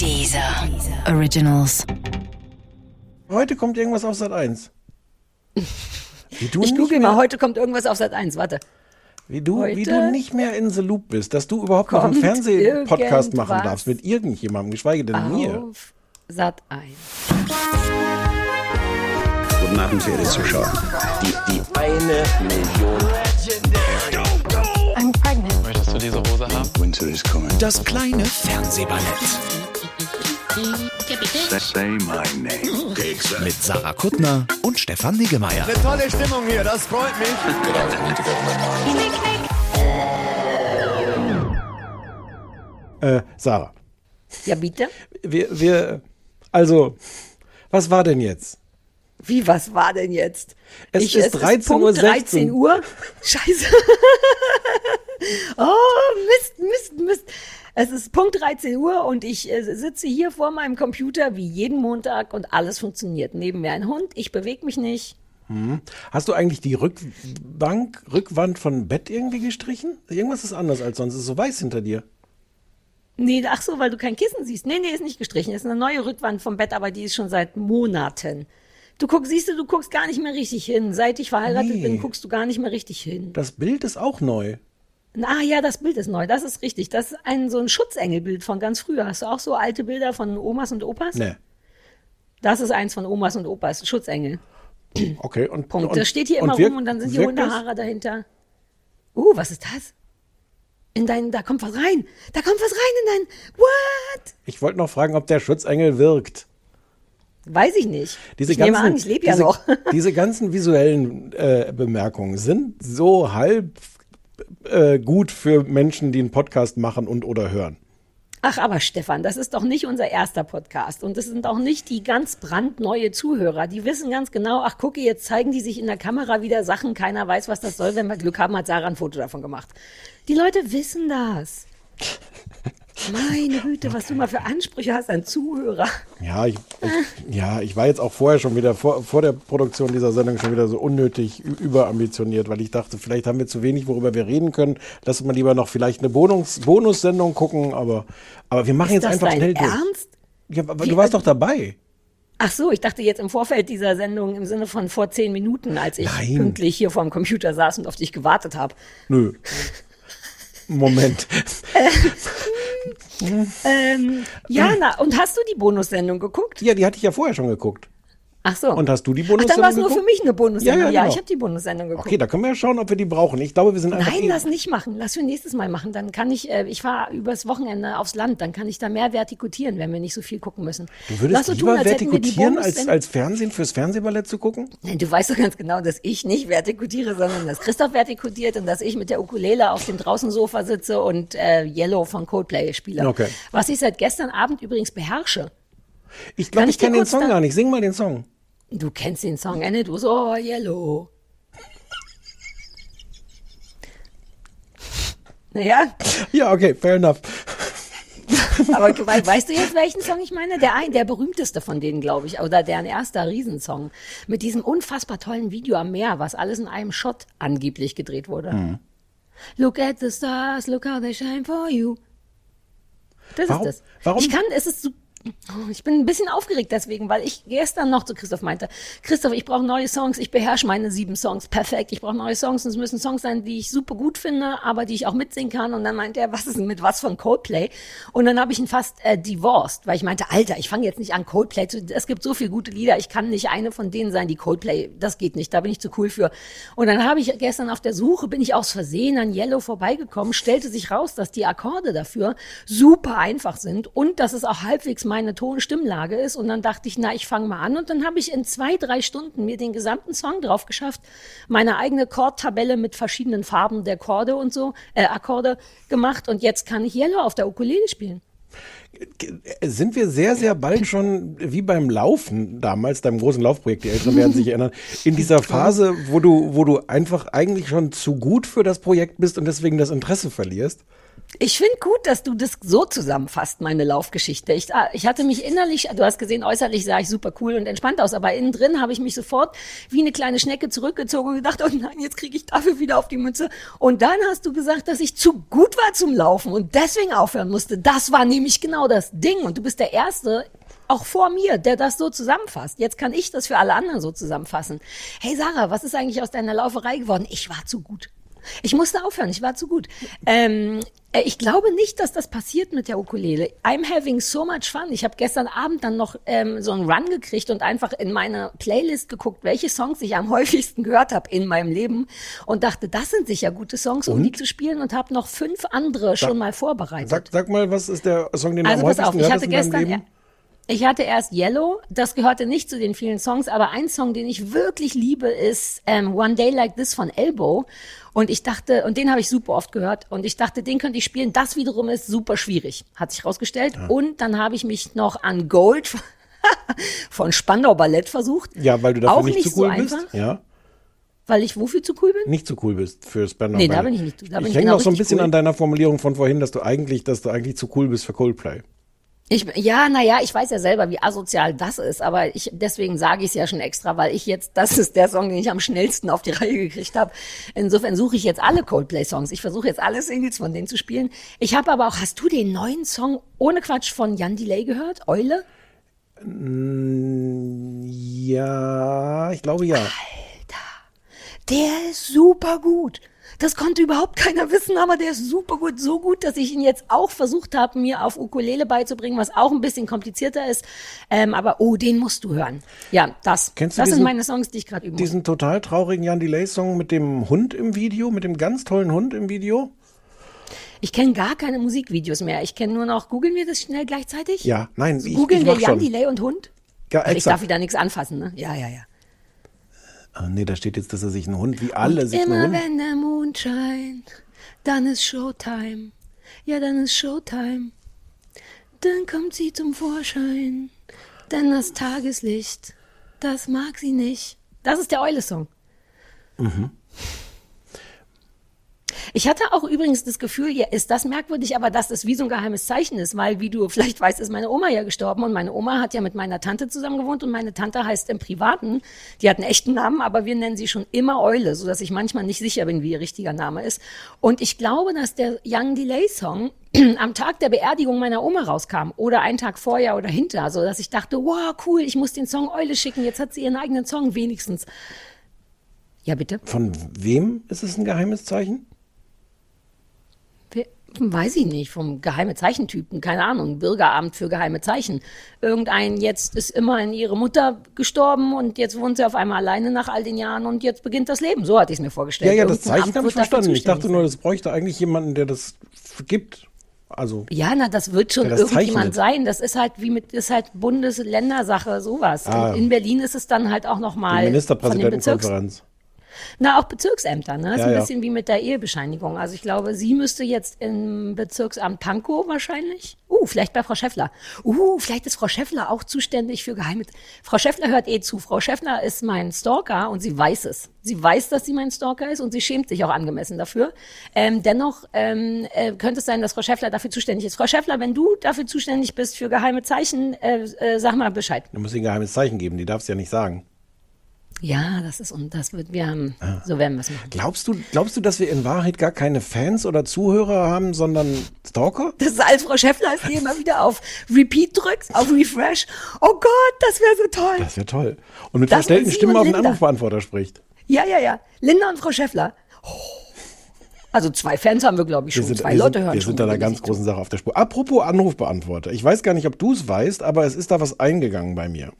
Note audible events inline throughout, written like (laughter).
Dieser Originals. Heute kommt irgendwas auf Sat 1. Wie du ich google mal, heute kommt irgendwas auf Sat 1, warte. Wie du, wie du nicht mehr in the loop bist, dass du überhaupt noch einen Fernsehpodcast machen darfst mit irgendjemandem, geschweige denn auf mir. Sat 1. Guten Abend, verehrte Zuschauer. Die, die eine Million. I'm pregnant. Möchtest du diese Hose haben? Winter is coming. Das kleine Fernsehballett. Say my name. Mit Sarah Kuttner und Stefan Niggemeier. Eine tolle Stimmung hier, das freut mich. Äh, Sarah, Ja, bitte? wir, wir, also, was war denn jetzt? Wie, was war denn jetzt? Es ist 13.16 Punkt Uhr. 13 Uhr. (laughs) Scheiße. (laughs) oh, Mist, Mist, Mist. Es ist Punkt 13 Uhr und ich äh, sitze hier vor meinem Computer wie jeden Montag und alles funktioniert. Neben mir ein Hund, ich bewege mich nicht. Hast du eigentlich die Rückbank, Rückwand von Bett irgendwie gestrichen? Irgendwas ist anders als sonst. Es ist so weiß hinter dir. Nee, ach so, weil du kein Kissen siehst. Nee, nee, ist nicht gestrichen. Ist eine neue Rückwand vom Bett, aber die ist schon seit Monaten. Du guckst, siehst du, du guckst gar nicht mehr richtig hin. Seit ich verheiratet Nee. bin, guckst du gar nicht mehr richtig hin. Das Bild ist auch neu. Ah ja, das Bild ist neu, das ist richtig. Das ist ein so ein Schutzengelbild von ganz früher. Hast du auch so alte Bilder von Omas und Opas? Ne. Das ist eins von Omas und Opas, Schutzengel. (clears throat) Okay, und. Punkt. und, das steht hier immer wirkt- rum und dann sind die? Hundehaare dahinter. Uh, was ist das? In dein, da kommt was rein. Da kommt was rein in dein. What? Ich wollte noch fragen, ob der Schutzengel wirkt. Weiß ich nicht. Diese ich ganzen, nehme an, ich lebe ja diese, noch. (laughs) diese ganzen visuellen äh, Bemerkungen sind so halb äh, gut für Menschen, die einen Podcast machen und oder hören. Ach, aber Stefan, das ist doch nicht unser erster Podcast. Und das sind auch nicht die ganz brandneue Zuhörer. Die wissen ganz genau, ach gucke, jetzt zeigen die sich in der Kamera wieder Sachen. Keiner weiß, was das soll. Wenn wir Glück haben, hat Sarah ein Foto davon gemacht. Die Leute wissen das. Meine Güte, was du mal für Ansprüche hast an Zuhörer. Ja, ich, ich, ja, ich war jetzt auch vorher schon wieder, vor, vor der Produktion dieser Sendung schon wieder so unnötig überambitioniert, weil ich dachte, vielleicht haben wir zu wenig, worüber wir reden können. Lass mal lieber noch vielleicht eine Bonus, Bonussendung gucken, aber, aber wir machen Ist jetzt das einfach dein schnell durch. Ernst? Ja, aber Wie- du warst doch dabei. Ach so, ich dachte jetzt im Vorfeld dieser Sendung im Sinne von vor zehn Minuten, als ich Nein. pünktlich hier vorm Computer saß und auf dich gewartet habe. Nö. (laughs) Moment. Ähm, ja, na, und hast du die Bonussendung geguckt? Ja, die hatte ich ja vorher schon geguckt. Ach so. Und hast du die Ach, dann war es nur für mich eine Bonussendung. Ja, Ja, ja, genau. ich habe die Bonussendung geguckt. Okay, da können wir ja schauen, ob wir die brauchen. Ich glaube, wir sind einfach. Nein, eh- lass nicht machen. Lass für nächstes Mal machen. Dann kann ich, äh, ich fahre übers Wochenende aufs Land, dann kann ich da mehr vertikutieren, wenn wir nicht so viel gucken müssen. Du würdest lass lieber tun, als wir vertikutieren, als, als Fernsehen fürs Fernsehballett zu gucken? Nein, Du weißt doch ganz genau, dass ich nicht vertikutiere, sondern dass Christoph vertikutiert und dass ich mit der Ukulele auf dem Draußensofa sitze und äh, Yellow von Coldplay spiele. Okay. Was ich seit gestern Abend übrigens beherrsche. Ich glaube, ich ich kenne den Song gar nicht. Sing mal den Song. Du kennst den Song, Anne, du so, oh, Yellow. Naja, Ja, okay, fair enough. aber we weißt du jetzt, welchen Song ich meine? Der ein, der berühmteste von denen, glaube ich, oder deren erster Riesensong. Mit diesem unfassbar tollen Video am Meer, was alles in einem Shot angeblich gedreht wurde. Mhm. Look at the stars, look how they shine for you. Das Warum- ist das. warum- Ich kann, es ist oh, ich bin ein bisschen aufgeregt deswegen, weil ich gestern noch zu Christoph meinte, Christoph, ich brauche neue Songs, ich beherrsche meine sieben Songs perfekt, ich brauche neue Songs und es müssen Songs sein, die ich super gut finde, aber die ich auch mitsingen kann und dann meinte er, was ist denn mit was von Coldplay? Und dann habe ich ihn fast äh, divorced, weil ich meinte, Alter, ich fange jetzt nicht an Coldplay zu, es gibt so viele gute Lieder, ich kann nicht eine von denen sein, die Coldplay, das geht nicht, da bin ich zu cool für. Und dann habe ich gestern auf der Suche, bin ich aus Versehen an Yellow vorbeigekommen, stellte sich raus, dass die Akkorde dafür super einfach sind und dass es auch halbwegs meine Ton-Stimmlage ist. Und dann dachte ich, na, ich fange mal an. Und dann habe ich in zwei, drei Stunden mir den gesamten Song drauf geschafft, meine eigene Chordtabelle mit verschiedenen Farben der Chorde und so, äh, Akkorde gemacht. Und jetzt kann ich Yellow auf der Ukulele spielen. Sind wir sehr, sehr bald schon, wie beim Laufen damals, deinem großen Laufprojekt, die Älteren werden sich erinnern, in dieser (laughs) Phase, wo du, wo du einfach eigentlich schon zu gut für das Projekt bist und deswegen das Interesse verlierst? Ich finde gut, dass du das so zusammenfasst, meine Laufgeschichte. Ich, ah, ich hatte mich innerlich, du hast gesehen, äußerlich sah ich super cool und entspannt aus, aber innen drin habe ich mich sofort wie eine kleine Schnecke zurückgezogen und gedacht, oh nein, jetzt kriege ich dafür wieder auf die Mütze. Und dann hast du gesagt, dass ich zu gut war zum Laufen und deswegen aufhören musste. Das war nämlich genau das Ding. Und du bist der Erste, auch vor mir, der das so zusammenfasst. Jetzt kann ich das für alle anderen so zusammenfassen. Hey Sarah, was ist eigentlich aus deiner Lauferei geworden? Ich war zu gut. Ich musste aufhören, ich war zu gut. Ähm, äh, ich glaube nicht, dass das passiert mit der Ukulele. I'm having so much fun. Ich habe gestern Abend dann noch ähm, so einen Run gekriegt und einfach in meine Playlist geguckt, welche Songs ich am (laughs) häufigsten gehört habe in meinem Leben und dachte, das sind sicher gute Songs, um Und? die zu spielen und habe noch fünf andere schon mal vorbereitet. Sag, sag mal, was ist der Song, den du Also am häufigsten auf, ich gehört hatte hast in deinem gestern, Leben? Ich hatte erst Yellow, das gehörte nicht zu den vielen Songs, aber ein Song, den ich wirklich liebe, ist ähm, One Day Like This von Elbow. Und ich dachte, und den habe ich super oft gehört, und ich dachte, den könnte ich spielen. Das wiederum ist super schwierig, hat sich rausgestellt. Und dann habe ich mich noch an Gold (laughs) von Spandau Ballett versucht. Ja, weil du dafür Auch nicht, nicht zu cool so bist. einfach. Ja, Weil ich wofür zu cool bin? nicht zu cool bist für Spandau Nee, da Ballet. bin ich nicht- da bin ich ich hänge genau noch so ein bisschen cool. an deiner Formulierung von vorhin, dass du eigentlich, dass du eigentlich zu cool bist für Coldplay. Ich, ja, naja, ich weiß ja selber, wie asozial das ist, aber ich, deswegen sage ich es ja schon extra, weil ich jetzt, das ist der Song, den ich am schnellsten auf die Reihe gekriegt habe. Insofern suche ich jetzt alle Coldplay-Songs. Ich versuche jetzt alle Singles von denen zu spielen. Ich habe aber auch, hast du den neuen Song ohne Quatsch von Jan Delay gehört? Eule? Ja, ich glaube ja. Der ist super gut. Das konnte überhaupt keiner wissen, aber der ist super gut. So gut, dass ich ihn jetzt auch versucht habe, mir auf Ukulele beizubringen, was auch ein bisschen komplizierter ist. Ähm, aber oh, den musst du hören. Ja, das. Kennst du das sind diesen- meine Songs, die ich gerade muss. Diesen total traurigen Jan Delay-Song mit dem Hund im Video, mit dem ganz tollen Hund im Video? Ich kenne gar keine Musikvideos mehr. Ich kenne nur noch, googeln wir das schnell gleichzeitig? Ja, nein, ich, Googeln ich wir Jan schon. Delay und Hund? Ja, Also ich exakt. darf wieder nichts anfassen, ne? Ja, ja, ja. Ah, nee, da steht jetzt, dass er sich einen Hund, wie alle sich Immer einen Hund. wenn der Mond scheint, dann ist Showtime. Ja, dann ist Showtime. Dann kommt sie zum Vorschein. Denn das Tageslicht, das mag sie nicht. Das ist der Eule-Song. Ich hatte auch übrigens das Gefühl, ja, ist das merkwürdig, aber dass das wie so ein geheimes Zeichen ist, weil, wie du vielleicht weißt, ist meine Oma ja gestorben und meine Oma hat ja mit meiner Tante zusammen gewohnt und meine Tante heißt im Privaten, die hat einen echten Namen, aber wir nennen sie schon immer Eule, so dass ich manchmal nicht sicher bin, wie ihr richtiger Name ist. Und ich glaube, dass der Young Delay Song (clears throat) am Tag der Beerdigung meiner Oma rauskam oder einen Tag vorher oder hinter, so dass ich dachte, wow, cool, ich muss den Song Eule schicken, jetzt hat sie ihren eigenen Song wenigstens. Ja, bitte. Von wem ist es ein geheimes Zeichen? Weiß ich nicht, vom geheime Zeichentypen, keine Ahnung, Bürgeramt für geheime Zeichen. Irgendein jetzt ist immerhin ihre Mutter gestorben und jetzt wohnt sie auf einmal alleine nach all den Jahren und jetzt beginnt das Leben. So hatte ich es mir vorgestellt. Ja, ja, das Zeichen habe ich verstanden. Ich dachte nur, das bräuchte eigentlich jemanden, der das gibt. Also, Ja, na, das wird schon das irgendjemand zeichnet. sein. Das ist halt wie mit, ist halt Bundes-Ländersache, sowas. Ah. In Berlin ist es dann halt auch nochmal Ministerpräsidentenkonferenz. Na, auch Bezirksämter, ne? Ist Ja, ein ja. bisschen wie mit der Ehebescheinigung. Also ich glaube, sie müsste jetzt im Bezirksamt Pankow wahrscheinlich. Uh, vielleicht bei Frau Schäffler. Uh, vielleicht ist Frau Schäffler auch zuständig für Geheime. Frau Schäffler hört eh zu. Frau Schäffler ist mein Stalker und sie weiß es. Sie weiß, dass sie mein Stalker ist und sie schämt sich auch angemessen dafür. Ähm, dennoch ähm, äh, könnte es sein, dass Frau Schäffler dafür zuständig ist. Frau Schäffler, wenn du dafür zuständig bist für geheime Zeichen, äh, äh, sag mal Bescheid. Du musst ihr ein geheimes Zeichen geben, die darfst ja nicht sagen. Ja, das ist und das wird wir haben. Ah. So werden wir es machen. Glaubst du, glaubst du, dass wir in Wahrheit gar keine Fans oder Zuhörer haben, sondern Stalker? Das ist als Frau Schäffler, als die immer wieder auf Repeat drückt, auf Refresh. Oh Gott, das wäre so toll. Das wäre toll. Und mit Das verstellten Stimmen auf den. Anrufbeantworter spricht. Ja, ja, ja. Linda und Frau Schäffler. Oh. Also zwei Fans haben wir, glaube ich, Wir schon. sind, zwei wir Leute sind, hören wir schon. sind da einer ganz großen Sache auf der Spur. Apropos Anrufbeantworter. Ich weiß gar nicht, ob du es weißt, aber es ist da was eingegangen bei mir.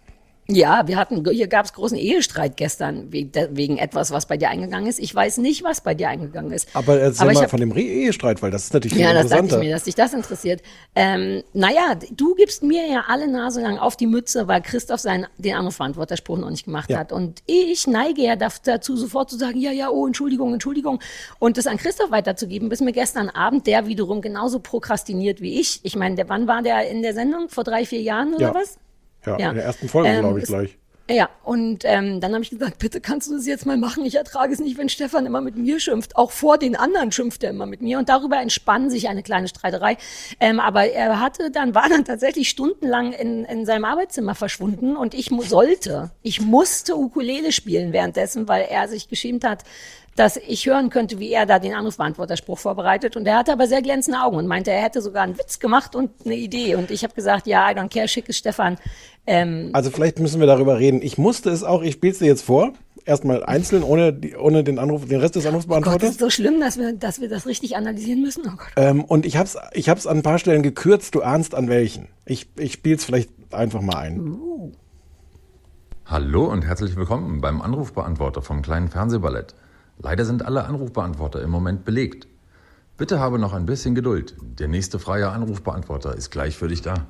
Ja, wir hatten, hier gab es großen Ehestreit gestern wegen, etwas, was bei dir eingegangen ist. Ich weiß nicht, was bei dir eingegangen ist. Aber erzähl ich mal hab- von dem Re- Ehestreit, weil das ist natürlich viel Ja, das dachte ich interessanter. mir, dass dich das interessiert. Ähm, naja, du gibst mir ja alle Nase lang auf die Mütze, weil Christoph seinen, den Anrufbeantworterspruch noch nicht gemacht Ja. hat. Und ich neige ja dazu, sofort zu sagen, ja, ja, oh, Entschuldigung, Entschuldigung. Und das an Christoph weiterzugeben, bis mir gestern Abend der wiederum genauso prokrastiniert wie ich. Ich meine, der, wann war der in der Sendung? Vor drei, vier Jahren oder Ja. was? Ja, Ja. in der ersten Folge, Ähm, glaube ich, gleich. Ja, und ähm, dann habe ich gesagt, bitte kannst du das jetzt mal machen. Ich ertrage es nicht, wenn Stefan immer mit mir schimpft. Auch vor den anderen schimpft er immer mit mir. Und darüber entspann sich eine kleine Streiterei. Ähm, aber er hatte dann, war dann tatsächlich stundenlang in, in seinem Arbeitszimmer verschwunden und ich sollte, ich musste Ukulele spielen währenddessen, weil er sich geschämt hat, dass ich hören könnte, wie er da den Anrufbeantworterspruch vorbereitet. Und er hatte aber sehr glänzende Augen und meinte, er hätte sogar einen Witz gemacht und eine Idee. Und ich habe gesagt, ja, I don't care, schick es Stefan. Ähm, Also vielleicht müssen wir darüber reden. Ich musste es auch, ich spiele es dir jetzt vor. Erstmal einzeln, ohne, die, ohne den Anruf, den Rest des Gott, Anrufsbeantworters. das ist so schlimm, dass wir, dass wir das richtig analysieren müssen. Oh Gott. Ähm, und ich hab's, ich hab's an ein paar Stellen gekürzt, du ahnst an welchen. Ich, ich spiel's vielleicht einfach mal ein. Hallo und herzlich willkommen beim Anrufbeantworter vom kleinen Fernsehballett. Leider sind alle Anrufbeantworter im Moment belegt. Bitte habe noch ein bisschen Geduld. Der nächste freie Anrufbeantworter ist gleich für dich da.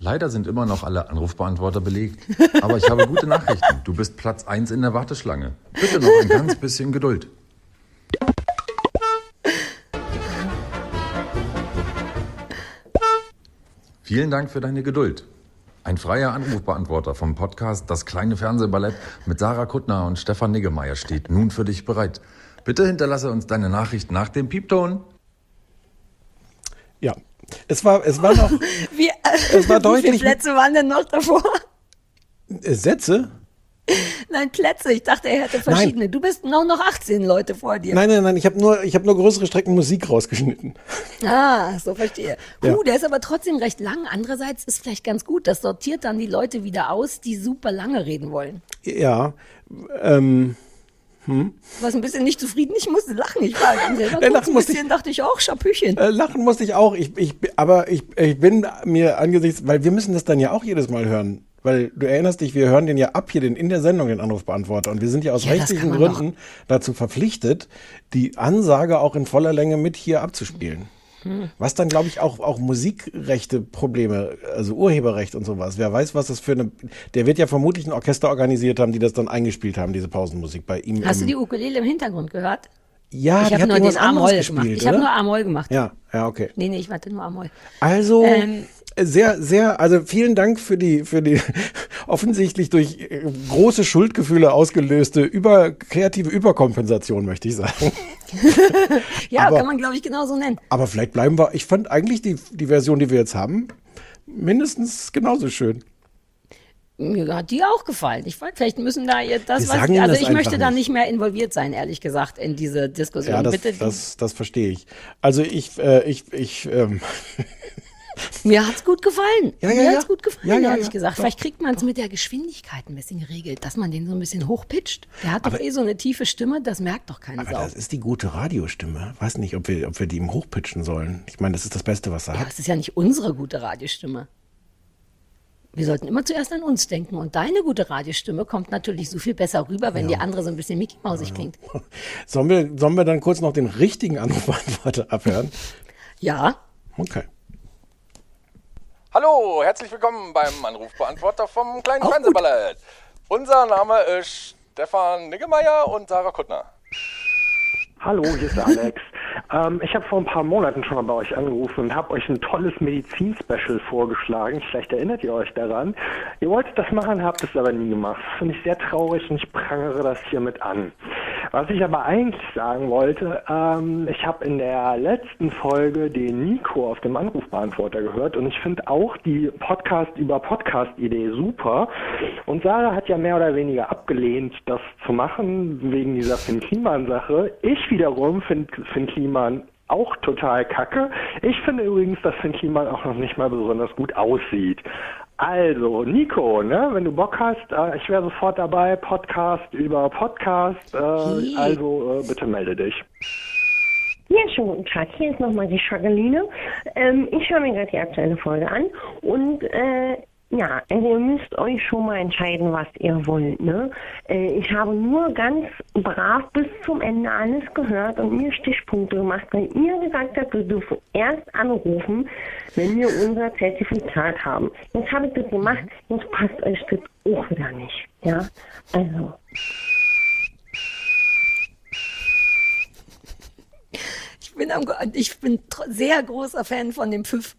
Leider sind immer noch alle Anrufbeantworter belegt. (laughs) Aber ich habe gute Nachrichten. Du bist Platz 1 in der Warteschlange. Bitte noch ein ganz bisschen Geduld. Vielen Dank für deine Geduld. Ein freier Anrufbeantworter vom Podcast Das kleine Fernsehballett mit Sarah Kuttner und Stefan Niggemeier steht nun für dich bereit. Bitte hinterlasse uns deine Nachricht nach dem Piepton. Ja. Es war, es war noch (laughs) Wie, Es war (laughs) Wie deutlich- viele Plätze waren denn noch davor? Sätze. (laughs) Nein, Plätze. Ich dachte, er hätte verschiedene. Du bist noch, noch 18 Leute vor dir. Nein, nein, nein, ich habe nur, ich habe nur größere Strecken Musik rausgeschnitten. (laughs) Ah, so verstehe. Ja. Uh, der ist aber trotzdem recht lang. Andererseits ist vielleicht ganz gut. Das sortiert dann die Leute wieder aus, die super lange reden wollen. Ja. Ähm, Du warst ein bisschen nicht zufrieden. Ich musste lachen. Ich war selber (laughs) kurz lachen ein musste bisschen, dachte ich auch, Schapüchen. äh, lachen musste ich auch. Ich, ich, aber ich, ich bin mir angesichts, weil wir müssen das dann ja auch jedes Mal hören. Weil du erinnerst dich, wir hören den ja ab hier den, in der Sendung, den Anrufbeantworter. Und wir sind ja aus Ja, rechtlichen Gründen dazu verpflichtet, die Ansage auch in voller Länge mit hier abzuspielen. Hm. Was dann, glaube ich, auch, auch Musikrechte Probleme, also Urheberrecht und sowas. Wer weiß, was das für eine. Der wird ja vermutlich ein Orchester organisiert haben, die das dann eingespielt haben, diese Pausenmusik bei ihm. Hast du die Ukulele im Hintergrund gehört? Ja, ich habe nur den gespielt, gemacht. Ich habe nur A-Moll gemacht. Ja, ja, okay. Nee, nee, ich warte nur A-Moll. Also Ähm. Sehr, sehr, also vielen Dank für die, für die (laughs) offensichtlich durch äh, große Schuldgefühle ausgelöste über kreative Überkompensation, möchte ich sagen. (laughs) Ja, Aber- kann man, glaube ich, genauso nennen. Aber vielleicht bleiben wir. Ich fand eigentlich die, die Version, die wir jetzt haben, mindestens genauso schön. Mir hat die auch gefallen. Ich fand, vielleicht müssen da ihr das, was, also das ich möchte da nicht. mehr involviert sein, ehrlich gesagt, in diese Diskussion. Ja, das, Bitte, das, das verstehe ich. Also ich, äh, ich, ich, ähm, (laughs) mir hat's gut gefallen. Ja, ja, mir ja. hat's gut gefallen, Ja, ja, ehrlich ja. gesagt. Doch. Vielleicht kriegt man es mit der Geschwindigkeit ein bisschen geregelt, dass man den so ein bisschen hochpitcht. Der hat doch eh so eine tiefe Stimme, das merkt doch keine aber Sau. das ist die gute Radiostimme. Weiß nicht, ob wir, ob wir die ihm hochpitchen sollen. Ich meine, das ist das Beste, was er Ja, hat. es ist ja nicht unsere gute Radiostimme. Wir sollten immer zuerst an uns denken. Und deine gute Radiostimme kommt natürlich so viel besser rüber, wenn die andere so ein bisschen Mickey Mausig klingt. Sollen wir, sollen wir dann kurz noch den richtigen Anrufbeantworter abhören? (laughs) Ja, Okay. Hallo, herzlich willkommen beim Anrufbeantworter vom kleinen Fernsehballett. Unser Name ist Stefan Niggemeier und Sarah Kuttner. Hallo, hier ist der (laughs) Alex. ähm, ich habe vor ein paar Monaten schon mal bei euch angerufen und habe euch ein tolles Medizin-Special vorgeschlagen. Vielleicht erinnert ihr euch daran. Ihr wolltet das machen, habt es aber nie gemacht. Das finde ich sehr traurig und ich prangere das hiermit an. Was ich aber eigentlich sagen wollte, ähm, ich habe in der letzten Folge den Nico auf dem Anrufbeantworter gehört und ich finde auch die Podcast über Podcast-Idee super. Und Sarah hat ja mehr oder weniger abgelehnt, das zu machen, wegen dieser Finn Kliman-Sache. Ich wiederum finde Finn Kliman auch total kacke. Ich finde übrigens, dass Finn Kliman auch noch nicht mal besonders gut aussieht. Also, Nico, ne, wenn du Bock hast, äh, ich wäre sofort dabei, Podcast über Podcast, äh, also äh, bitte melde dich. Ja, schönen guten Tag. Hier ist nochmal die Jacqueline. Ähm, ich höre mir gerade die aktuelle Folge an und äh, ja, also ihr müsst euch schon mal entscheiden, was ihr wollt. Ne? Äh, ich habe nur ganz brav bis zum Ende alles gehört und mir Stichpunkte gemacht, weil ihr gesagt habt, wir dürfen erst anrufen, wenn wir unser Zertifikat haben. Jetzt habe ich das gemacht, jetzt passt euch das auch wieder nicht. Ja, also. ich bin, am, ich bin sehr großer Fan von dem Pfiff.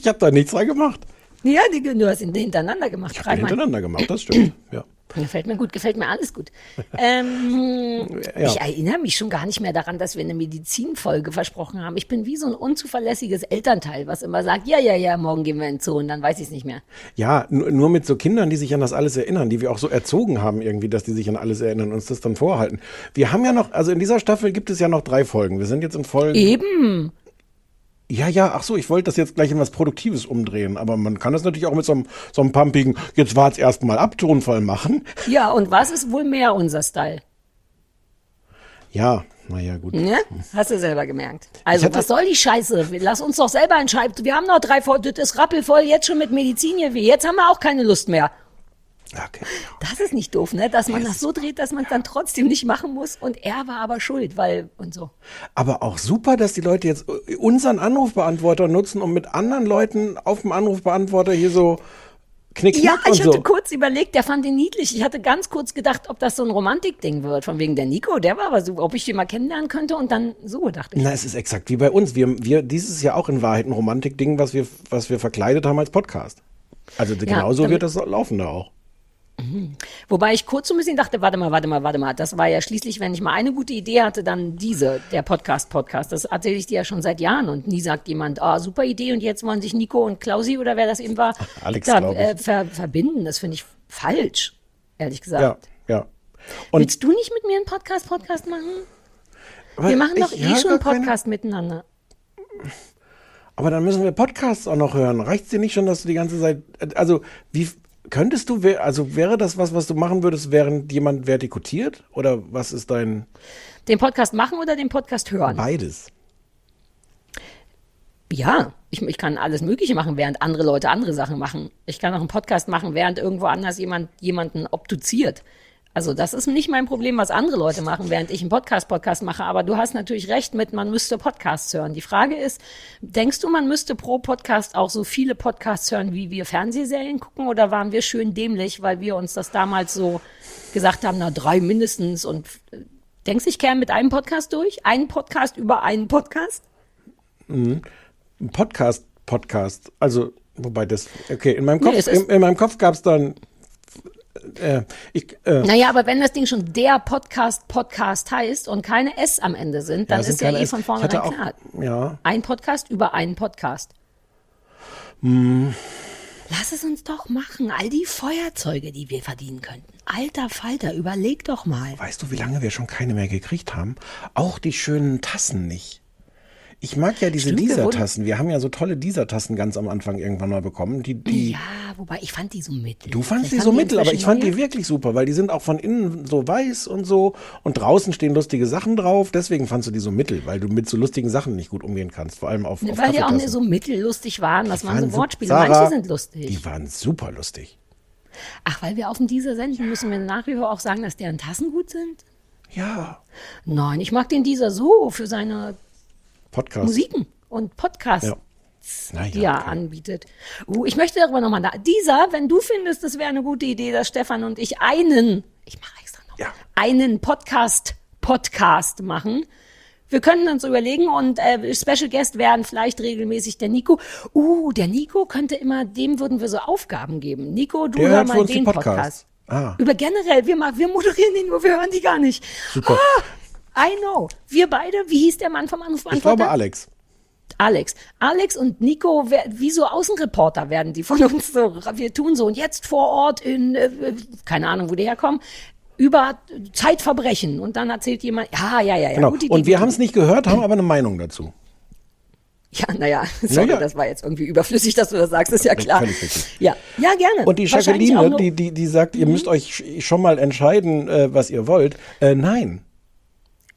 Ich habe da nichts dran gemacht. Ja, die, du hast ihn hintereinander gemacht. Ich habe hintereinander gemacht, das stimmt. (clears throat) Ja. Gefällt mir gut, gefällt mir alles gut. Ähm, Ja. Ich erinnere mich schon gar nicht mehr daran, dass wir eine Medizinfolge versprochen haben. Ich bin wie so ein unzuverlässiges Elternteil, was immer sagt, ja, ja, ja, morgen gehen wir in den Zoo und dann weiß ich es nicht mehr. Ja, nur, mit so Kindern, die sich an das alles erinnern, die wir auch so erzogen haben irgendwie, dass die sich an alles erinnern und uns das dann vorhalten. Wir haben ja noch, also in dieser Staffel gibt es ja noch drei Folgen. Wir sind jetzt in Folge. Eben. Ja, ja, ach so, ich wollte das jetzt gleich in was Produktives umdrehen, aber man kann das natürlich auch mit so einem, so einem pumpigen, jetzt war's erstmal ab, Tonfall machen. (laughs) Ja, und was ist wohl mehr unser Style? Ja, naja, gut. Ne? Hast du selber gemerkt. Also, was soll die Scheiße? Lass uns doch selber entscheiden. Wir haben noch drei. Das ist rappelvoll jetzt schon mit Medizin hier weh. Jetzt haben wir auch keine Lust mehr. Okay. Das ist nicht doof, ne? Dass man das so dreht, dass man es dann trotzdem nicht machen muss. Und er war aber schuld, weil und so. Aber auch super, dass die Leute jetzt unseren Anrufbeantworter nutzen, um mit anderen Leuten auf dem Anrufbeantworter hier so knick Ja, und ich hatte so. kurz überlegt, der fand ihn niedlich. Ich hatte ganz kurz gedacht, ob das so ein Romantikding wird. Von wegen der Nico, der war aber so, ob ich den mal kennenlernen könnte. Und dann so dachte ich. Na, es ist exakt wie bei uns. Wir, wir, dieses ja auch in Wahrheit ein Romantik-Ding, was wir, was wir verkleidet haben als Podcast. Also genauso damit- wird das laufen da auch. Wobei ich kurz so ein bisschen dachte, warte mal, warte mal, warte mal. Das war ja schließlich, wenn ich mal eine gute Idee hatte, dann diese, der Podcast-Podcast. Das erzähle ich dir ja schon seit Jahren und nie sagt jemand, ah, super Idee und jetzt wollen sich Nico und Klausi oder wer das eben war, (laughs) Alex, da äh, ver verbinden. Das finde ich falsch, ehrlich gesagt. Ja, ja. Und Willst du nicht mit mir einen Podcast-Podcast machen? Wir machen doch eh schon einen gar keine- Podcast miteinander. Aber dann müssen wir Podcasts auch noch hören. Reicht's dir nicht schon, dass du die ganze Zeit, also wie könntest du, also wäre das was, was du machen würdest, während jemand vertikutiert? Oder was ist dein Den Podcast machen oder den Podcast hören? beides? Ja, ich, ich kann alles Mögliche machen, während andere Leute andere Sachen machen. Ich kann auch einen Podcast machen, während irgendwo anders jemand jemanden obduziert. Also das ist nicht mein Problem, was andere Leute machen, während ich einen Podcast-Podcast mache. Aber du hast natürlich recht mit, man müsste Podcasts hören. Die Frage ist, denkst du, man müsste pro Podcast auch so viele Podcasts hören, wie wir Fernsehserien gucken? Oder waren wir schön dämlich, weil wir uns das damals so gesagt haben, na drei mindestens? Und äh, denkst du, ich käme mit einem Podcast durch? Einen Podcast über einen Podcast? Mhm. Ein Podcast, Podcast. Also, wobei das, okay, in meinem Kopf, Nee, es in, in meinem Kopf gab's dann, äh, ich, äh, Naja, aber wenn das Ding schon der Podcast Podcast heißt und keine S am Ende sind, dann es sind ist ja eh S. von vornherein auch- klar. Ja. Ein Podcast über einen Podcast. Hm. Lass es uns doch machen. All die Feuerzeuge, die wir verdienen könnten. Alter Falter, überleg doch mal. Weißt du, wie lange wir schon keine mehr gekriegt haben? Auch die schönen Tassen nicht. Ich mag ja diese Stimmt, wir wurden- Dieser-Tassen. Wir haben ja so tolle Dieser-Tassen ganz am Anfang irgendwann mal bekommen. Die, die, Ja, wobei ich fand die so mittel. Du fandst die so mittel, aber ich fand die wirklich super, weil die sind auch von innen so weiß und so und draußen stehen lustige Sachen drauf. Deswegen fandst du die so mittel, weil du mit so lustigen Sachen nicht gut umgehen kannst, vor allem auf, auf Weil die auch nicht so mittellustig waren. Das Die waren so Wortspiele. Sarah, Manche sind lustig. Die waren super lustig. Ach, weil wir auf dem Dieser senden, müssen wir nach wie vor auch sagen, dass deren Tassen gut sind? Ja. Nein, ich mag den Dieser so für seine Podcast. Musiken und Podcasts. Ja. Naja, die er anbietet. Uh, ich möchte darüber nochmal da. Dieser, wenn du findest, es wäre eine gute Idee, dass Stefan und ich einen, ich mache extra noch, einen Podcast, Podcast machen. Wir könnten uns überlegen und äh, Special Guest werden vielleicht regelmäßig der Nico. Uh, der Nico könnte immer, dem würden wir so Aufgaben geben. Nico, du Der hör mal den Podcast. Podcasts. Ah. Über generell, wir, ma- wir moderieren den nur, wir hören die gar nicht. Super. Ah, I know. Wir beide, wie hieß der Mann vom Anruf? Ich glaube Alex. Alex. Alex und Nico, wie so Außenreporter werden die von uns so. Wir tun so und jetzt vor Ort in, äh, keine Ahnung, wo die herkommen, über Zeitverbrechen. Und dann erzählt jemand, ja, ja, ja, ja. Genau. Idee, Und wir haben es nicht gehört, haben aber eine Meinung dazu. Ja, naja, (laughs) sorry, Naja. das war jetzt irgendwie überflüssig, dass du das sagst, ist ja klar. Ja, ja, gerne. Und die Jacqueline, nur- die, die, die sagt, ihr müsst euch sch- schon mal entscheiden, äh, was ihr wollt. Äh, nein.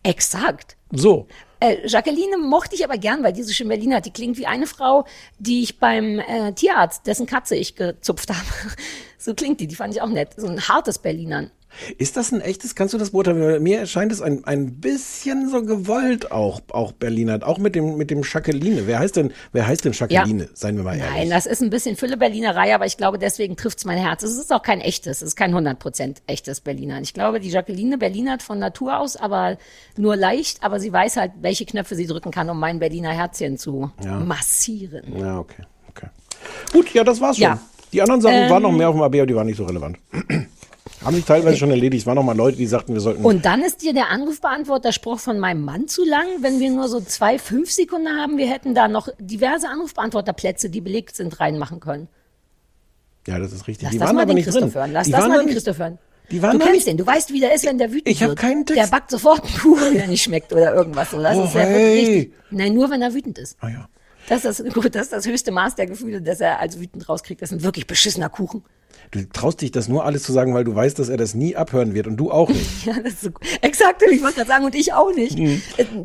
Exakt. So. Äh, Jacqueline mochte ich aber gern, weil die so schön Berlin hat. Die klingt wie eine Frau, die ich beim äh, Tierarzt, dessen Katze ich gezupft (laughs) habe. So klingt die, die fand ich auch nett. So ein hartes Berlinern. Ist das ein echtes, kannst du das beurteilen? Mir erscheint es ein, ein bisschen so gewollt auch, auch Berliner, auch mit dem, mit dem Jacqueline. Wer heißt denn, wer heißt denn Jacqueline? Seien wir mal ehrlich. Nein, das ist ein bisschen Fülle-Berlinerei, aber ich glaube, deswegen trifft's mein Herz. Es ist auch kein echtes, es ist kein 100% echtes Berliner. Ich glaube, die Jacqueline Berlinert von Natur aus, aber nur leicht, aber sie weiß halt, welche Knöpfe sie drücken kann, um mein Berliner Herzchen zu Ja. massieren. Ja, okay, okay. Gut, ja, das war's schon. Ja. Die anderen Sachen Ähm, waren noch mehr auf dem AB, aber die waren nicht so relevant. Haben sich teilweise schon erledigt. Es waren noch mal Leute, die sagten, wir sollten. Und dann ist dir der Anrufbeantworterspruch von meinem Mann zu lang, wenn wir nur so zwei, fünf Sekunden haben. Wir hätten da noch diverse Anrufbeantworterplätze, die belegt sind, reinmachen können. ja, das ist richtig. Lass die das waren mal aber den nicht Christoph drin. hören. Lass die das mal den nicht- Christoph hören. Die waren du kennst den, du weißt, wie der ist, wenn der wütend Ich hab wird. keinen Text. Der backt sofort einen Kuchen, der nicht schmeckt oder irgendwas. So. Das Oh, ist, wird hey. richtig, nein, nur wenn er wütend ist. Ah, ja. Das ist, das, gut, das ist das höchste Maß der Gefühle, das er als wütend rauskriegt. Das ist ein wirklich beschissener Kuchen. Du traust dich das nur alles zu sagen, weil du weißt, dass er das nie abhören wird und du auch nicht. (laughs) Ja, das ist so, exakt, ich wollte gerade sagen, und ich auch nicht. Mhm.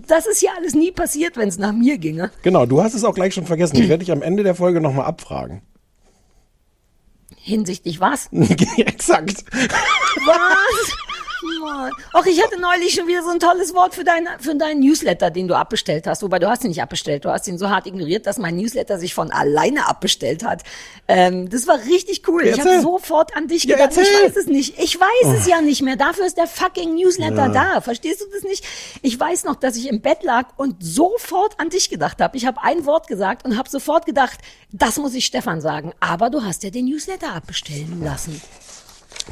Das ist hier alles nie passiert, wenn es nach mir ginge. genau, du hast es auch gleich schon vergessen. Ich werde dich am Ende der Folge nochmal abfragen. Hinsichtlich was? (laughs) Exakt. Was? Mann. Och, ich hatte neulich schon wieder so ein tolles Wort für, dein, für deinen Newsletter, den du abbestellt hast. Wobei du hast ihn nicht abbestellt. Du hast ihn so hart ignoriert, dass mein Newsletter sich von alleine abbestellt hat. Ähm, das war richtig cool. Ja, ich habe erzähl. sofort an dich Ja, gedacht. ich erzähl. weiß es nicht. Ich weiß es ja nicht mehr. Dafür ist der fucking Newsletter Ja. da. Verstehst du das nicht? Ich weiß noch, dass ich im Bett lag und sofort an dich gedacht habe. Ich habe ein Wort gesagt und habe sofort gedacht, das muss ich Stefan sagen. Aber du hast ja den Newsletter abbestellen lassen.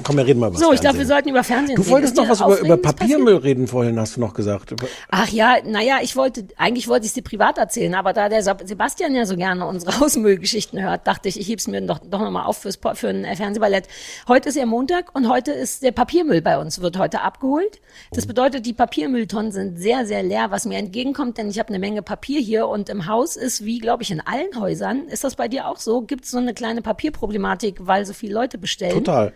Komm, wir reden mal über So, ich glaube, wir sollten über Fernsehen Du reden. wolltest Ist noch was über, über Papiermüll reden vorhin, hast du noch gesagt. Über- Ach ja, naja, ich wollte, eigentlich wollte ich es dir privat erzählen, aber da der Sebastian ja so gerne unsere (laughs) Hausmüllgeschichten hört, dachte ich, ich heb's mir doch, doch nochmal auf fürs, für ein äh, Fernsehballett. Heute ist ja Montag und heute ist der Papiermüll bei uns, wird heute abgeholt. Das bedeutet, die Papiermülltonnen sind sehr, sehr leer, was mir entgegenkommt, denn ich habe eine Menge Papier hier und im Haus ist, wie glaube ich in allen Häusern, ist das bei dir auch so, gibt es so eine kleine Papierproblematik, weil so viele Leute bestellen. Total.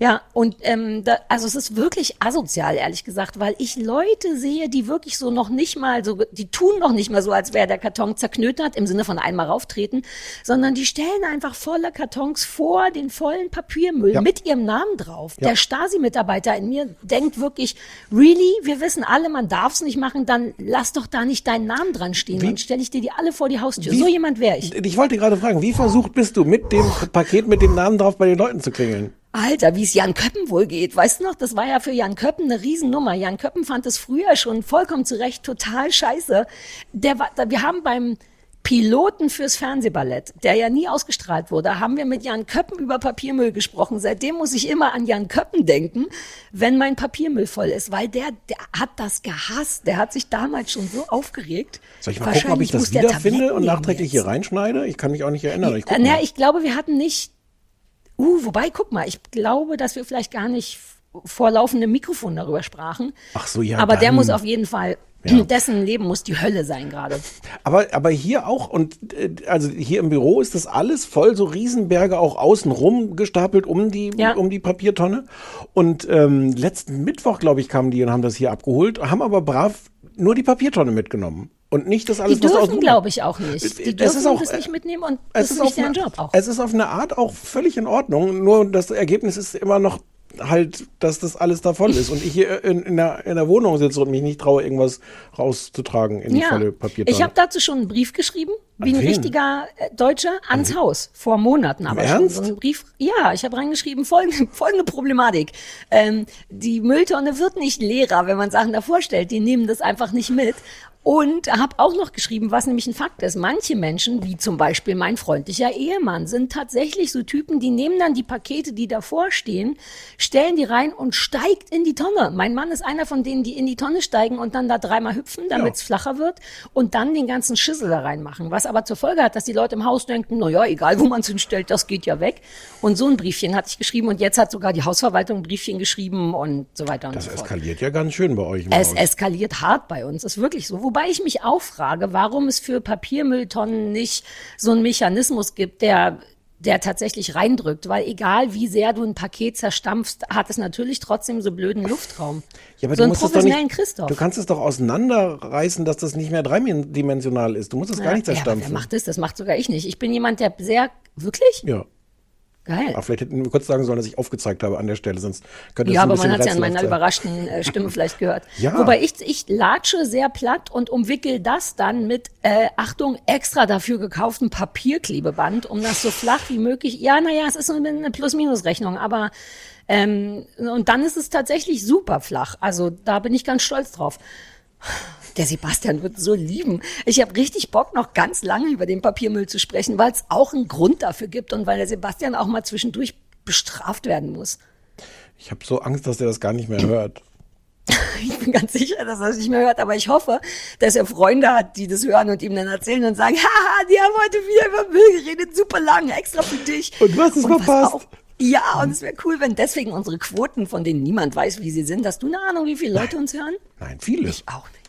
Ja, und ähm, da, also es ist wirklich asozial, ehrlich gesagt, weil ich Leute sehe, die wirklich so noch nicht mal so, die tun noch nicht mal so, als wäre der Karton zerknötert, im Sinne von einmal rauftreten, sondern die stellen einfach voller Kartons vor den vollen Papiermüll Ja. mit ihrem Namen drauf. Ja. Der Stasi-Mitarbeiter in mir denkt wirklich, really, wir wissen alle, man darf es nicht machen, dann lass doch da nicht deinen Namen dran stehen, Wie- dann stelle ich dir die alle vor die Haustür. Wie- so jemand wäre ich. Ich wollte gerade fragen, wie versucht bist du, mit dem Paket mit dem Namen drauf bei den Leuten zu klingeln? Alter, wie es Jan Köppen wohl geht. Weißt du noch, das war ja für Jan Köppen eine Riesennummer. Jan Köppen fand es früher schon vollkommen zu Recht total scheiße. Der war, wir haben beim Piloten fürs Fernsehballett, der ja nie ausgestrahlt wurde, haben wir mit Jan Köppen über Papiermüll gesprochen. Seitdem muss ich immer an Jan Köppen denken, wenn mein Papiermüll voll ist, weil der, der hat das gehasst. Der hat sich damals schon so aufgeregt. Soll ich mal gucken, ob ich das wiederfinde und nachträglich jetzt. hier reinschneide? Ich kann mich auch nicht erinnern. Ich Äh, na, ich glaube, wir hatten nicht. Uh, wobei, guck mal, ich glaube, dass wir vielleicht gar nicht vor laufendem Mikrofon darüber sprachen. Ach so, ja, Aber der dann- muss auf jeden Fall, Ja. (clears throat) dessen Leben muss die Hölle sein gerade. Aber, aber hier auch, und äh, also hier im Büro ist das alles voll, so Riesenberge auch außenrum gestapelt um die, Ja. um die Papiertonne. Und ähm, letzten Mittwoch, glaube ich, kamen die und haben das hier abgeholt, haben aber brav nur die Papiertonne mitgenommen. Und nicht das alles, Die was dürfen, glaube ich, auch nicht. Es Die dürfen ist auch- das nicht mitnehmen und das es ist ist nicht deren Job auch. Es ist auf eine Art auch völlig in Ordnung, nur das Ergebnis ist immer noch halt, dass das alles da voll ist und ich hier in, in, der, in der Wohnung sitze und mich nicht traue, irgendwas rauszutragen in die volle Papiertonne. Ich habe dazu schon einen Brief geschrieben, wie An ein wen? richtiger äh, Deutscher, ans Haus, vor Monaten aber schon. So einen Brief, ja, ich habe reingeschrieben, folgende, (laughs) folgende Problematik. Ähm, die Mülltonne wird nicht leerer, wenn man Sachen davor stellt. Die nehmen das einfach nicht mit. Und habe auch noch geschrieben, was nämlich ein Fakt ist. Manche Menschen, wie zum Beispiel mein freundlicher Ehemann, sind tatsächlich so Typen, die nehmen dann die Pakete, die davor stehen, stellen die rein und steigt in die Tonne. Mein Mann ist einer von denen, die in die Tonne steigen und dann da dreimal hüpfen, damit es flacher wird und dann den ganzen Schissel da reinmachen. Was aber zur Folge hat, dass die Leute im Haus denken, na ja, egal wo man es hinstellt, das geht ja weg. Und so ein Briefchen hatte ich geschrieben und jetzt hat sogar die Hausverwaltung ein Briefchen geschrieben und so weiter und das so fort. eskaliert ja ganz schön bei euch. Es Haus. eskaliert hart bei uns, ist wirklich so. Wobei ich mich auch frage, warum es für Papiermülltonnen nicht so einen Mechanismus gibt, der der tatsächlich reindrückt, weil egal wie sehr du ein Paket zerstampfst, hat es natürlich trotzdem so blöden Luftraum. Ja, aber so du einen musst es doch professionellen nicht, Christoph. Du kannst es doch auseinanderreißen, dass das nicht mehr dreidimensional ist. Du musst es gar nicht Ja, zerstampfen. wer macht das? Das macht sogar ich nicht. Ich bin jemand, der sehr, wirklich? Ja. Geil. Aber vielleicht hätten wir kurz sagen sollen, dass ich aufgezeigt habe an der Stelle, sonst könnte es Ja, aber man hat es ja in meiner überraschten äh, Stimme vielleicht gehört. (laughs) Ja. Wobei ich, ich latsche sehr platt und umwickel das dann mit, äh, Achtung, extra dafür gekauftem Papierklebeband, um das so flach wie möglich. Ja, naja, es ist eine Plus-Minus-Rechnung, aber ähm, und dann ist es tatsächlich super flach. Also da bin ich ganz stolz drauf. Der Sebastian wird so lieben. Ich habe richtig Bock, noch ganz lange über den Papiermüll zu sprechen, weil es auch einen Grund dafür gibt und weil der Sebastian auch mal zwischendurch bestraft werden muss. Ich habe so Angst, dass der das gar nicht mehr hört. (laughs) Ich bin ganz sicher, dass er es nicht mehr hört, aber ich hoffe, dass er Freunde hat, die das hören und ihm dann erzählen und sagen, (laughs) haha, die haben heute wieder über Müll geredet, super lang, extra für dich. Und hast es Und was verpasst. Ja, und es wäre cool, wenn deswegen unsere Quoten, von denen niemand weiß, wie sie sind, hast du eine Ahnung, wie viele Leute uns hören? Nein, viele. Ich auch nicht.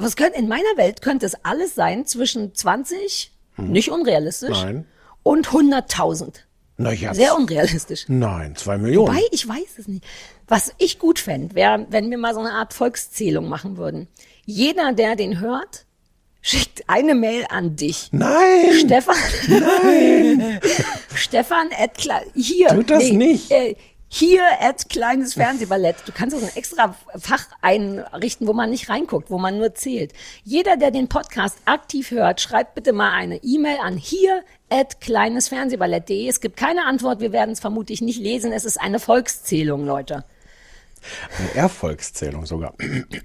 Aber es könnte, in meiner Welt könnte es alles sein zwischen 20, nicht unrealistisch, Hm. Nein. und 100.000. Na ja. Sehr unrealistisch. Nein, zwei Millionen. Wobei, ich weiß es nicht. Was ich gut fände, wäre, wenn wir mal so eine Art Volkszählung machen würden. Jeder, der den hört, schickt eine Mail an dich. Nein! Stefan. Nein! (laughs) Stefan Kle- hier. Tut das nicht. Äh, hier at kleines Fernsehballett. Du kannst auch ein extra Fach einrichten, wo man nicht reinguckt, wo man nur zählt. Jeder, der den Podcast aktiv hört, schreibt bitte mal eine E-Mail an hier at kleinesfernsehballett.de. Es gibt keine Antwort. Wir werden es vermutlich nicht lesen. Es ist eine Volkszählung, Leute. Eine Erfolgszählung sogar.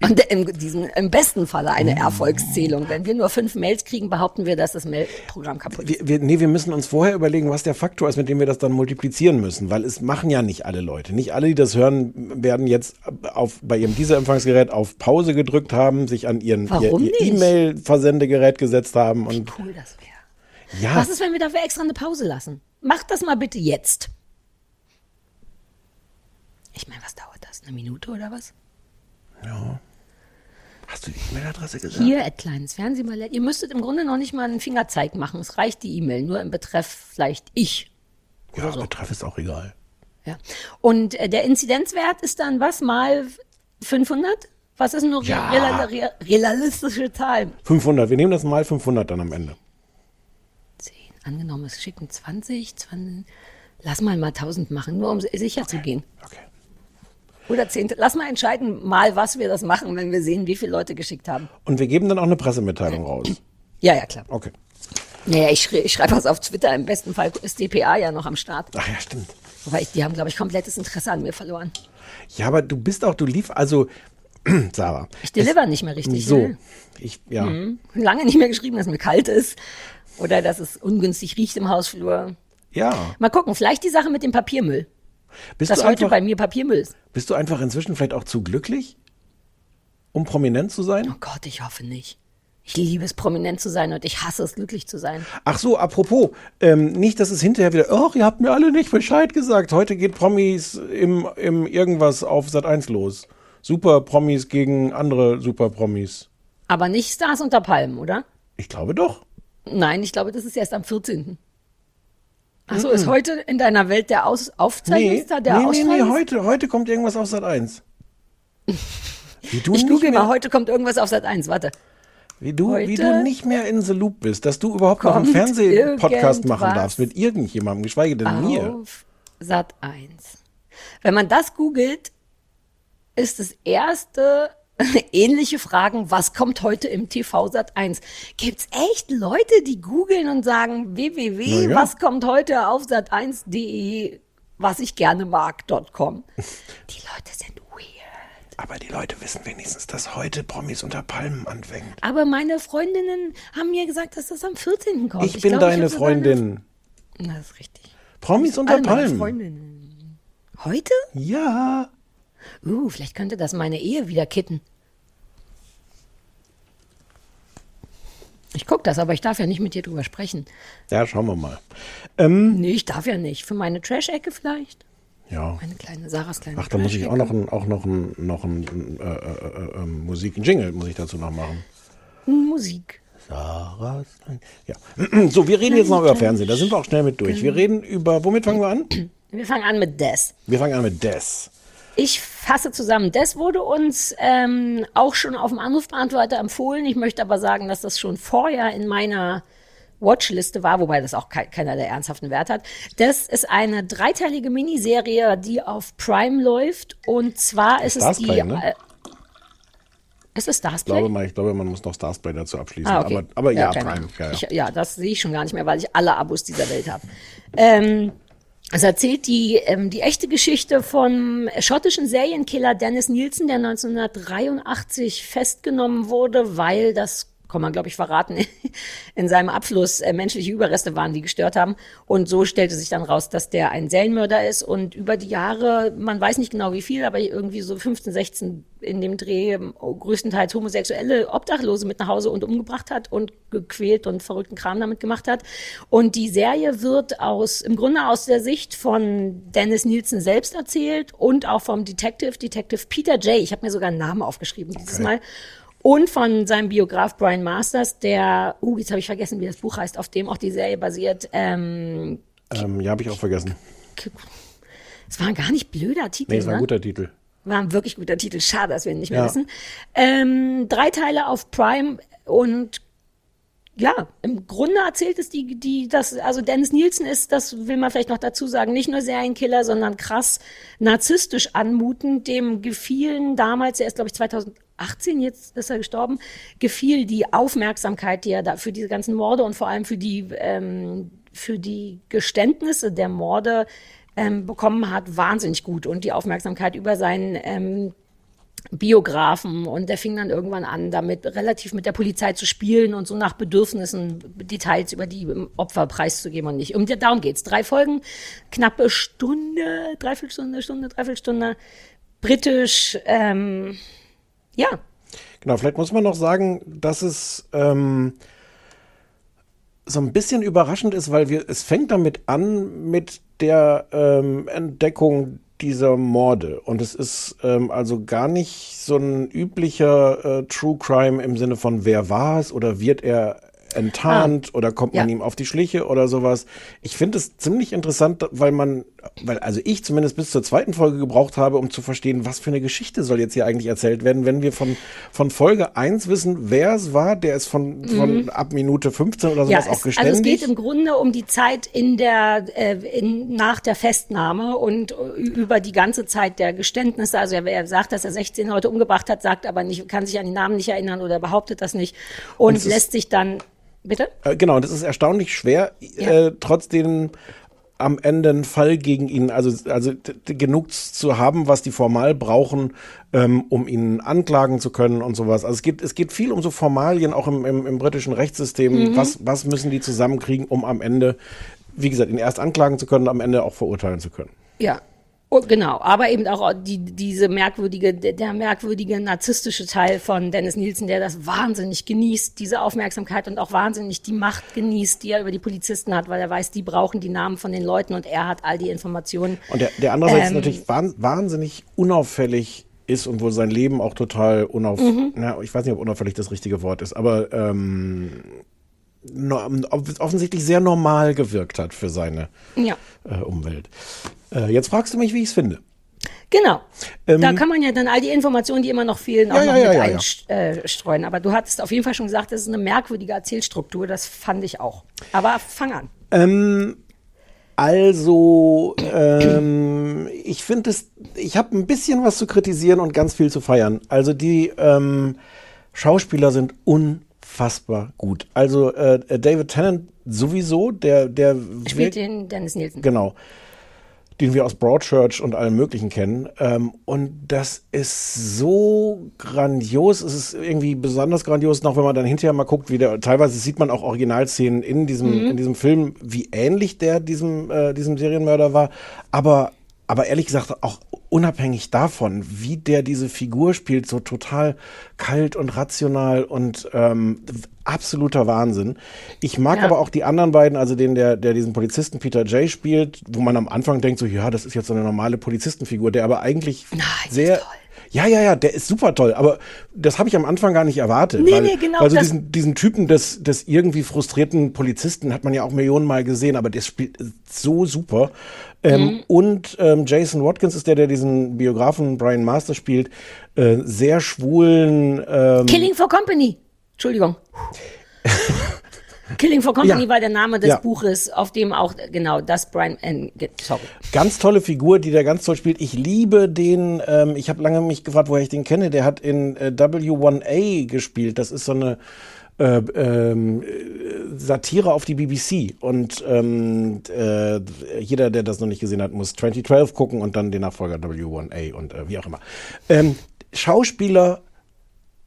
Und im, diesen, im besten Falle eine Erfolgszählung. Wenn wir nur fünf Mails kriegen, behaupten wir, dass das Mailprogramm kaputt ist. Wir, wir, nee, wir müssen uns vorher überlegen, was der Faktor ist, mit dem wir das dann multiplizieren müssen, weil es machen ja nicht alle Leute. Nicht alle, die das hören, werden jetzt auf, bei ihrem Dieser-Empfangsgerät auf Pause gedrückt haben, sich an ihren, ihr, Warum ihr? E-Mail-Versendegerät gesetzt haben und Cool das wäre. ja, Was ist, wenn wir dafür extra eine Pause lassen? Macht das mal bitte jetzt. Ich meine, was dauert das? Eine Minute oder was? hast du die E-Mail-Adresse gesagt? Hier, at kleines Fernsehballett. Ihr müsstet im Grunde noch nicht mal einen Fingerzeig machen. Es reicht die E-Mail, nur im Betreff vielleicht ich. ja, Betreff ist auch egal. Ja. Und äh, der Inzidenzwert ist dann was mal 500? Was ist nur Ja. real, real, realistische Zahl? 500, wir nehmen das mal 500 dann am Ende. 10. Angenommen, es schicken 20, 20. Lass mal mal 1000 machen, nur um sicher zu gehen. Okay. Oder 10. Lass mal entscheiden, mal was wir das machen, wenn wir sehen, wie viele Leute geschickt haben. Und wir geben dann auch eine Pressemitteilung raus. Ja, ja, klar. Okay. Naja, ich, schrei- ich schreibe was auf Twitter. Im besten Fall ist DPA ja noch am Start. Ach ja, stimmt. Wobei ich, die haben, glaube ich, komplettes Interesse an mir verloren. Ja, aber du bist auch, du lief, also, (clears throat) Sarah. Ich deliver nicht mehr richtig. So, Ne? ich, ja. Mhm. Lange nicht mehr geschrieben, dass mir kalt ist. Oder dass es ungünstig riecht im Hausflur. Ja. Mal gucken, vielleicht die Sache mit dem Papiermüll. Bist dass du, heute einfach, bei mir Papiermüll ist. bist du einfach inzwischen vielleicht auch zu glücklich, um prominent zu sein? Oh Gott, ich hoffe nicht. Ich liebe es, prominent zu sein und ich hasse es, glücklich zu sein. Ach so, apropos, ähm, nicht, dass es hinterher wieder, ach, ihr habt mir alle nicht Bescheid gesagt. Heute geht Promis im, im irgendwas auf Sat 1 los. Super Promis gegen andere Super Promis. Aber nicht Stars unter Palmen, oder? Ich glaube doch. Nein, ich glaube, das ist erst am 14. Ach so, ist heute in deiner Welt der Aus Nee, Aufzeichnungstag, der nee, nee, nee, Ausstrahlungs- heute, heute kommt irgendwas auf Sat 1. (laughs) Wie du, Ich nicht google mal, heute kommt irgendwas auf Sat 1, warte. wie, du, wie du nicht mehr in the loop bist, dass du überhaupt noch einen Fernsehpodcast machen darfst mit irgendjemandem, geschweige denn mir. Auf Sat 1. Wenn man das googelt, ist das erste (laughs) ähnliche Fragen, was kommt heute im TV Sat 1? Gibt's echt Leute, die googeln und sagen www, ja. was kommt heute auf Sat 1.de, was ich gerne mag.com? (laughs) Die Leute sind weird. Aber die Leute wissen wenigstens, dass heute Promis unter Palmen anfängt. Aber meine Freundinnen haben mir gesagt, dass das am 14. kommt. Ich bin glaub, deine eine- Freundin. Na, das ist richtig. Promis unter Palmen. Freundinnen. Heute? Ja. Uh, vielleicht könnte das meine Ehe wieder kitten. Ich guck das, aber ich darf ja nicht mit dir drüber sprechen. Ja, schauen wir mal. Ähm, Nee, ich darf ja nicht. Für meine Trash-Ecke vielleicht. ja. Meine kleine, Sarahs kleine Ach, da muss ich auch noch ein, auch noch ein, noch ein äh, äh, äh, äh, Musik, ein Jingle muss ich dazu noch machen. Musik. Sarahs. Ja. (clears throat) So, wir reden jetzt noch über Fernsehen. Da sind wir auch schnell mit durch. Wir reden über, womit fangen wir an? Wir fangen an mit Des. Wir fangen an mit Des. Ich fasse zusammen. Des wurde uns ähm, auch schon auf dem Anrufbeantworter empfohlen. Ich möchte aber sagen, dass das schon vorher in meiner Watchliste war, wobei das auch ke keiner der ernsthaften Wert hat. Das ist eine dreiteilige Miniserie, die auf Prime läuft. Und zwar ist es die. ne? Äh, ist es Ich Starsplay? glaube, mal, ich glaube, man muss noch Starsplay dazu abschließen. Ah, okay. Aber, aber ja, keine Prime. Ja, ja. Ich, ja, das sehe ich schon gar nicht mehr, weil ich alle Abos dieser Welt habe. Ähm, es erzählt die, ähm, die echte Geschichte vom schottischen Serienkiller Dennis Nielsen, der 1983 festgenommen wurde, weil das kann man, glaube ich, verraten, (laughs) in seinem Abfluss äh, menschliche Überreste waren, die gestört haben. Und so stellte sich dann raus, dass der ein Serienmörder ist und über die Jahre, man weiß nicht genau wie viel, aber irgendwie so 15, 16 in dem Dreh ähm, größtenteils homosexuelle Obdachlose mit nach Hause und umgebracht hat und gequält und verrückten Kram damit gemacht hat. Und die Serie wird aus, im Grunde aus der Sicht von Dennis Nielsen selbst erzählt und auch vom Detective, Detective Peter J. Ich habe mir sogar einen Namen aufgeschrieben dieses Mal. Und von seinem Biograf Brian Masters, der, uh, jetzt habe ich vergessen, wie das Buch heißt, auf dem auch die Serie basiert. Ähm, Ähm, ja, habe ich auch vergessen. es war ein gar nicht blöder Titel. Nee, es war ne? ein guter Titel. War ein wirklich guter Titel. Schade, dass wir ihn nicht mehr Ja. wissen. Ähm, drei Teile auf Prime und ja, im Grunde erzählt es die, die, das, also Dennis Nielsen ist, das will man vielleicht noch dazu sagen, nicht nur Serienkiller, sondern krass narzisstisch anmutend. Dem gefielen damals, er ist glaube ich 2018, jetzt ist er gestorben, gefiel die Aufmerksamkeit, die er da für diese ganzen Morde und vor allem für die, ähm, für die Geständnisse der Morde ähm, bekommen hat, wahnsinnig gut. Und die Aufmerksamkeit über seinen ähm, Biografen und der fing dann irgendwann an, damit relativ mit der Polizei zu spielen und so nach Bedürfnissen Details über die Opfer preiszugeben und nicht. Um, darum geht's. Drei Folgen, knappe Stunde, Dreiviertelstunde, Stunde, Dreiviertelstunde, britisch, ähm, ja. Genau, vielleicht muss man noch sagen, dass es ähm, so ein bisschen überraschend ist, weil wir, es fängt damit an mit der ähm, Entdeckung dieser Morde. Und es ist ähm, also gar nicht so ein üblicher äh, True Crime im Sinne von wer war es oder wird er enttarnt oder kommt man Ja. ihm auf die Schliche oder sowas. Ich finde es ziemlich interessant, weil man, weil also ich zumindest bis zur zweiten Folge gebraucht habe, um zu verstehen, was für eine Geschichte soll jetzt hier eigentlich erzählt werden, wenn wir von, von Folge 1 wissen, wer es war, der ist von, von ab Minute 15 oder Mhm. Ja, sowas auch es, geständig. also es geht im Grunde um die Zeit in der, äh, in, nach der Festnahme und äh, über die ganze Zeit der Geständnisse. Also er, er sagt, dass er 16 Leute umgebracht hat, sagt aber nicht, kann sich an die Namen nicht erinnern oder behauptet das nicht und, ist- lässt sich dann, bitte? Äh, genau, es ist erstaunlich schwer, äh, trotzdem am Ende einen Fall gegen ihn, also, also genug zu haben, was die formal brauchen, ähm, um ihn anklagen zu können und sowas. Also es geht, es geht viel um so Formalien, auch im, im, im britischen Rechtssystem. Mhm. Was, was müssen die zusammenkriegen, um am Ende, wie gesagt, ihn erst anklagen zu können und am Ende auch verurteilen zu können. Ja. Und genau, aber eben auch die, diese merkwürdige, der merkwürdige narzisstische Teil von Dennis Nielsen, der das wahnsinnig genießt, diese Aufmerksamkeit und auch wahnsinnig die Macht genießt, die er über die Polizisten hat, weil er weiß, die brauchen die Namen von den Leuten und er hat all die Informationen. Und der, der andererseits Ähm, natürlich wahn, wahnsinnig unauffällig ist und wohl sein Leben auch total unauf, Mhm. na, ich weiß nicht, ob unauffällig das richtige Wort ist, aber ähm, no, offensichtlich sehr normal gewirkt hat für seine Ja. äh, Umwelt. Äh, jetzt fragst du mich, wie ich es finde. Genau. Ähm, da kann man ja dann all die Informationen, die immer noch fehlen, auch Ja, noch ja, mit ja, einstreuen. Aber du hattest auf jeden Fall schon gesagt, das ist eine merkwürdige Erzählstruktur. Das fand ich auch. Aber fang an. Ähm, also, ähm, ich finde es, ich habe ein bisschen was zu kritisieren und ganz viel zu feiern. Also die ähm, Schauspieler sind unfassbar gut. Also äh, David Tennant sowieso, der, der Spielt den Dennis Nielsen. Genau. Den wir aus Broadchurch und allem Möglichen kennen. Ähm, und das ist so grandios. Es ist irgendwie besonders grandios, noch wenn man dann hinterher mal guckt, wie der, teilweise sieht man auch Originalszenen in diesem, Mhm. in diesem Film, wie ähnlich der diesem, äh, diesem Serienmörder war. Aber, aber ehrlich gesagt, auch unabhängig davon, wie der diese Figur spielt, so total kalt und rational und ähm, absoluter Wahnsinn. Ich mag Ja. aber auch die anderen beiden, also den, der, der diesen Polizisten Peter J. spielt, wo man am Anfang denkt, so, ja, das ist jetzt so eine normale Polizistenfigur, der aber eigentlich sehr. Ja, ja, ja, der ist super toll, aber das habe ich am Anfang gar nicht erwartet. Nee, weil, nee, genau, Weil so das- diesen, diesen Typen des, des irgendwie frustrierten Polizisten hat man ja auch Millionen Mal gesehen, aber der spielt so super. Ähm, Mhm. Und ähm, Jason Watkins ist der, der diesen Biografen Brian Master spielt, äh, sehr schwulen. Ähm, Killing for Company. Entschuldigung. (laughs) Killing for Company Ja. war der Name des Ja. Buches, auf dem auch genau das Brian, äh, sorry. Ganz tolle Figur, die der ganz toll spielt. Ich liebe den, ähm, ich habe lange mich gefragt, woher ich den kenne. Der hat in äh, W1A gespielt. Das ist so eine äh, ähm, äh, Satire auf die BBC. Und ähm, äh, jeder, der das noch nicht gesehen hat, muss 2012 gucken und dann den Nachfolger W1A und äh, wie auch immer. Ähm, Schauspieler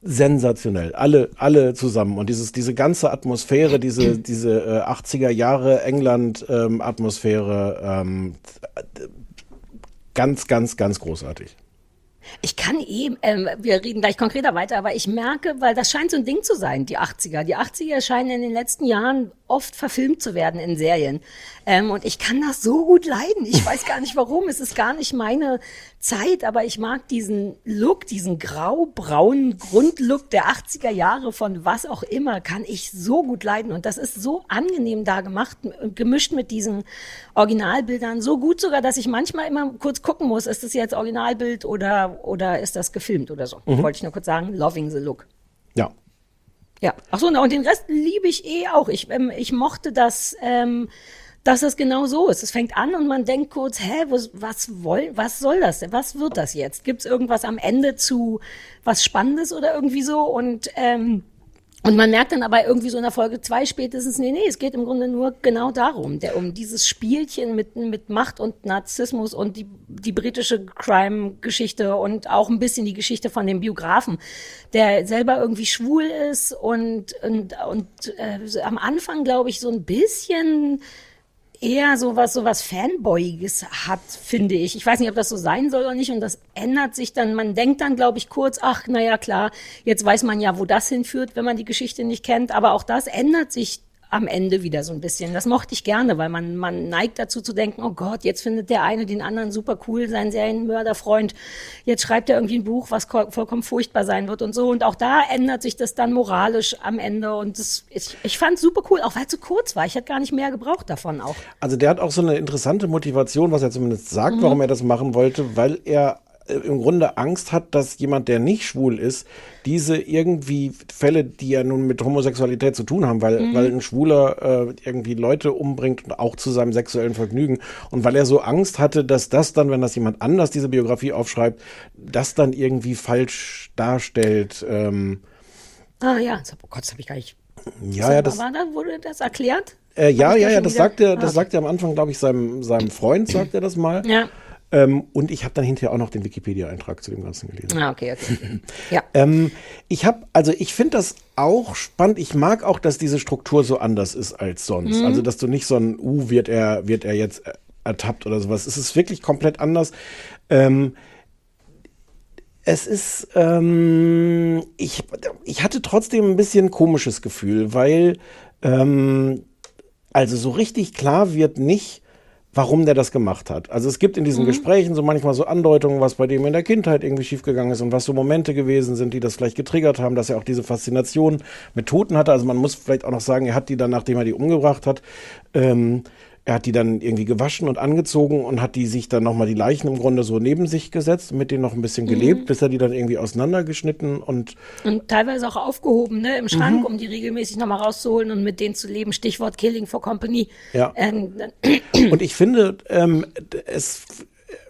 sensationell. Alle, alle zusammen. Und dieses, diese ganze Atmosphäre, diese, diese äh, 80er Jahre England ähm, ähm, ganz, ganz, ganz großartig. Ich kann eben, ähm, wir reden gleich konkreter weiter, aber ich merke, weil das scheint so ein Ding zu sein, die 80er. Die 80er scheinen in den letzten Jahren oft verfilmt zu werden in Serien. Ähm, und ich kann das so gut leiden. Ich weiß gar nicht warum. Es ist gar nicht meine Zeit, aber ich mag diesen Look, diesen grau-braunen Grundlook der 80er Jahre von was auch immer, kann ich so gut leiden. Und das ist so angenehm da gemacht, gemischt mit diesen Originalbildern. So gut sogar, dass ich manchmal immer kurz gucken muss, ist das jetzt Originalbild oder, oder ist das gefilmt oder so. Mhm. Wollte ich nur kurz sagen, loving the look. Ja. Ja, ach so, und den Rest liebe ich eh auch. Ich, ähm, ich mochte das, ähm, dass das genau so ist. Es fängt an und man denkt kurz, hä, was, was, woll, was soll das denn? Was wird das jetzt? Gibt es irgendwas am Ende zu was Spannendes oder irgendwie so? Und ähm, und man merkt dann aber irgendwie so in der Folge zwei spätestens, nee, nee, es geht im Grunde nur genau darum, der, um dieses Spielchen mit, mit Macht und Narzissmus und die, die britische Crime-Geschichte und auch ein bisschen die Geschichte von dem Biografen, der selber irgendwie schwul ist und, und, und äh, am Anfang, glaube ich, so ein bisschen eher sowas, sowas Fanboyiges hat, finde ich. Ich weiß nicht, ob das so sein soll oder nicht. Und das ändert sich dann. Man denkt dann, glaube ich, kurz, ach, naja, klar, jetzt weiß man ja, wo das hinführt, wenn man die Geschichte nicht kennt. Aber auch das ändert sich am Ende wieder so ein bisschen. Das mochte ich gerne, weil man, man neigt dazu zu denken, oh Gott, jetzt findet der eine den anderen super cool, sein Serienmörderfreund. Jetzt schreibt er irgendwie ein Buch, was ko- vollkommen furchtbar sein wird und so. Und auch da ändert sich das dann moralisch am Ende. Und das, ich, ich fand es super cool, auch weil es so kurz war. Ich hätte gar nicht mehr gebraucht davon auch. Also der hat auch so eine interessante Motivation, was er zumindest sagt, Mhm. warum er das machen wollte, weil er im Grunde Angst hat, dass jemand, der nicht schwul ist, diese irgendwie Fälle, die ja nun mit Homosexualität zu tun haben, weil, Mhm. weil ein Schwuler äh, irgendwie Leute umbringt und auch zu seinem sexuellen Vergnügen. Und weil er so Angst hatte, dass das dann, wenn das jemand anders diese Biografie aufschreibt, das dann irgendwie falsch darstellt. Ähm, Ah ja, oh Gott, das habe ich gar nicht. ja, ja, das, war da, wurde das erklärt? äh, ja, ja, ja, das wieder- sagt er, das Ah. sagt er am Anfang, glaube ich, seinem, seinem Freund, sagt er das mal. Ja. Ähm, und ich habe dann hinterher auch noch den Wikipedia-Eintrag zu dem Ganzen gelesen. Ah, okay, okay. (laughs) ja. Ähm, ich habe, also ich finde das auch spannend. Ich mag auch, dass diese Struktur so anders ist als sonst. Mhm. Also, dass du nicht so ein, uh, wird er, wird er jetzt ertappt oder sowas. Es ist wirklich komplett anders. Ähm, es ist, ähm, ich, ich hatte trotzdem ein bisschen komisches Gefühl, weil, ähm, also so richtig klar wird nicht, warum der das gemacht hat. Also es gibt in diesen Gesprächen so manchmal so Andeutungen, was bei dem in der Kindheit irgendwie schiefgegangen ist und was so Momente gewesen sind, die das vielleicht getriggert haben, dass er auch diese Faszination mit Toten hatte. Also man muss vielleicht auch noch sagen, er hat die dann, nachdem er die umgebracht hat, ähm, er hat die dann irgendwie gewaschen und angezogen und hat die sich dann nochmal die Leichen im Grunde so neben sich gesetzt, mit denen noch ein bisschen gelebt, bis er die dann irgendwie auseinandergeschnitten und Und teilweise auch aufgehoben, ne, im Schrank, Mhm. um die regelmäßig nochmal rauszuholen und mit denen zu leben. Stichwort Killing for Company. Ja. Ähm, Und ich finde, ähm, es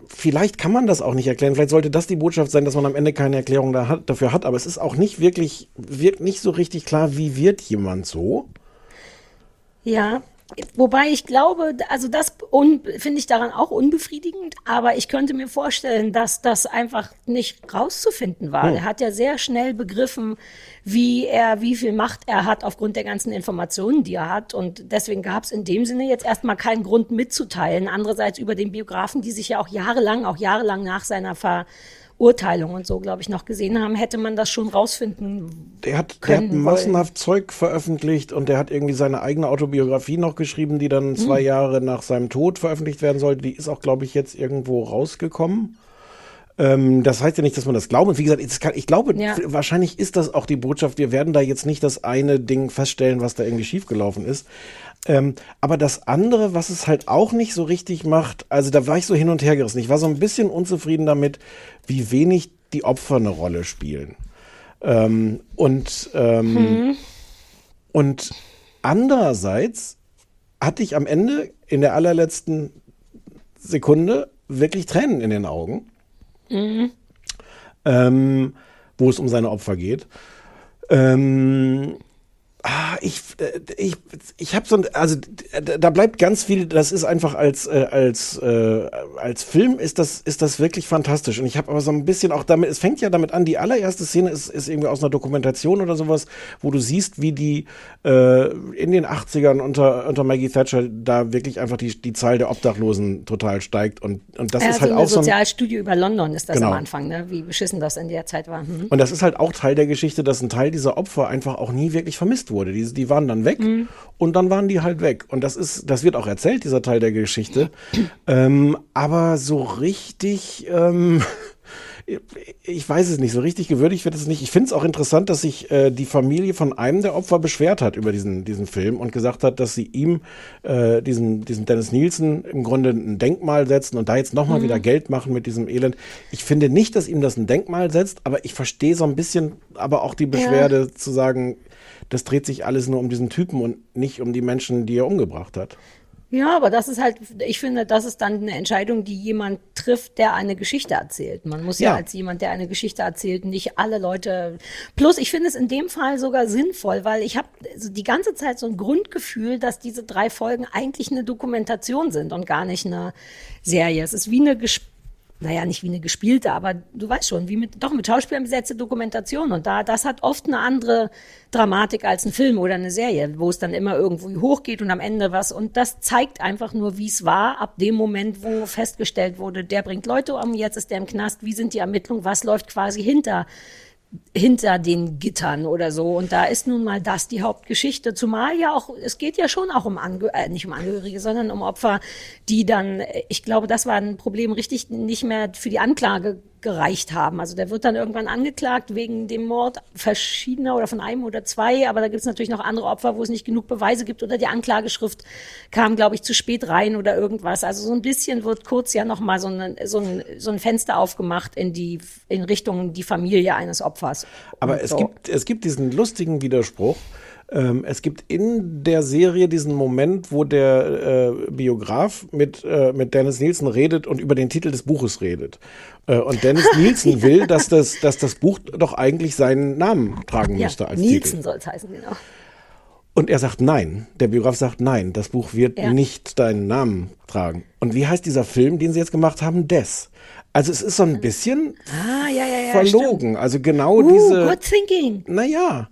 vielleicht kann man das auch nicht erklären. Vielleicht sollte das die Botschaft sein, dass man am Ende keine Erklärung da hat, dafür hat. Aber es ist auch nicht wirklich, wird nicht so richtig klar, wie wird jemand so. Ja, wobei ich glaube, also das finde ich daran auch unbefriedigend, aber ich könnte mir vorstellen, dass das einfach nicht rauszufinden war. Hm. Er hat ja sehr schnell begriffen, wie er, wie viel Macht er hat aufgrund der ganzen Informationen, die er hat. Und deswegen gab es in dem Sinne jetzt erstmal keinen Grund mitzuteilen. Andererseits über den Biografen, die sich ja auch jahrelang, auch jahrelang nach seiner Verurteilung und so, glaube ich, noch gesehen haben, hätte man das schon rausfinden Der hat, der können hat wollen. massenhaft Zeug veröffentlicht und der hat irgendwie seine eigene Autobiografie noch geschrieben, die dann zwei Hm. Jahre nach seinem Tod veröffentlicht werden sollte. Die ist auch, glaube ich, jetzt irgendwo rausgekommen. Ähm, das heißt ja nicht, dass man das glaubt. Und wie gesagt, es kann, ich glaube, Ja. wahrscheinlich ist das auch die Botschaft. Wir werden da jetzt nicht das eine Ding feststellen, was da irgendwie schiefgelaufen ist. Ähm, aber das andere, was es halt auch nicht so richtig macht, also da war ich so hin und her gerissen. Ich war so ein bisschen unzufrieden damit, wie wenig die Opfer eine Rolle spielen. Ähm, und ähm, Hm. und Andererseits hatte ich am Ende in der allerletzten Sekunde wirklich Tränen in den Augen, Mhm. ähm, wo es um seine Opfer geht. Ähm, ah, ich, äh, ich, ich habe so ein, also da bleibt ganz viel, das ist einfach als, äh, als, äh, als Film ist das, ist das wirklich fantastisch. Und ich habe aber so ein bisschen auch damit, es fängt ja damit an, die allererste Szene ist, ist irgendwie aus einer Dokumentation oder sowas, wo du siehst, wie die äh, in den 80ern unter, unter Maggie Thatcher da wirklich einfach die, die Zahl der Obdachlosen total steigt. Und, und das ja, ist halt so auch so ein, Sozialstudie über London ist das Genau. am Anfang, ne? wie beschissen das in der Zeit war. Mhm. Und das ist halt auch Teil der Geschichte, dass ein Teil dieser Opfer einfach auch nie wirklich vermisst wurde. Die, die waren dann weg und dann waren die halt weg. Und das ist, das wird auch erzählt, dieser Teil der Geschichte. ähm, aber so richtig, ähm, (laughs) ich weiß es nicht, so richtig gewürdigt wird es nicht. Ich finde es auch interessant, dass sich äh, die Familie von einem der Opfer beschwert hat über diesen, diesen Film und gesagt hat, dass sie ihm, äh, diesen, diesen Dennis Nielsen, im Grunde ein Denkmal setzen und da jetzt nochmal Mhm. wieder Geld machen mit diesem Elend. Ich finde nicht, dass ihm das ein Denkmal setzt, aber ich verstehe so ein bisschen aber auch die Beschwerde zu sagen, das dreht sich alles nur um diesen Typen und nicht um die Menschen, die er umgebracht hat. Ja, aber das ist halt, ich finde, das ist dann eine Entscheidung, die jemand trifft, der eine Geschichte erzählt. Man muss ja, Ja. als jemand, der eine Geschichte erzählt, nicht alle Leute. Plus, ich finde es in dem Fall sogar sinnvoll, weil ich habe die ganze Zeit so ein Grundgefühl, dass diese drei Folgen eigentlich eine Dokumentation sind und gar nicht eine Serie. Es ist wie eine ges naja, nicht wie eine gespielte, aber du weißt schon, wie mit, doch mit Schauspielern besetzte Dokumentation. Und da, das hat oft eine andere Dramatik als ein Film oder eine Serie, wo es dann immer irgendwo hochgeht und am Ende was. Und das zeigt einfach nur, wie es war, ab dem Moment, wo festgestellt wurde, der bringt Leute um, jetzt ist der im Knast, wie sind die Ermittlungen, was läuft quasi hinter hinter den Gittern oder so. Und da ist nun mal das die Hauptgeschichte. Zumal ja auch, es geht ja schon auch um Angehörige, äh, nicht um Angehörige, sondern um Opfer, die dann, äh, ich glaube, das war ein Problem, richtig nicht mehr für die Anklage gereicht haben. Also der wird dann irgendwann angeklagt wegen dem Mord verschiedener oder von einem oder zwei, aber da gibt es natürlich noch andere Opfer, wo es nicht genug Beweise gibt oder die Anklageschrift kam, glaube ich, zu spät rein oder irgendwas. Also so ein bisschen wird kurz ja noch mal so ein, so ein, so ein Fenster aufgemacht in die in Richtung die Familie eines Opfers. Aber es so. gibt, es gibt diesen lustigen Widerspruch. Ähm, es gibt in der Serie diesen Moment, wo der äh, Biograf mit, äh, mit Dennis Nielsen redet und über den Titel des Buches redet. Äh, und Dennis (laughs) Nielsen will, dass das, dass das Buch doch eigentlich seinen Namen tragen ja, müsste als Nielsen soll es heißen, genau. Und er sagt nein. Der Biograf sagt nein, das Buch wird Ja. nicht deinen Namen tragen. Und wie heißt dieser Film, den sie jetzt gemacht haben? Des. Also es ist so ein bisschen Ah, ja, ja, ja. verlogen. Also genau Uh, diese. good thinking. Naja.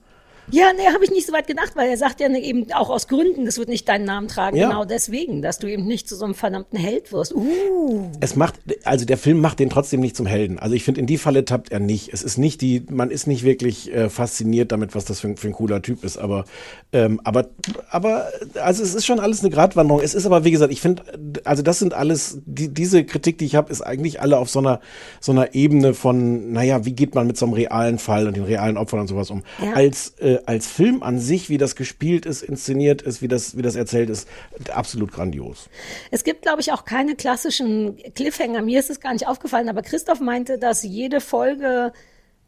Ja, nee, habe ich nicht so weit gedacht, weil er sagt ja ne, eben auch aus Gründen, das wird nicht deinen Namen tragen. Ja. Genau deswegen, dass du eben nicht zu so einem verdammten Held wirst. Uh. Es macht, also der Film macht den trotzdem nicht zum Helden. Also ich finde, in die Falle tappt er nicht. Es ist nicht die, man ist nicht wirklich äh, fasziniert damit, was das für, ein- für ein cooler Typ ist. Aber, ähm, aber, aber, also es ist schon alles eine Gratwanderung. Es ist aber, wie gesagt, ich finde, also das sind alles, die, diese Kritik, die ich habe, ist eigentlich alle auf so einer, so einer Ebene von, naja, wie geht man mit so einem realen Fall und den realen Opfern und sowas um. Ja. Als, äh, als Film an sich, wie das gespielt ist, inszeniert ist, wie das, wie das erzählt ist, absolut grandios. Es gibt, glaube ich, auch keine klassischen Cliffhanger. Mir ist es gar nicht aufgefallen, aber Christoph meinte, dass jede Folge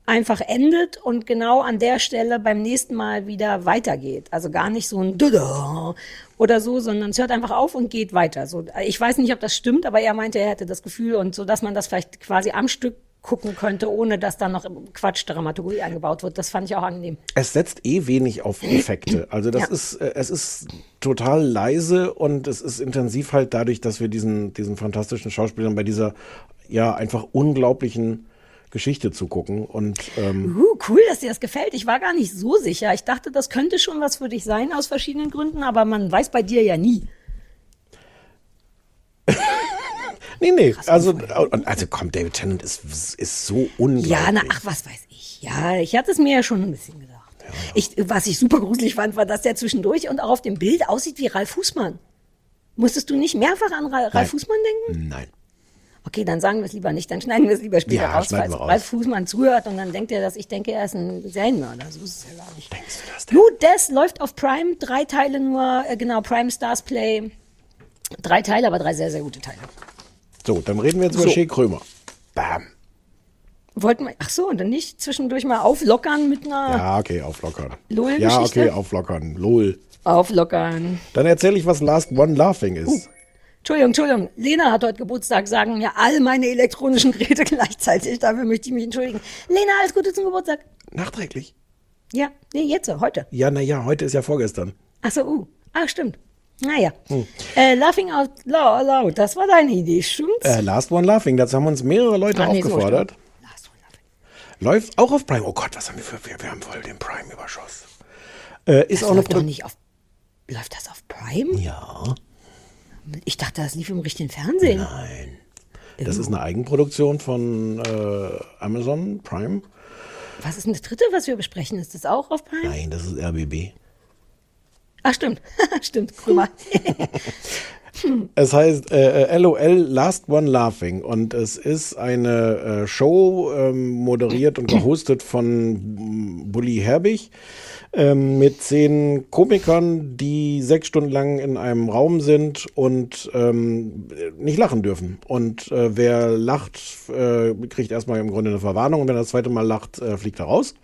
einfach endet und genau an der Stelle beim nächsten Mal wieder weitergeht. Also gar nicht so ein Dada oder so, sondern es hört einfach auf und geht weiter. So, ich weiß nicht, ob das stimmt, aber er meinte, er hätte das Gefühl und so, dass man das vielleicht quasi am Stück gucken könnte, ohne dass da noch Quatsch Dramaturgie eingebaut wird. Das fand ich auch angenehm. Es setzt eh wenig auf Effekte. (clears throat) Also das Ja. ist, äh, es ist total leise und es ist intensiv halt dadurch, dass wir diesen, diesen fantastischen Schauspielern bei dieser, ja, einfach unglaublichen Geschichte zugucken. Und ähm, Uh, cool, dass dir das gefällt. Ich war gar nicht so sicher. Ich dachte, das könnte schon was für dich sein aus verschiedenen Gründen, aber man weiß bei dir ja nie. (laughs) nee, nee, also, also komm, David Tennant ist, ist so unglaublich. Ja, na, ach, was weiß ich. Ja, ich hatte es mir ja schon ein bisschen gedacht. Ich, was ich super gruselig fand, war, dass der zwischendurch und auch auf dem Bild aussieht wie Ralf Fußmann. Musstest du nicht mehrfach an Ra- Ralf Nein. Fußmann denken? Nein. Okay, dann sagen wir es lieber nicht. Dann schneiden wir es lieber später Ja, raus, falls. Ralf Fußmann zuhört und dann denkt er, dass ich denke, er ist ein Serienmörder. So ist es ja gar nicht. Denkst du das denn? Gut, das läuft auf Prime. Drei Teile nur, äh, genau, Prime Stars Play. Drei Teile, aber drei sehr, sehr gute Teile. So, dann reden wir jetzt über So. Shea Krömer. Bam. Wollten wir, ach so, und dann nicht zwischendurch mal auflockern mit einer Ja, okay, auflockern. LOL-Geschichte? Ja, okay, auflockern. Lol. Auflockern. Dann erzähle ich, was Last One Laughing ist. Entschuldigung, Entschuldigung. Lena hat heute Geburtstag, sagen mir all meine elektronischen Geräte (laughs) gleichzeitig. Dafür möchte ich mich entschuldigen. Lena, alles Gute zum Geburtstag. Nachträglich? Ja, nee, jetzt, heute. Ja, naja, heute ist ja vorgestern. Ach so, uh. Ah, stimmt. Naja. Äh, Laughing out loud, das war deine Idee, stimmt's? Äh, Last One Laughing, dazu haben uns mehrere Leute Ach nee, so aufgefordert. Läuft auch auf Prime. Oh Gott, was haben wir für, wir, wir haben voll den Prime-Überschuss. Äh, ist das auch läuft doch Produ- nicht auf. Läuft das auf Prime? Ja. Ich dachte, das lief im richtigen Fernsehen. Nein. Das ist eine Eigenproduktion von äh, Amazon Prime. Was ist denn das dritte, was wir besprechen? Ist das auch auf Prime? Nein, das ist RBB. Ach, stimmt. (laughs) stimmt, Krümmer. (laughs) Es heißt äh, äh, LOL Last One Laughing und es ist eine äh, Show ähm, moderiert und gehostet von Bully Herbig ähm, mit zehn Komikern, die sechs Stunden lang in einem Raum sind und ähm, nicht lachen dürfen. Und äh, wer lacht, äh, kriegt erstmal im Grunde eine Verwarnung und wenn er das zweite Mal lacht, äh, fliegt er raus.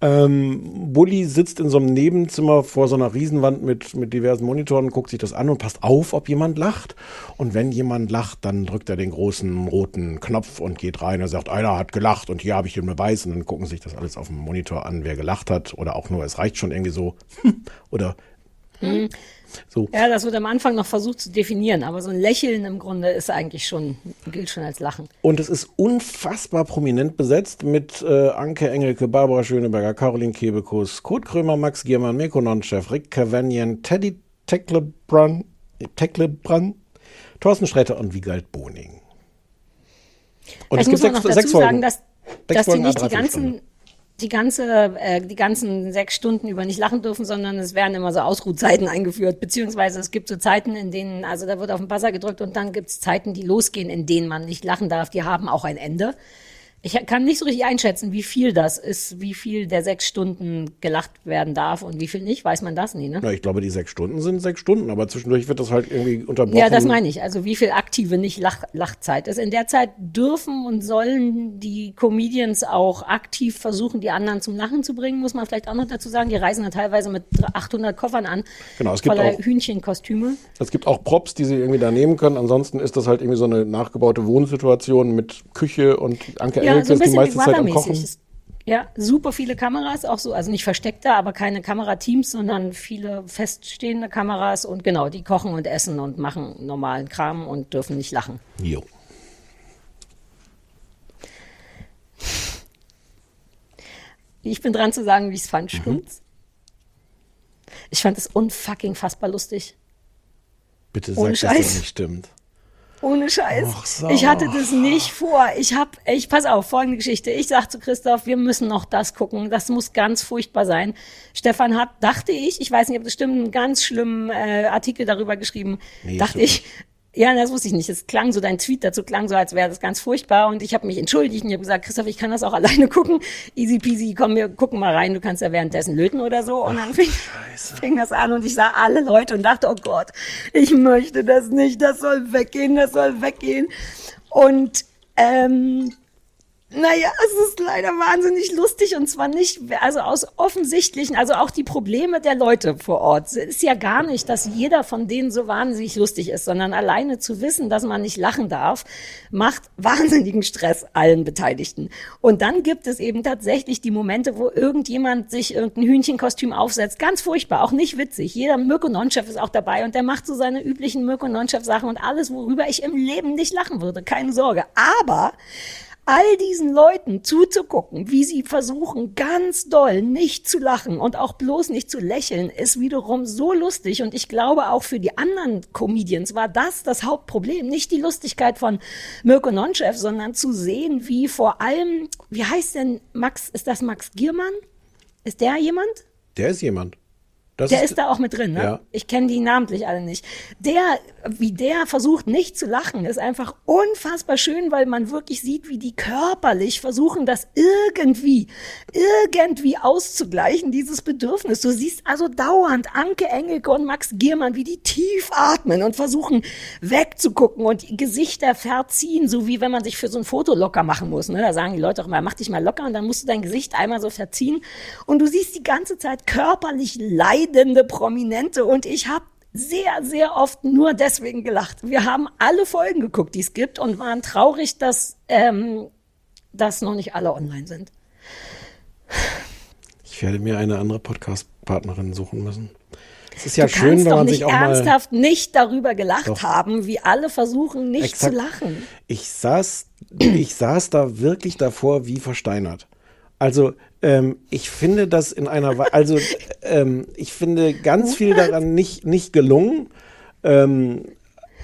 Ähm, Bully sitzt in so einem Nebenzimmer vor so einer Riesenwand mit, mit diversen Monitoren, guckt sich das an und passt auf, ob jemand lacht. Und wenn jemand lacht, dann drückt er den großen roten Knopf und geht rein und sagt, einer hat gelacht und hier habe ich den Beweis. Und dann gucken sich das alles auf dem Monitor an, wer gelacht hat. Oder auch nur, es reicht schon irgendwie so. (laughs) Oder Hm. So. Ja, das wird am Anfang noch versucht zu definieren, aber so ein Lächeln im Grunde ist eigentlich schon, gilt schon als Lachen. Und es ist unfassbar prominent besetzt mit äh, Anke Engelke, Barbara Schöneberger, Caroline Kebekus, Kurt Krömer, Max Giermann, Mirko Nonchef, Rick Cavanian, Teddy Tecklebrand, Tecklebrand, Thorsten Sträter und Wiegald Boning. Und Vielleicht muss man noch dazu sagen, dass, Sechs dass die Folgen, nicht die ganzen, die ganze, äh, die ganzen sechs Stunden über nicht lachen dürfen, sondern es werden immer so Ausruhzeiten eingeführt, beziehungsweise es gibt so Zeiten, in denen, also da wird auf den Buzzer gedrückt und dann gibt es Zeiten, die losgehen, in denen man nicht lachen darf, die haben auch ein Ende. Ich kann nicht so richtig einschätzen, wie viel das ist, wie viel der sechs Stunden gelacht werden darf und wie viel nicht. Weiß man das nie, ne? Na, ich glaube, die sechs Stunden sind sechs Stunden, aber zwischendurch wird das halt irgendwie unterbrochen. Ja, das meine ich. Also wie viel aktive nicht Lach Lachzeit ist. In der Zeit dürfen und sollen die Comedians auch aktiv versuchen, die anderen zum Lachen zu bringen, muss man vielleicht auch noch dazu sagen. Die reisen dann teilweise mit 800 Koffern an, Genau, es gibt auch- Hühnchenkostüme. Es gibt auch Props, die sie irgendwie da nehmen können. Ansonsten ist das halt irgendwie so eine nachgebaute Wohnsituation mit Küche und Anke Ja, Engelke so ein bisschen wie meiste Zeit am Brother-mäßig. Ja, super viele Kameras, auch so, also nicht versteckte, aber keine Kamerateams, sondern viele feststehende Kameras und genau, die kochen und essen und machen normalen Kram und dürfen nicht lachen. Jo. Ich bin dran zu sagen, wie ich es fand, Mhm. stimmt's? Ich fand es unfucking fassbar lustig. Bitte Ohne sag, dass das Scheiß. nicht stimmt. Ohne Scheiß. So. Ich hatte das nicht vor. Ich hab, ich pass auf, folgende Geschichte. Ich sag zu Christoph, wir müssen noch das gucken. Das muss ganz furchtbar sein. Stefan hat, dachte ich, ich weiß nicht, ob das stimmt, einen ganz schlimmen äh, Artikel darüber geschrieben. Nee, dachte ich. Ja, das wusste ich nicht. Es klang so, dein Tweet dazu klang so, als wäre das ganz furchtbar. Und ich habe mich entschuldigt und ich habe gesagt, Christoph, ich kann das auch (laughs) alleine gucken. Easy peasy, komm, wir gucken mal rein. Du kannst ja währenddessen löten oder so. Und dann fing, fing das an und ich sah alle Leute und dachte, oh Gott, ich möchte das nicht. Das soll weggehen, das soll weggehen. Und ähm, naja, es ist leider wahnsinnig lustig und zwar nicht, also aus offensichtlichen, also auch die Probleme der Leute vor Ort. Es ist ja gar nicht, dass jeder von denen so wahnsinnig lustig ist, sondern alleine zu wissen, dass man nicht lachen darf, macht (laughs) wahnsinnigen Stress allen Beteiligten. Und dann gibt es eben tatsächlich die Momente, wo irgendjemand sich irgendein Hühnchenkostüm aufsetzt. Ganz furchtbar, auch nicht witzig. Jeder Mirko Nonchef ist auch dabei und der macht so seine üblichen Mirko Nonchef Sachen und alles, worüber ich im Leben nicht lachen würde. Keine Sorge. Aber all diesen Leuten zuzugucken, wie sie versuchen, ganz doll nicht zu lachen und auch bloß nicht zu lächeln, ist wiederum so lustig. Und ich glaube, auch für die anderen Comedians war das das Hauptproblem. Nicht die Lustigkeit von Mirko Nonchef, sondern zu sehen, wie vor allem, wie heißt denn Max, ist das Max Giermann? Ist der jemand? Der ist jemand. Das der ist, da auch mit drin, ne? Ja. Ich kenne die namentlich alle nicht. Der, wie der versucht nicht zu lachen, ist einfach unfassbar schön, weil man wirklich sieht, wie die körperlich versuchen, das irgendwie, irgendwie auszugleichen, dieses Bedürfnis. Du siehst also dauernd Anke Engelke und Max Giermann, wie die tief atmen und versuchen wegzugucken und Gesichter verziehen, so wie wenn man sich für so ein Foto locker machen muss. Ne? Da sagen die Leute auch immer, mach dich mal locker und dann musst du dein Gesicht einmal so verziehen. Und du siehst die ganze Zeit körperlich leidende Prominente und ich habe sehr, sehr oft nur deswegen gelacht. Wir haben alle Folgen geguckt, die es gibt und waren traurig, dass, ähm, dass noch nicht alle online sind. Ich werde mir eine andere Podcast-Partnerin suchen müssen. Es ist ja du schön, wenn man nicht sich auch mal. ernsthaft nicht darüber gelacht Doch. haben, wie alle versuchen, nicht Exakt. zu lachen. Ich saß, ich saß da wirklich davor wie versteinert. Also ähm, ich finde das in einer, Wei- also ähm, ich finde ganz viel daran nicht nicht gelungen. Ähm,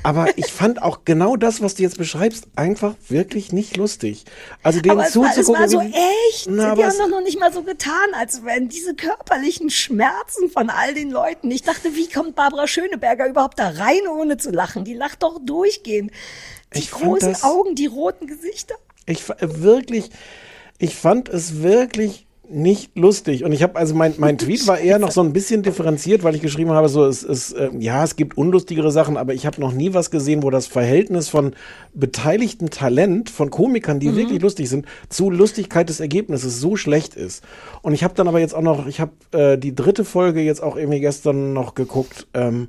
aber ich fand auch genau das, was du jetzt beschreibst, einfach wirklich nicht lustig. Also den aber es war, es zuzugucken. war so echt. Na, die haben doch noch nicht mal so getan, als wären diese körperlichen Schmerzen von all den Leuten. Ich dachte, wie kommt Barbara Schöneberger überhaupt da rein, ohne zu lachen? Die lacht doch durchgehend. Die Ich großen das- Augen, die roten Gesichter. Ich wirklich, ich fand es wirklich nicht lustig. Und ich habe, also mein, mein Tweet war eher noch so ein bisschen differenziert, weil ich geschrieben habe, so es ist, äh, ja, es gibt unlustigere Sachen, aber ich habe noch nie was gesehen, wo das Verhältnis von beteiligtem Talent, von Komikern, die wirklich lustig sind, zu Lustigkeit des Ergebnisses so schlecht ist. Und ich habe dann aber jetzt auch noch, ich habe äh, die dritte Folge jetzt auch irgendwie gestern noch geguckt. Ähm,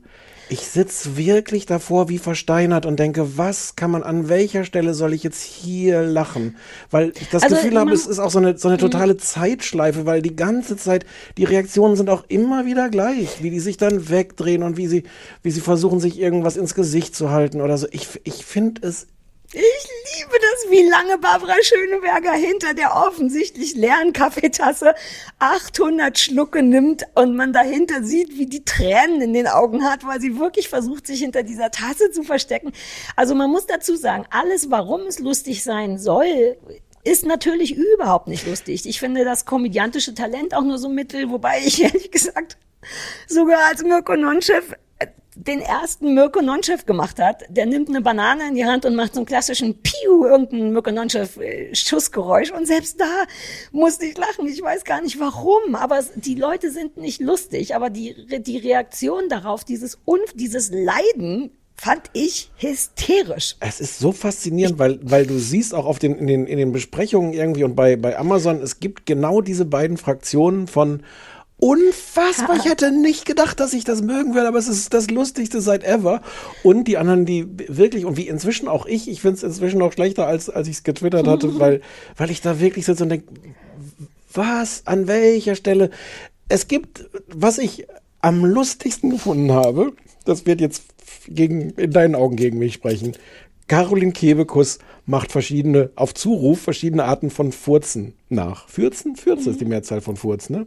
ich sitz wirklich davor wie versteinert und denke, was kann man, an welcher Stelle soll ich jetzt hier lachen? Weil ich das Also, Gefühl habe, es ist auch so eine, so eine totale Zeitschleife, weil die ganze Zeit, die Reaktionen sind auch immer wieder gleich, wie die sich dann wegdrehen und wie sie, wie sie versuchen, sich irgendwas ins Gesicht zu halten oder so. Ich, ich finde es Ich liebe das, wie lange Barbara Schöneberger hinter der offensichtlich leeren Kaffeetasse 800 Schlucke nimmt und man dahinter sieht, wie die Tränen in den Augen hat, weil sie wirklich versucht, sich hinter dieser Tasse zu verstecken. Also man muss dazu sagen, alles, warum es lustig sein soll, ist natürlich überhaupt nicht lustig. Ich finde das komödiantische Talent auch nur so mittel, wobei ich (laughs) ehrlich gesagt sogar als Mirko Nonchef den ersten Mirko Nonchef gemacht hat. Der nimmt eine Banane in die Hand und macht so einen klassischen Piu, irgendein Mirko Nonchef äh, Schussgeräusch. Und selbst da musste ich lachen. Ich weiß gar nicht warum, aber es, die Leute sind nicht lustig. Aber die, die Reaktion darauf, dieses, Unf dieses Leiden, fand ich hysterisch. Es ist so faszinierend, weil, weil du siehst auch auf den, in, den, in den Besprechungen irgendwie und bei, bei Amazon, es gibt genau diese beiden Fraktionen von unfassbar, ich hätte nicht gedacht, dass ich das mögen würde, aber es ist das Lustigste seit ever. Und die anderen, die wirklich, und wie inzwischen auch ich, ich finde es inzwischen noch schlechter, als, als ich es getwittert hatte, (laughs) weil, weil ich da wirklich sitze und denke, was, an welcher Stelle? Es gibt, was ich am lustigsten gefunden habe, das wird jetzt gegen, in deinen Augen gegen mich sprechen. Caroline Kebekus macht verschiedene, auf Zuruf, verschiedene Arten von Furzen nach. Fürzen? Fürze ist die Mehrzahl von Furz, ne?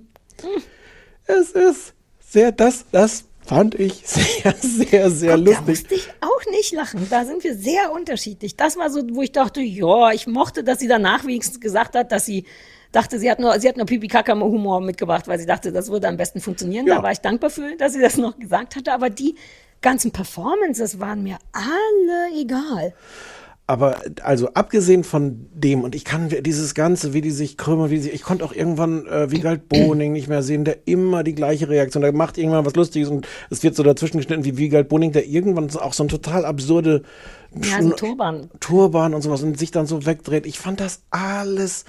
Es ist sehr, das, das fand ich (laughs) sehr, sehr, sehr Guck, Da lustig. musste ich auch nicht lachen. Da sind wir sehr unterschiedlich. Das war so, wo ich dachte, ja, ich mochte, dass sie danach wenigstens gesagt hat, dass sie dachte, sie hat nur, sie hat nur pipi kaka humor mitgebracht, weil sie dachte, das würde am besten funktionieren. Ja. Da war ich dankbar für, dass sie das noch gesagt hatte. Aber die ganzen Performances waren mir alle egal. Aber also abgesehen von dem, und ich kann dieses Ganze, wie die sich krümmen, wie sie, ich konnte auch irgendwann äh, Wiegald (clears throat) Boning nicht mehr sehen, der immer die gleiche Reaktion, der macht irgendwann was Lustiges und es wird so dazwischen geschnitten wie Wiegald Boning, der irgendwann auch so ein total absurde Ja, so Turban. Turban und sowas und sich dann so wegdreht. Ich fand das alles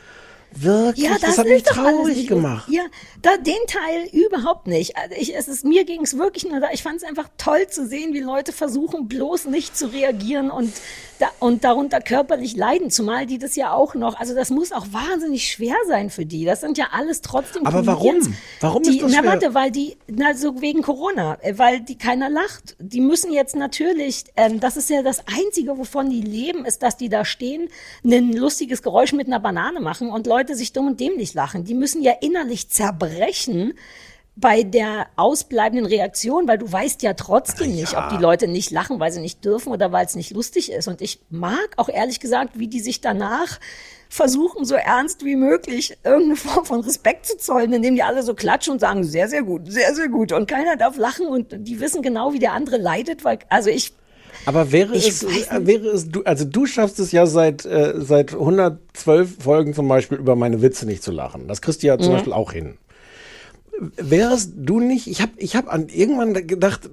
wirklich, Ja, das, das, hat mich traurig gemacht. Ja, da den Teil überhaupt nicht. Also ich, es ist mir ging es wirklich nur da. Ich fand es einfach toll zu sehen, wie Leute versuchen bloß nicht zu reagieren und da, und darunter körperlich leiden, zumal die das ja auch noch. Also das muss auch wahnsinnig schwer sein für die. Das sind ja alles trotzdem. Aber warum? Warum die, ist das Na schwer? warte, weil die na so wegen Corona, äh, weil die keiner lacht. Die müssen jetzt natürlich. Ähm, das ist ja das einzige, wovon die leben, ist, dass die da stehen, ein lustiges Geräusch mit einer Banane machen und Leute sich dumm und dämlich lachen. Die müssen ja innerlich zerbrechen, bei der ausbleibenden Reaktion, weil du weißt ja trotzdem ja. nicht, ob die Leute nicht lachen, weil sie nicht dürfen oder weil es nicht lustig ist. Und ich mag auch ehrlich gesagt, wie die sich danach versuchen, so ernst wie möglich irgendeine Form von Respekt zu zollen, indem die alle so klatschen und sagen, sehr, sehr gut, sehr, sehr gut. Und keiner darf lachen und die wissen genau, wie der andere leidet, weil, also ich, Aber wäre Ich es, äh, wäre es, du, also du schaffst es ja seit, äh, seit 112 Folgen zum Beispiel über meine Witze nicht zu lachen. Das kriegst du ja zum Mhm. Beispiel auch hin. Wärst du nicht, ich habe ich hab an irgendwann gedacht,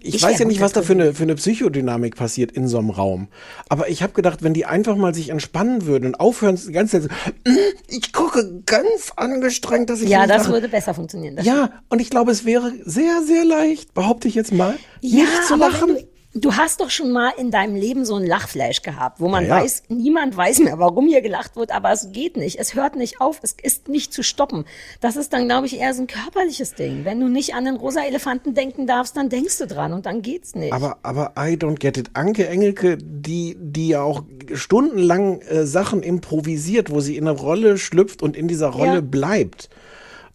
ich, Ich weiß ja nicht, was da für eine, für eine Psychodynamik passiert in so einem Raum. Aber ich habe gedacht, wenn die einfach mal sich entspannen würden und aufhören, die ganze Zeit so, "Mm, ich gucke ganz angestrengt, dass ich ja, das lache." würde besser funktionieren. Ja, und ich glaube, es wäre sehr, sehr leicht, behaupte ich jetzt mal, Ja, nicht zu lachen. Du, hast doch schon mal in deinem Leben so einen Lachflash gehabt, wo man Ja, ja. weiß, niemand weiß mehr, warum hier gelacht wird, aber es geht nicht. Es hört nicht auf. Es ist nicht zu stoppen. Das ist dann, glaube ich, eher so ein körperliches Ding. Wenn du nicht an den rosa Elefanten denken darfst, dann denkst du dran und dann geht's nicht. Aber, aber I don't get it. Anke Engelke, die, die ja auch stundenlang äh, Sachen improvisiert, wo sie in eine Rolle schlüpft und in dieser Rolle Ja. bleibt.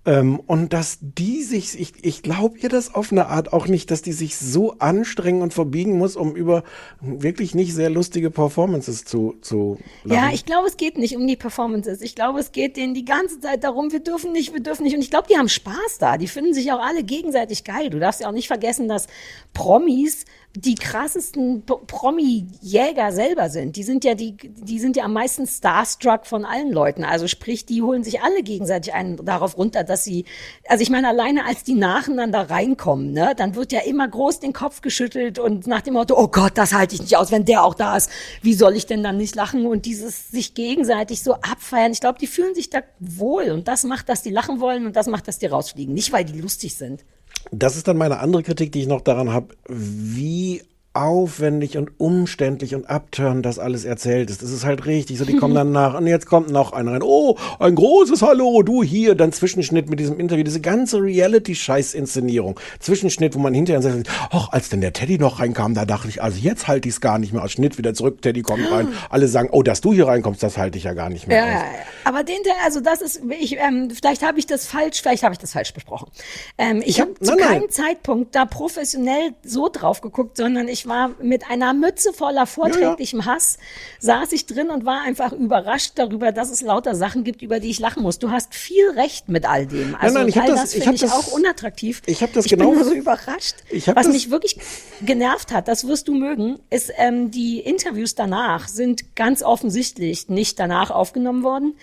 Ähm, und dass die sich, ich, ich glaube ihr das auf eine Art auch nicht, dass die sich so anstrengen und verbiegen muss, um über wirklich nicht sehr lustige Performances zu, zu Ja, lachen. ich glaube, es geht nicht um die Performances. Ich glaube, es geht denen die ganze Zeit darum, wir dürfen nicht, wir dürfen nicht. Und ich glaube, die haben Spaß da. Die finden sich auch alle gegenseitig geil. Du darfst ja auch nicht vergessen, dass Promis die krassesten Promi-Jäger selber sind. Die sind ja die, die sind ja am meisten starstruck von allen Leuten. Also sprich, die holen sich alle gegenseitig einen darauf runter, dass sie, also ich meine, alleine als die nacheinander reinkommen, ne, dann wird ja immer groß den Kopf geschüttelt und nach dem Motto, oh Gott, das halte ich nicht aus, wenn der auch da ist. Wie soll ich denn dann nicht lachen? Und dieses sich gegenseitig so abfeiern. Ich glaube, die fühlen sich da wohl und das macht, dass die lachen wollen und das macht, dass die rausfliegen. Nicht, weil die lustig sind. Das ist dann meine andere Kritik, die ich noch daran habe, wie aufwendig und umständlich und abturn das alles erzählt ist. Das ist halt richtig so, die kommen dann nach und jetzt kommt noch einer rein. Oh, ein großes Hallo, du hier. Dann Zwischenschnitt mit diesem Interview, diese ganze Reality-Scheiß-Inszenierung. Zwischenschnitt, wo man hinterher sagt, ach, als denn der Teddy noch reinkam, da dachte ich, also jetzt halte ich es gar nicht mehr aus. Schnitt wieder zurück, Teddy kommt rein. Alle sagen, oh, dass du hier reinkommst, das halte ich ja gar nicht mehr Ja, aus. aber den, also das ist, ich, ähm, vielleicht habe ich das falsch, vielleicht habe ich das falsch besprochen. Ähm, ich hab- habe zu nein, nein. keinem Zeitpunkt da professionell so drauf geguckt, sondern ich war mit einer Mütze voller vorträglichem Hass, saß ich drin und war einfach überrascht darüber, dass es lauter Sachen gibt, über die ich lachen muss. Du hast viel recht mit all dem. Also nein, ich hab all das- das, ich finde ich das- auch unattraktiv. ich hab das ich genau- bin so überrascht. Ich Was mich wirklich genervt hat, das wirst du mögen, ist ähm, die Interviews danach sind ganz offensichtlich nicht danach aufgenommen worden,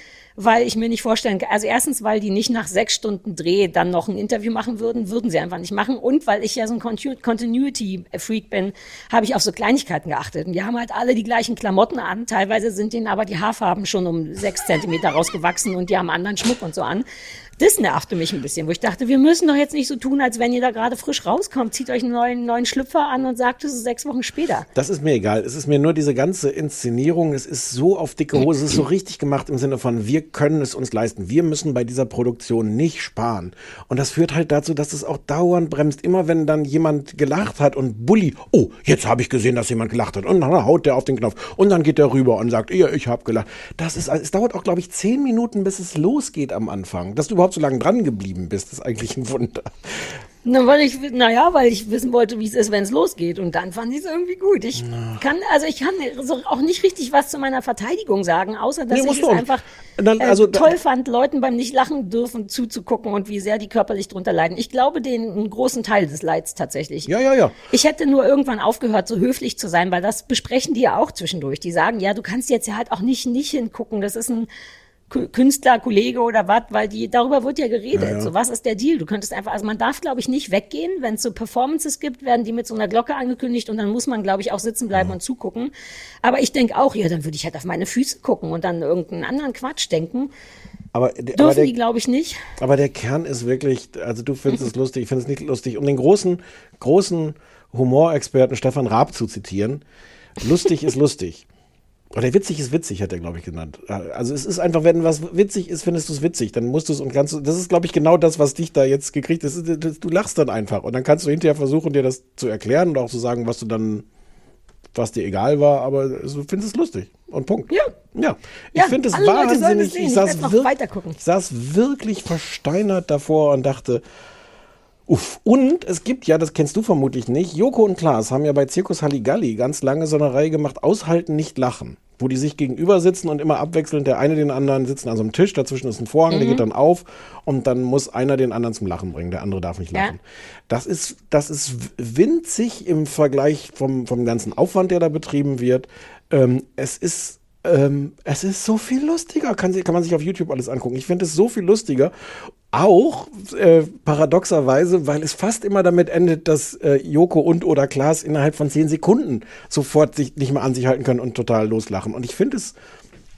weil ich mir nicht vorstellen kann, also erstens, weil die nicht nach sechs Stunden Dreh dann noch ein Interview machen würden, würden sie einfach nicht machen und weil ich ja so ein Continu- Continuity-Freak bin, habe ich auf so Kleinigkeiten geachtet und die haben halt alle die gleichen Klamotten an, teilweise sind denen aber die Haarfarben schon um sechs Zentimeter (laughs) rausgewachsen und die haben anderen Schmuck und so an. Das nervte mich ein bisschen, wo ich dachte, wir müssen doch jetzt nicht so tun, als wenn ihr da gerade frisch rauskommt. Zieht euch einen neuen, neuen Schlüpfer an und sagt es ist sechs Wochen später. Das ist mir egal. Es ist mir nur diese ganze Inszenierung, es ist so auf dicke Hose, es ist so richtig gemacht im Sinne von, wir können es uns leisten. Wir müssen bei dieser Produktion nicht sparen. Und das führt halt dazu, dass es auch dauernd bremst. Immer wenn dann jemand gelacht hat und Bulli, oh, jetzt habe ich gesehen, dass jemand gelacht hat. Und dann haut der auf den Knopf. Und dann geht der rüber und sagt, ja, ich habe gelacht. Das ist, es dauert auch, glaube ich, zehn Minuten, bis es losgeht am Anfang. Dass du überhaupt so lange dran geblieben bist, ist eigentlich ein Wunder. Na, weil ich, naja, weil ich wissen wollte, wie es ist, wenn es losgeht. Und dann fand ich es irgendwie gut. Ich kann, also ich kann so auch nicht richtig was zu meiner Verteidigung sagen, außer dass Nee, ich es einfach Dann, äh, also, da- toll fand, Leuten beim nicht lachen dürfen zuzugucken und wie sehr die körperlich drunter leiden. Ich glaube denen einen großen Teil des Leids tatsächlich. Ja, ja, ja. Ich hätte nur irgendwann aufgehört, so höflich zu sein, weil das besprechen die ja auch zwischendurch. Die sagen, ja, du kannst jetzt ja halt auch nicht nicht hingucken. Das ist ein Künstler, Kollege oder was, weil die darüber wird ja geredet. Ja, ja. So was ist der Deal? Du könntest einfach, also man darf, glaube ich, nicht weggehen, wenn es so Performances gibt, werden die mit so einer Glocke angekündigt und dann muss man, glaube ich, auch sitzen bleiben und zugucken. Aber ich denke auch, ja, dann würde ich halt auf meine Füße gucken und dann irgendeinen anderen Quatsch denken. Aber Dürfen der, die, glaube ich, nicht. Aber der Kern ist wirklich, also du findest es lustig, ich finde es nicht lustig. Um den großen, großen Humorexperten Stefan Raab zu zitieren, lustig ist lustig. Oder witzig ist witzig, hat er, glaube ich, genannt. Also es ist einfach, wenn was witzig ist, findest du es witzig, dann musst du es und kannst du, das ist, glaube ich, genau das, was dich da jetzt gekriegt ist- Du lachst dann einfach und dann kannst du hinterher versuchen, dir das zu erklären und auch zu sagen, was du dann, was dir egal war, aber du findest es lustig. Und Punkt. Ja. Ja. Ich Ja, finde es es wahnsinnig. sehen. Ich saß, ich saß wirklich versteinert davor und dachte, Uff. Und es gibt ja, das kennst du vermutlich nicht, Joko und Klaas haben ja bei Zirkus Halligalli ganz lange so eine Reihe gemacht, Aushalten, nicht lachen. Wo die sich gegenüber sitzen und immer abwechselnd der eine den anderen sitzen an so einem Tisch, dazwischen ist ein Vorhang, der Mhm. geht dann auf und dann muss einer den anderen zum Lachen bringen, der andere darf nicht Ja. lachen. Das ist, das ist winzig im Vergleich vom, vom ganzen Aufwand, der da betrieben wird. Ähm, es ist ähm, es ist so viel lustiger, kann, kann man sich auf YouTube alles angucken. Ich finde es so viel lustiger. Auch äh, paradoxerweise, weil es fast immer damit endet, dass äh, Joko und oder Klaas innerhalb von zehn Sekunden sofort sich nicht mehr an sich halten können und total loslachen. Und ich finde es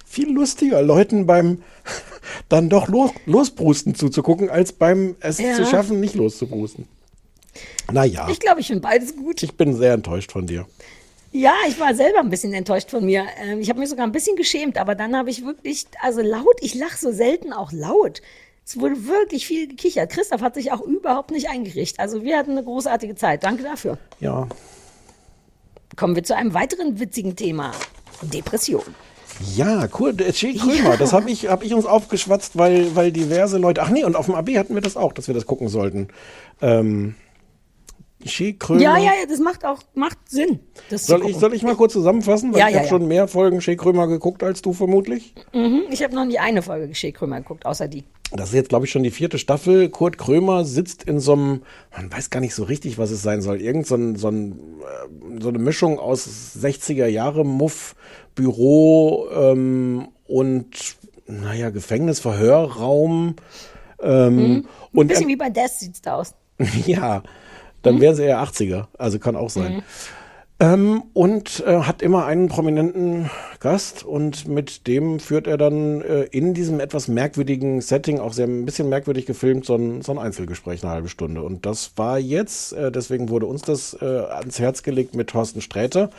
viel lustiger, Leuten beim (laughs) dann doch los, losbrusten zuzugucken, als beim es Ja. zu schaffen, nicht loszubrusten. Naja, Ich glaube, ich finde beides gut. ich bin sehr enttäuscht von dir. Ja, ich war selber ein bisschen enttäuscht von mir. Ähm, Ich habe mich sogar ein bisschen geschämt, aber dann habe ich wirklich, also laut, ich lache so selten auch laut. Es wurde wirklich viel gekichert. Christoph hat sich auch überhaupt nicht eingerichtet. Also wir hatten eine großartige Zeit. Danke dafür. Ja. Kommen wir zu einem weiteren witzigen Thema. Depression. Ja, cool. Che Krömer, das habe ich, hab ich uns aufgeschwatzt, weil, weil diverse Leute. Ach nee, und auf dem AB hatten wir das auch, dass wir das gucken sollten. Ähm, Che Krömer. Ja, ja, ja, das macht auch macht Sinn. Soll ich, soll ich mal kurz zusammenfassen? Weil Ja, ich ja, habe ja. schon mehr Folgen Che Krömer geguckt als du vermutlich. Mhm, ich habe noch nie eine Folge Geschickt Krömer geguckt, außer die. Das ist jetzt, glaube ich, schon die vierte Staffel. Kurt Krömer sitzt in so einem, man weiß gar nicht so richtig, was es sein soll. Irgend so, ein, so, ein, äh, so eine Mischung aus 60er Jahre Muff, Büro ähm, und, naja, Gefängnis, Verhörraum. Ähm, Mhm. Ein und bisschen wie bei Death sieht's da aus. (laughs) ja, dann wären sie eher 80er. Also kann auch sein. Mhm. Ähm, und äh, hat immer einen prominenten Gast und mit dem führt er dann äh, in diesem etwas merkwürdigen Setting, auch sehr ein bisschen merkwürdig gefilmt, so ein, so ein Einzelgespräch, eine halbe Stunde. Und das war jetzt, äh, deswegen wurde uns das äh, ans Herz gelegt mit Thorsten Sträter.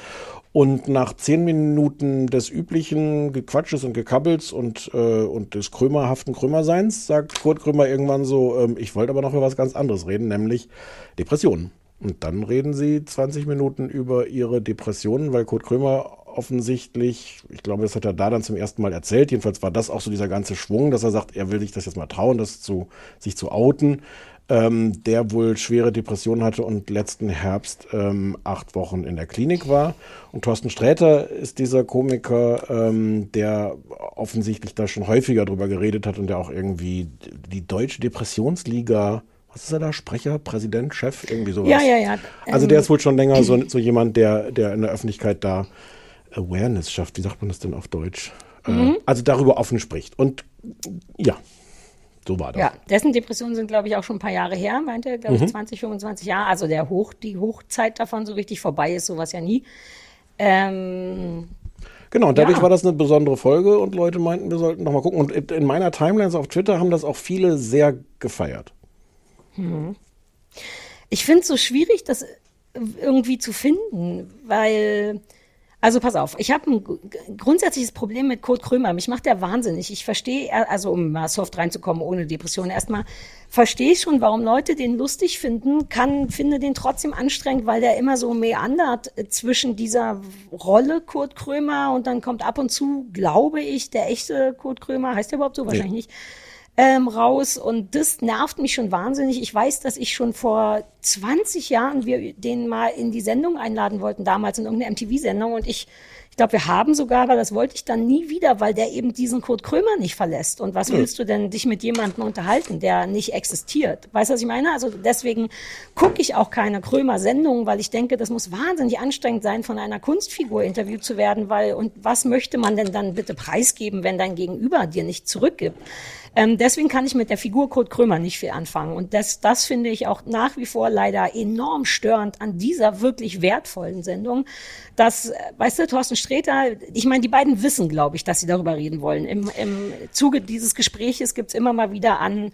Und nach zehn Minuten des üblichen Gequatsches und Gekabbels und, äh, und des krömerhaften Krömerseins sagt Kurt Krömer irgendwann so, ähm, ich wollte aber noch über was ganz anderes reden, nämlich Depressionen. Und dann reden sie 20 Minuten über ihre Depressionen, weil Kurt Krömer offensichtlich, ich glaube, das hat er da dann zum ersten Mal erzählt, jedenfalls war das auch so dieser ganze Schwung, dass er sagt, er will sich das jetzt mal trauen, das zu, sich zu outen, ähm, der wohl schwere Depressionen hatte und letzten Herbst ähm, acht Wochen in der Klinik war. Und Thorsten Sträter ist dieser Komiker, ähm, der offensichtlich da schon häufiger drüber geredet hat und der auch irgendwie die Deutsche Depressionsliga was ist er da? Sprecher, Präsident, Chef, irgendwie sowas. Ja, ja, ja. Also Ähm, der ist wohl schon länger so, so jemand, der, der in der Öffentlichkeit da Awareness schafft. Wie sagt man das denn auf Deutsch? Äh, Mhm. also darüber offen spricht. Und ja, so war das. Ja, dessen Depressionen sind, glaube ich, auch schon ein paar Jahre her, meinte er, glaube ich, Mhm. 20, 25 Jahre. Also der Hoch, die Hochzeit davon so richtig vorbei ist, sowas ja nie. Ähm, Genau, und dadurch Ja. war das eine besondere Folge und Leute meinten, wir sollten noch mal gucken. Und in meiner Timeline auf Twitter haben das auch viele sehr gefeiert. hm. Ich finde es so schwierig, das irgendwie zu finden, weil, also pass auf, ich habe ein grundsätzliches Problem mit Kurt Krömer. Mich macht der wahnsinnig. Ich verstehe, er- also um mal soft reinzukommen, ohne Depression, erstmal verstehe ich schon, warum Leute den lustig finden, kann, finde den trotzdem anstrengend, weil der immer so meandert äh, zwischen dieser Rolle Kurt Krömer und dann kommt ab und zu, glaube ich, der echte Kurt Krömer, heißt der überhaupt so? Wahrscheinlich nicht ähm, raus und das nervt mich schon wahnsinnig. Ich weiß, dass ich schon vor 20 Jahren wir den mal in die Sendung einladen wollten, damals in irgendeine MTV-Sendung und ich, ich glaube, wir haben sogar, aber das wollte ich dann nie wieder, weil der eben diesen Kurt Krömer nicht verlässt. Und was willst du denn dich mit jemandem unterhalten, der nicht existiert? Weißt du, was ich meine? Also deswegen gucke ich auch keine Krömer-Sendungen, weil ich denke, das muss wahnsinnig anstrengend sein, von einer Kunstfigur interviewt zu werden, weil und was möchte man denn dann bitte preisgeben, wenn dein Gegenüber dir nicht zurückgibt? Ähm, deswegen kann ich mit der Figur Kurt Krömer nicht viel anfangen. Und das, das finde ich auch nach wie vor leider enorm störend an dieser wirklich wertvollen Sendung. Dass, äh, weißt du, Thorsten Sträter, ich meine, die beiden wissen, glaube ich, dass sie darüber reden wollen. Im, im Zuge dieses Gespräches gibt's immer mal wieder an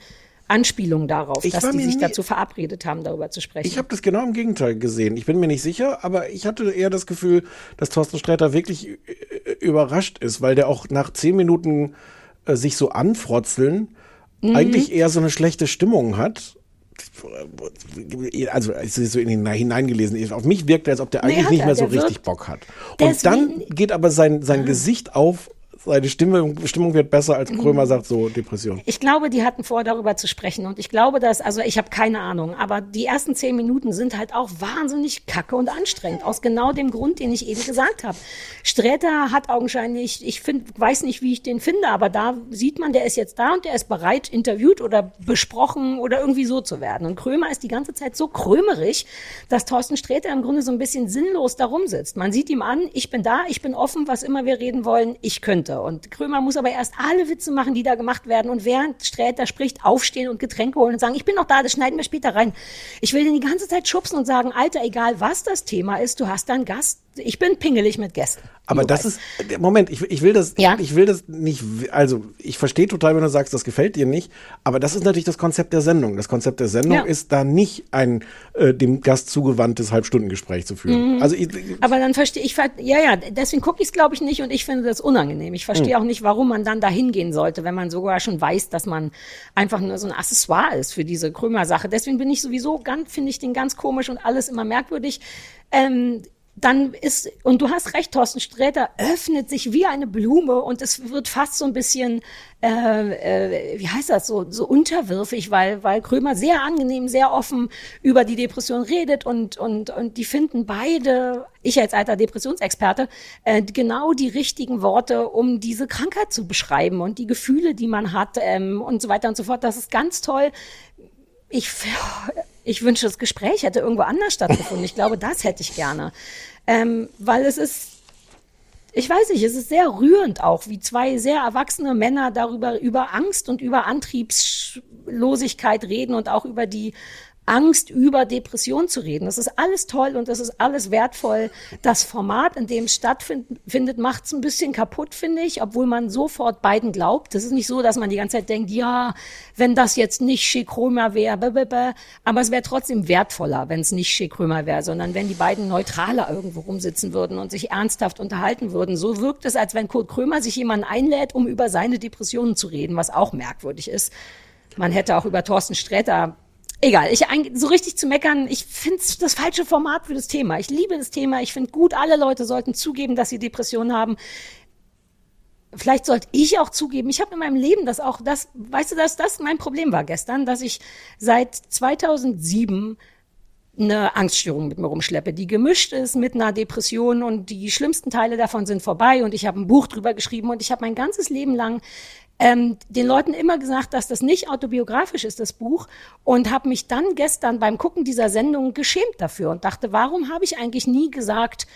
Anspielungen darauf, Ich dass die sich nie- dazu verabredet haben, darüber zu sprechen. Ich habe das genau im Gegenteil gesehen. Ich bin mir nicht sicher, aber ich hatte eher das Gefühl, dass Thorsten Sträter wirklich äh, überrascht ist, weil der auch nach zehn Minuten äh, sich so anfrotzeln Mhm. eigentlich eher so eine schlechte Stimmung hat. Also es ist so in ihn hineingelesen. Auf mich wirkt er, als ob der Nee, eigentlich hat nicht er. mehr so richtig Bock hat. Und dann geht aber sein, sein Gesicht auf seine Stimme, Stimmung wird besser, als Krömer sagt, so Depression. Ich glaube, die hatten vor, darüber zu sprechen. Und ich glaube, dass, also ich habe keine Ahnung, aber die ersten zehn Minuten sind halt auch wahnsinnig kacke und anstrengend. Aus genau dem Grund, den ich eben gesagt habe. Sträter hat augenscheinlich, ich find, weiß nicht, wie ich den finde, aber da sieht man, der ist jetzt da und der ist bereit, interviewt oder besprochen oder irgendwie so zu werden. Und Krömer ist die ganze Zeit so krömerig, dass Thorsten Sträter im Grunde so ein bisschen sinnlos darum sitzt. Man sieht ihm an, ich bin da, ich bin offen, was immer wir reden wollen, ich könnte. Und Krömer muss aber erst alle Witze machen, die da gemacht werden. Und während Sträter spricht, aufstehen und Getränke holen und sagen, ich bin noch da, das schneiden wir später rein. Ich will den die ganze Zeit schubsen und sagen, Alter, egal was das Thema ist, du hast da einen Gast. Ich bin pingelig mit Gästen. Aber das weißt. ist, Moment, ich, ich will das, ja? ich will das nicht, also ich verstehe total, wenn du sagst, das gefällt dir nicht, aber das ist natürlich das Konzept der Sendung. Das Konzept der Sendung ja. ist da nicht ein äh, dem Gast zugewandtes Halbstundengespräch zu führen. Mhm. Also ich, aber dann verstehe ich, ja, ja, deswegen gucke ich es glaube ich nicht und ich finde das unangenehm. Ich verstehe mhm. auch nicht, warum man dann da hingehen sollte, wenn man sogar schon weiß, dass man einfach nur so ein Accessoire ist für diese Krömer-Sache. Deswegen bin ich sowieso ganz, finde ich den ganz komisch und alles immer merkwürdig. Ähm, dann ist, und du hast recht, Thorsten Sträter öffnet sich wie eine Blume und es wird fast so ein bisschen, äh, äh, wie heißt das, so, so unterwürfig, weil, weil Krömer sehr angenehm, sehr offen über die Depression redet und, und, und die finden beide, ich als alter Depressionsexperte, äh, genau die richtigen Worte, um diese Krankheit zu beschreiben und die Gefühle, die man hat ähm, und so weiter und so fort. Das ist ganz toll. Ich, ich wünsche, das Gespräch hätte irgendwo anders stattgefunden. Ich glaube, das hätte ich gerne. Ähm, weil es ist, ich weiß nicht, es ist sehr rührend auch, wie zwei sehr erwachsene Männer darüber, über Angst und über Antriebslosigkeit reden und auch über die Angst, über Depression zu reden. Das ist alles toll und das ist alles wertvoll. Das Format, in dem es stattfindet, macht es ein bisschen kaputt, finde ich, obwohl man sofort beiden glaubt. Das ist nicht so, dass man die ganze Zeit denkt, ja, wenn das jetzt nicht Schikrömer wäre, aber es wäre trotzdem wertvoller, wenn es nicht Schikrömer wäre, sondern wenn die beiden neutraler irgendwo rumsitzen würden und sich ernsthaft unterhalten würden. So wirkt es, als wenn Kurt Krömer sich jemanden einlädt, um über seine Depressionen zu reden, was auch merkwürdig ist. Man hätte auch über Thorsten Sträter Egal, ich so richtig zu meckern, ich finde das falsche Format für das Thema. Ich liebe das Thema, ich finde gut, alle Leute sollten zugeben, dass sie Depressionen haben. Vielleicht sollte ich auch zugeben, ich habe in meinem Leben das auch, das, weißt du, dass das mein Problem war gestern, dass ich seit 2007 eine Angststörung mit mir rumschleppe, die gemischt ist mit einer Depression und die schlimmsten Teile davon sind vorbei und ich habe ein Buch drüber geschrieben und ich habe mein ganzes Leben lang ähm, den Leuten immer gesagt, dass das nicht autobiografisch ist, das Buch, und habe mich dann gestern beim Gucken dieser Sendung geschämt dafür und dachte, warum habe ich eigentlich nie gesagt,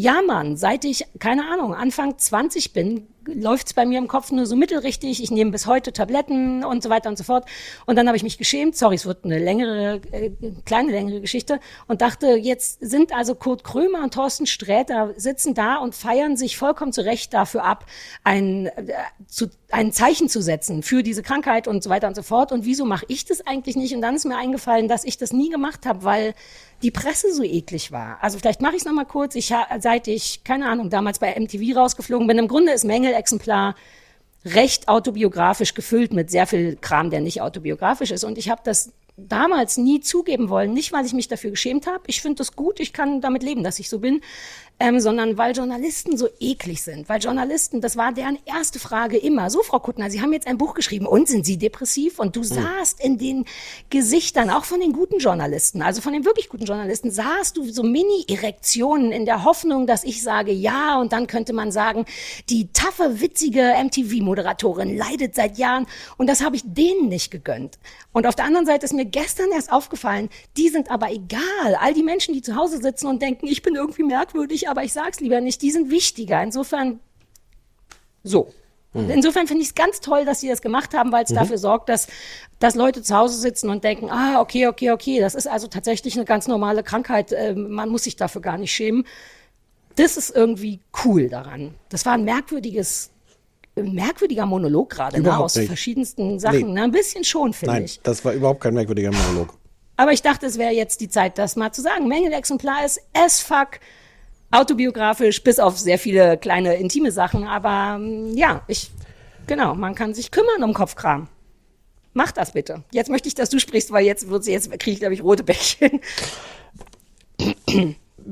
ja, Mann, seit ich, keine Ahnung, Anfang 20 bin, läuft's bei mir im Kopf nur so mittelrichtig. Ich nehme bis heute Tabletten und so weiter und so fort. Und dann habe ich mich geschämt. Sorry, es wird eine längere, äh, kleine längere Geschichte. Und dachte, jetzt sind also Kurt Krömer und Thorsten Sträter sitzen da und feiern sich vollkommen zu Recht dafür ab, ein, äh, zu, ein Zeichen zu setzen für diese Krankheit und so weiter und so fort. Und wieso mache ich das eigentlich nicht? Und dann ist mir eingefallen, dass ich das nie gemacht habe, weil die Presse so eklig war. Also vielleicht mache ich es nochmal kurz. Ich, seit ich, keine Ahnung, damals bei MTV rausgeflogen bin, im Grunde ist Mängel Exemplar recht autobiografisch gefüllt mit sehr viel Kram, der nicht autobiografisch ist. Und ich habe das damals nie zugeben wollen, nicht weil ich mich dafür geschämt habe. Ich finde das gut, ich kann damit leben, dass ich so bin, ähm, sondern weil Journalisten so eklig sind. Weil Journalisten, das war deren erste Frage immer. So, Frau Kuttner, Sie haben jetzt ein Buch geschrieben und sind Sie depressiv? Und du hm. sahst in den Gesichtern, auch von den guten Journalisten, also von den wirklich guten Journalisten, sahst du so Mini-Erektionen in der Hoffnung, dass ich sage ja und dann könnte man sagen, die taffe, witzige MTV-Moderatorin leidet seit Jahren und das habe ich denen nicht gegönnt. Und auf der anderen Seite ist mir gestern erst aufgefallen, die sind aber egal. All die Menschen, die zu Hause sitzen und denken, ich bin irgendwie merkwürdig, aber ich sag's lieber nicht, die sind wichtiger. Insofern so. Mhm. Insofern finde ich es ganz toll, dass sie das gemacht haben, weil es mhm. dafür sorgt, dass, dass Leute zu Hause sitzen und denken, ah, okay, okay, okay, das ist also tatsächlich eine ganz normale Krankheit, äh, man muss sich dafür gar nicht schämen. Das ist irgendwie cool daran. Das war ein merkwürdiges, ein merkwürdiger Monolog gerade ne, aus nicht. verschiedensten Sachen. Nee. Ne? Ein bisschen schon, finde ich. Nein, das war überhaupt kein merkwürdiger Monolog. Aber ich dachte, es wäre jetzt die Zeit, das mal zu sagen. Mängelexemplar ist as fuck autobiografisch, bis auf sehr viele kleine intime Sachen. Aber ähm, ja, ich, genau, man kann sich kümmern um Kopfkram. Mach das bitte. Jetzt möchte ich, dass du sprichst, weil jetzt wird jetzt kriege ich, glaube ich, rote Bäckchen.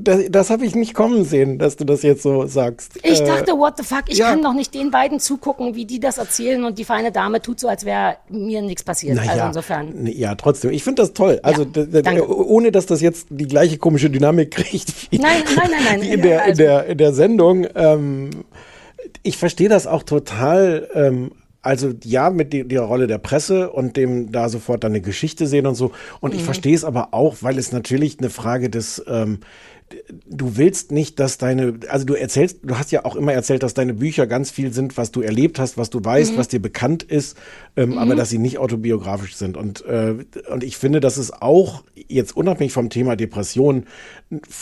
Das, das habe ich nicht kommen sehen, dass du das jetzt so sagst. Ich Äh, dachte, what the fuck, ich ja. kann doch nicht den beiden zugucken, wie die das erzählen und die feine Dame tut so, als wäre mir nichts passiert. Naja, also insofern. nee, ja, trotzdem. Ich finde das toll. Also, danke. ohne dass das jetzt die gleiche komische Dynamik (laughs) kriegt wie, Nein, nein, nein, nein. wie (laughs) in, der, in, Also- der, in der Sendung. Ähm, ich verstehe das auch total. Ähm, also ja, mit die, der Rolle der Presse und dem da sofort dann eine Geschichte sehen und so. Und ich Mhm. verstehe es aber auch, weil es natürlich eine Frage des ähm, du willst nicht, dass deine, also du erzählst, du hast ja auch immer erzählt, dass deine Bücher ganz viel sind, was du erlebt hast, was du weißt, Mhm. was dir bekannt ist, ähm, Mhm. aber dass sie nicht autobiografisch sind. Und, äh, und ich finde, dass es auch jetzt unabhängig vom Thema Depression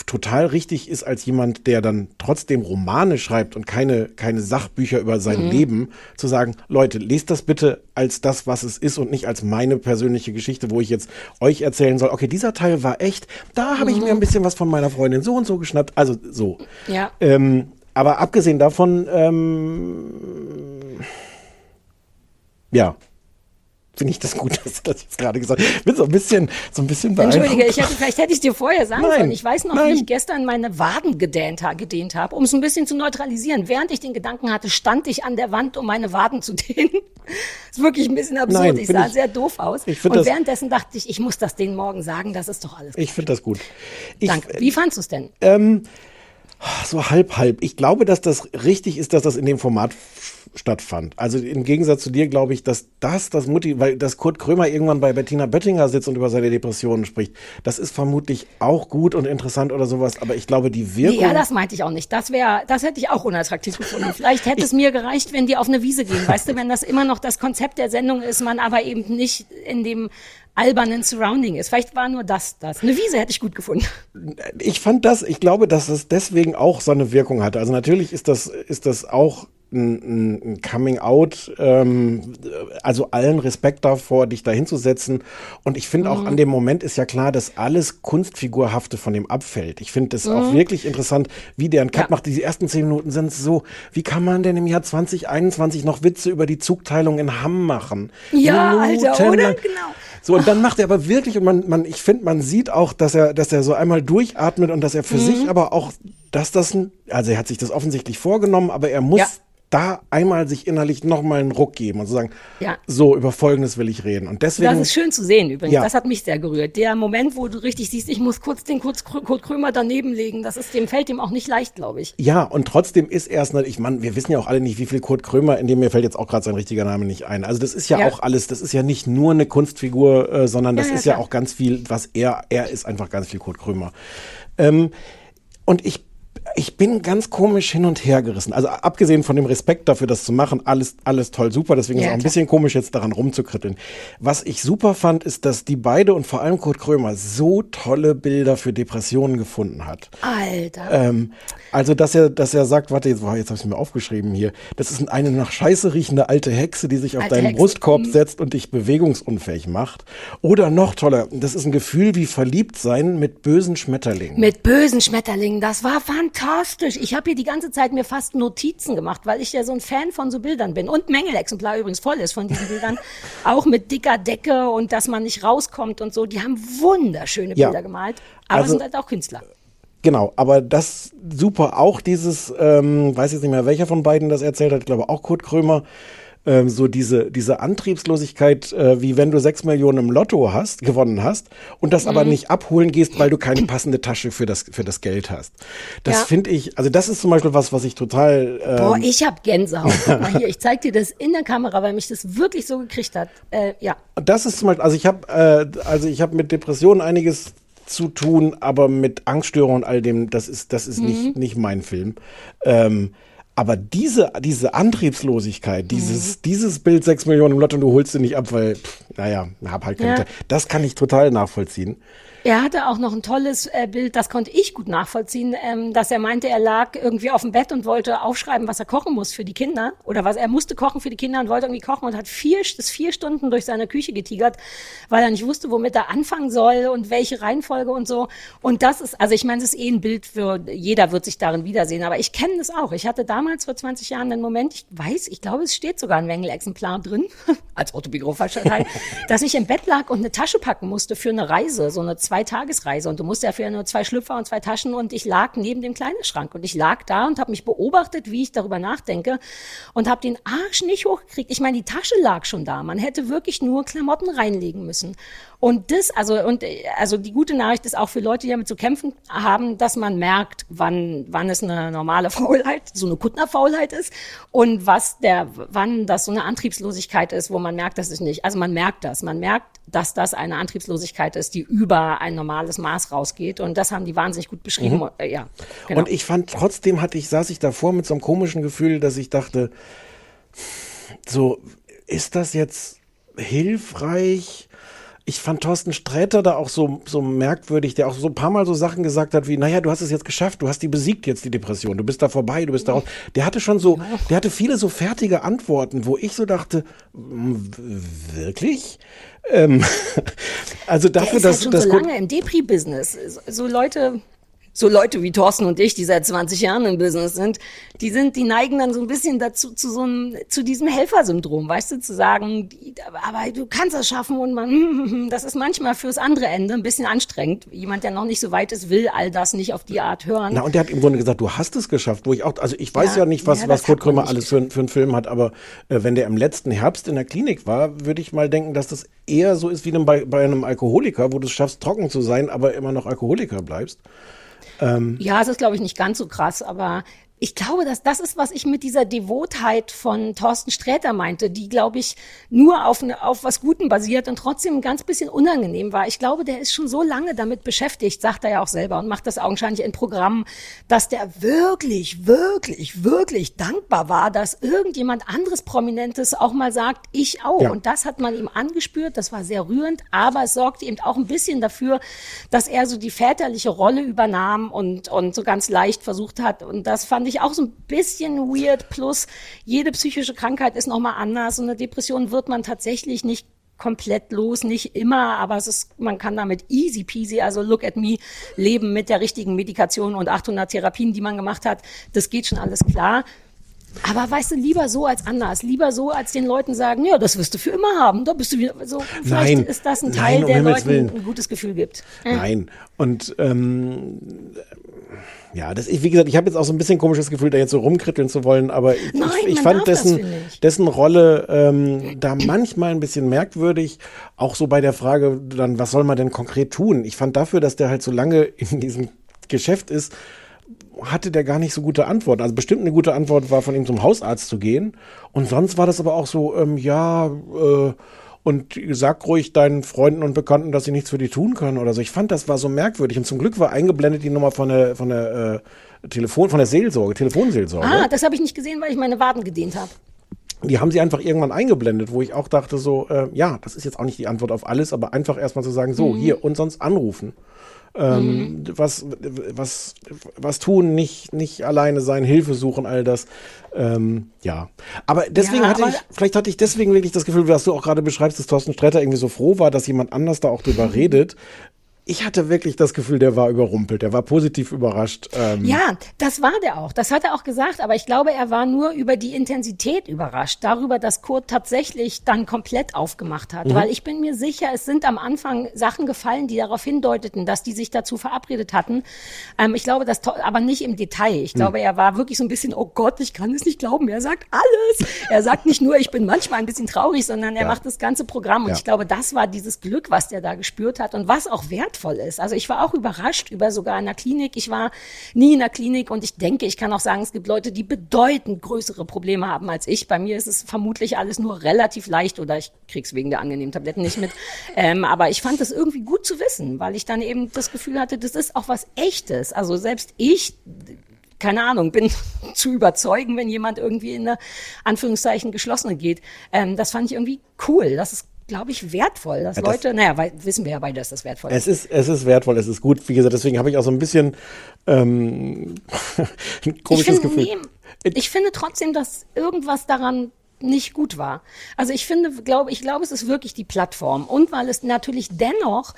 total richtig ist, als jemand, der dann trotzdem Romane schreibt und keine, keine Sachbücher über sein Mhm. Leben, zu sagen, Leute, lest das bitte als das, was es ist und nicht als meine persönliche Geschichte, wo ich jetzt euch erzählen soll, okay, dieser Teil war echt, da habe ich Mhm. mir ein bisschen was von meiner Freundin so und so geschnappt, also so. Ja. Ähm, aber abgesehen davon, ähm, ja, finde ich das gut, (laughs) dass du das jetzt gerade gesagt hast. Ich bin so ein bisschen, so ein bisschen beeindruckt. Entschuldige, ich hätte, vielleicht hätte ich dir vorher sagen Nein, sollen. Ich weiß noch, nein. wie ich gestern meine Waden gedehnt, gedehnt habe, um es ein bisschen zu neutralisieren. Während ich den Gedanken hatte, stand ich an der Wand, um meine Waden zu (laughs) dehnen. ist wirklich ein bisschen absurd. Nein, ich sah ich- sehr doof aus. ich Und das- währenddessen dachte ich, ich muss das denen morgen sagen, das ist doch alles. Ich finde das gut. Ich, Danke. Wie fandst du es denn? Ähm, so halb, halb. Ich glaube, dass das richtig ist, dass das in dem Format stattfand. Also im Gegensatz zu dir glaube ich, dass das das Mutti, weil dass Kurt Krömer irgendwann bei Bettina Böttinger sitzt und über seine Depressionen spricht, das ist vermutlich auch gut und interessant oder sowas, aber ich glaube, die Wirkung. Nee, ja, das meinte ich auch nicht. Das wäre, das hätte ich auch unattraktiv gefunden. Vielleicht hätte es mir gereicht, wenn die auf eine Wiese gehen. Weißt du, wenn das immer noch das Konzept der Sendung ist, man aber eben nicht in dem albernen Surrounding ist. Vielleicht war nur das das. Eine Wiese hätte ich gut gefunden. ich fand das, ich glaube, dass es deswegen auch so eine Wirkung hatte. Also natürlich ist das, ist das auch ein, ein- Coming Out, ähm, also allen Respekt davor, dich da hinzusetzen. Und ich finde auch Mhm. an dem Moment ist ja klar, dass alles Kunstfigurhafte von dem abfällt. Ich finde das auch Mhm. wirklich interessant, wie der einen Cut macht. Die ersten zehn Minuten sind so, wie kann man denn im Jahr 2021 noch Witze über die Zugteilung in Hamm machen? Ja, Alter, oder? Genau. So, und dann macht er aber wirklich, und man, man, ich finde, man sieht auch, dass er, dass er so einmal durchatmet und dass er für Mhm. sich aber auch, dass das ein, also er hat sich das offensichtlich vorgenommen, aber er muss Ja. Da einmal sich innerlich nochmal einen Ruck geben und so sagen, Ja. so, über Folgendes will ich reden. Und deswegen. Das ist schön zu sehen übrigens. Ja. Das hat mich sehr gerührt. Der Moment, wo du richtig siehst, ich muss kurz den Kurt, Kurt Krömer daneben legen, das ist dem fällt ihm auch nicht leicht, glaube ich. Ja, und trotzdem ist er es nicht, ich meine, wir wissen ja auch alle nicht, wie viel Kurt Krömer, in dem mir fällt jetzt auch gerade sein richtiger Name nicht ein. Also das ist ja, Ja. auch alles, das ist ja nicht nur eine Kunstfigur, äh, sondern das ist ja auch ganz viel, was er, er ist einfach ganz viel Kurt Krömer. Ähm, und ich ich bin ganz komisch hin und her gerissen. Also abgesehen von dem Respekt dafür, das zu machen, alles, alles toll, super. Deswegen ist Ja, es auch ein bisschen komisch, jetzt daran rumzukritteln. Was ich super fand, ist, dass die beide und vor allem Kurt Krömer so tolle Bilder für Depressionen gefunden hat. Alter. Ähm, also, dass er, dass er sagt, warte, jetzt, jetzt habe ich mir aufgeschrieben hier. Das ist eine nach Scheiße riechende alte Hexe, die sich auf Alte deinen Hexe, Brustkorb mhm. setzt und dich bewegungsunfähig macht. Oder noch toller, das ist ein Gefühl wie verliebt sein mit bösen Schmetterlingen. Mit bösen Schmetterlingen, das war fantastisch. Ich habe hier die ganze Zeit mir fast Notizen gemacht, weil ich ja so ein Fan von so Bildern bin. Und Mängelexemplar übrigens voll ist von diesen Bildern. (laughs) Auch mit dicker Decke und dass man nicht rauskommt und so. Die haben wunderschöne Ja. Bilder gemalt. Aber Also- sind halt auch Künstler. Genau, aber das super auch dieses, ähm, weiß jetzt nicht mehr, welcher von beiden das erzählt hat, ich glaube auch Kurt Krömer, ähm, so diese, diese Antriebslosigkeit, äh, wie wenn du sechs Millionen im Lotto hast, gewonnen hast und das aber Mhm. nicht abholen gehst, weil du keine passende Tasche für das, für das Geld hast. Das Ja. finde ich, also das ist zum Beispiel was, was ich total, ähm, Boah, ich habe Gänsehaut. (laughs) Guck mal hier, ich zeig dir das in der Kamera, weil mich das wirklich so gekriegt hat. Äh, ja. Das ist zum Beispiel, also ich habe, äh, also ich habe mit Depressionen einiges zu tun, aber mit Angststörungen und all dem, das ist, das ist nicht, Mhm. nicht mein Film. Ähm, aber diese, diese Antriebslosigkeit, Mhm. dieses, dieses Bild sechs Millionen im Lotto und du holst sie nicht ab, weil, pff, naja, hab halt keine Ja. Das kann ich total nachvollziehen. Er hatte auch noch ein tolles äh, Bild, das konnte ich gut nachvollziehen, ähm, dass er meinte, er lag irgendwie auf dem Bett und wollte aufschreiben, was er kochen muss für die Kinder oder was er musste kochen für die Kinder und wollte irgendwie kochen und hat vier, ist vier Stunden durch seine Küche getigert, weil er nicht wusste, womit er anfangen soll und welche Reihenfolge und so. Und das ist, also ich meine, es ist eh ein Bild für jeder wird sich darin wiedersehen, aber ich kenne das auch. Ich hatte damals vor 20 Jahren den Moment, ich weiß, ich glaube, es steht sogar ein Wengel-Exemplar drin, (laughs) als autobiografischer Teil, (laughs) dass ich im Bett lag und eine Tasche packen musste für eine Reise, so eine Zweitagesreise. Und du musst ja für nur zwei Schlüpfer und zwei Taschen und ich lag neben dem Kleiderschrank und ich lag da und habe mich beobachtet, wie ich darüber nachdenke und habe den Arsch nicht hochgekriegt. Ich meine, die Tasche lag schon da. Man hätte wirklich nur Klamotten reinlegen müssen. Und das, also, und, also die gute Nachricht ist auch für Leute, die damit zu kämpfen haben, dass man merkt, wann, wann es eine normale (laughs) Faulheit, so eine Kuttnerfaulheit ist und was der, wann das so eine Antriebslosigkeit ist, wo man merkt, dass es nicht, also man merkt das, man merkt, dass das eine Antriebslosigkeit ist, die über ein normales Maß rausgeht und das haben die wahnsinnig gut beschrieben, Mhm. Äh, ja. Genau. Und ich fand, trotzdem hatte ich, saß ich davor mit so einem komischen Gefühl, dass ich dachte, so, ist das jetzt hilfreich? Ich fand Thorsten Sträter da auch so, so merkwürdig, der auch so ein paar Mal so Sachen gesagt hat wie, naja, du hast es jetzt geschafft, du hast die besiegt jetzt, die Depression, du bist da vorbei, du bist da raus. Der hatte schon so, der hatte viele so fertige Antworten, wo ich so dachte, "Mm, w- wirklich? Ähm, (laughs) also Der dafür, ist dass, halt schon dass so lange im Depri-Business. So Leute, so Leute wie Thorsten und ich, die seit 20 Jahren im Business sind, die sind, die neigen dann so ein bisschen dazu, zu so einem, zu diesem Helfersyndrom, weißt du, zu sagen, die, aber du kannst das schaffen und man, (laughs) das ist manchmal fürs andere Ende ein bisschen anstrengend. Jemand, der noch nicht so weit ist, will all das nicht auf die Art hören. Na, und der hat im Grunde gesagt, du hast es geschafft, wo ich auch, also ich weiß ja, Ja, nicht, was, ja, was Kurt Krömer nicht alles für, für einen Film hat, aber äh, wenn der im letzten Herbst in der Klinik war, würde ich mal denken, dass das eher so ist wie einem, bei, bei einem Alkoholiker, wo du es schaffst, trocken zu sein, aber immer noch Alkoholiker bleibst. Ähm, Ja, es ist, glaube ich, nicht ganz so krass, aber ich glaube, dass das ist, was ich mit dieser Devotheit von Thorsten Sträter meinte, die, glaube ich, nur auf, auf was Guten basiert und trotzdem ein ganz bisschen unangenehm war. Ich glaube, der ist schon so lange damit beschäftigt, sagt er ja auch selber und macht das augenscheinlich in Programmen, dass der wirklich, wirklich, wirklich dankbar war, dass irgendjemand anderes Prominentes auch mal sagt, ich auch. Ja. Und das hat man ihm angespürt, das war sehr rührend, aber es sorgte eben auch ein bisschen dafür, dass er so die väterliche Rolle übernahm und, und so ganz leicht versucht hat. Und das fand ich auch so ein bisschen weird. Plus, jede psychische Krankheit ist nochmal anders. Und eine Depression wird man tatsächlich nicht komplett los, nicht immer, aber es ist, man kann damit easy peasy, also look at me, leben mit der richtigen Medikation und 800 Therapien, die man gemacht hat. Das geht schon alles klar. Aber weißt du, lieber so als anders. Lieber so, als den Leuten sagen, ja, das wirst du für immer haben. Da bist du wieder so. Vielleicht Nein. ist das ein Nein, Teil, um der Himmels Leuten Willen. ein gutes Gefühl gibt. Nein. Und ähm, ja, das, ich, wie gesagt, ich habe jetzt auch so ein bisschen komisches Gefühl, da jetzt so rumkritteln zu wollen, aber ich, Nein, ich, ich fand dessen, dessen Rolle ähm, da manchmal ein bisschen merkwürdig, auch so bei der Frage, dann, was soll man denn konkret tun? Ich fand dafür, dass der halt so lange in diesem Geschäft ist, hatte der gar nicht so gute Antworten. Also bestimmt eine gute Antwort war von ihm zum Hausarzt zu gehen. Und sonst war das aber auch so, ähm, ja, äh, und sag ruhig deinen Freunden und Bekannten, dass sie nichts für die tun können oder so. Ich fand, das war so merkwürdig. Und zum Glück war eingeblendet die Nummer von der, von der äh, Telefon, von der Seelsorge, Telefonseelsorge. Ah, das habe ich nicht gesehen, weil ich meine Waden gedehnt habe. Die haben sie einfach irgendwann eingeblendet, wo ich auch dachte so, äh, ja, das ist jetzt auch nicht die Antwort auf alles, aber einfach erstmal zu sagen, so, Mhm. hier, und sonst anrufen. Ähm, was, was, was tun, nicht, nicht alleine sein, Hilfe suchen, all das. Ähm, ja. Aber deswegen Ja, hatte aber- ich, vielleicht hatte ich deswegen wirklich das Gefühl, was du auch gerade beschreibst, dass Thorsten Sträter irgendwie so froh war, dass jemand anders da auch drüber (laughs) redet. Ich hatte wirklich das Gefühl, der war überrumpelt, der war positiv überrascht. Ähm, Ja, das war der auch. Das hat er auch gesagt. Aber ich glaube, er war nur über die Intensität überrascht. Darüber, dass Kurt tatsächlich dann komplett aufgemacht hat. Mhm. Weil ich bin mir sicher, es sind am Anfang Sachen gefallen, die darauf hindeuteten, dass die sich dazu verabredet hatten. Ähm, ich glaube, das, aber nicht im Detail. Ich Mhm. glaube, er war wirklich so ein bisschen, oh Gott, ich kann es nicht glauben. Er sagt alles. Er sagt nicht nur, ich bin manchmal ein bisschen traurig, sondern er Ja. macht das ganze Programm. Und Ja. ich glaube, das war dieses Glück, was der da gespürt hat und was auch wertvoll ist. Also ich war auch überrascht über sogar in der Klinik. Ich war nie in der Klinik und ich denke, ich kann auch sagen, es gibt Leute, die bedeutend größere Probleme haben als ich. Bei mir ist es vermutlich alles nur relativ leicht oder ich krieg's wegen der angenehmen Tabletten nicht mit. (laughs) Ähm, aber ich fand das irgendwie gut zu wissen, weil ich dann eben das Gefühl hatte, das ist auch was Echtes. Also selbst ich keine Ahnung, bin (laughs) zu überzeugen, wenn jemand irgendwie in eine Anführungszeichen geschlossene geht. Ähm, das fand ich irgendwie cool. Das ist, glaube ich, wertvoll, dass Ja, das- Leute, naja, weil, wissen wir ja beide, dass das wertvoll Es ist. es ist wertvoll, es ist gut. Wie gesagt, deswegen habe ich auch so ein bisschen ähm, (laughs) ein Ich komisches finde, Gefühl. nee, ich finde trotzdem, dass irgendwas daran nicht gut war. Also ich finde, glaube, ich glaube, es ist wirklich die Plattform und weil es natürlich dennoch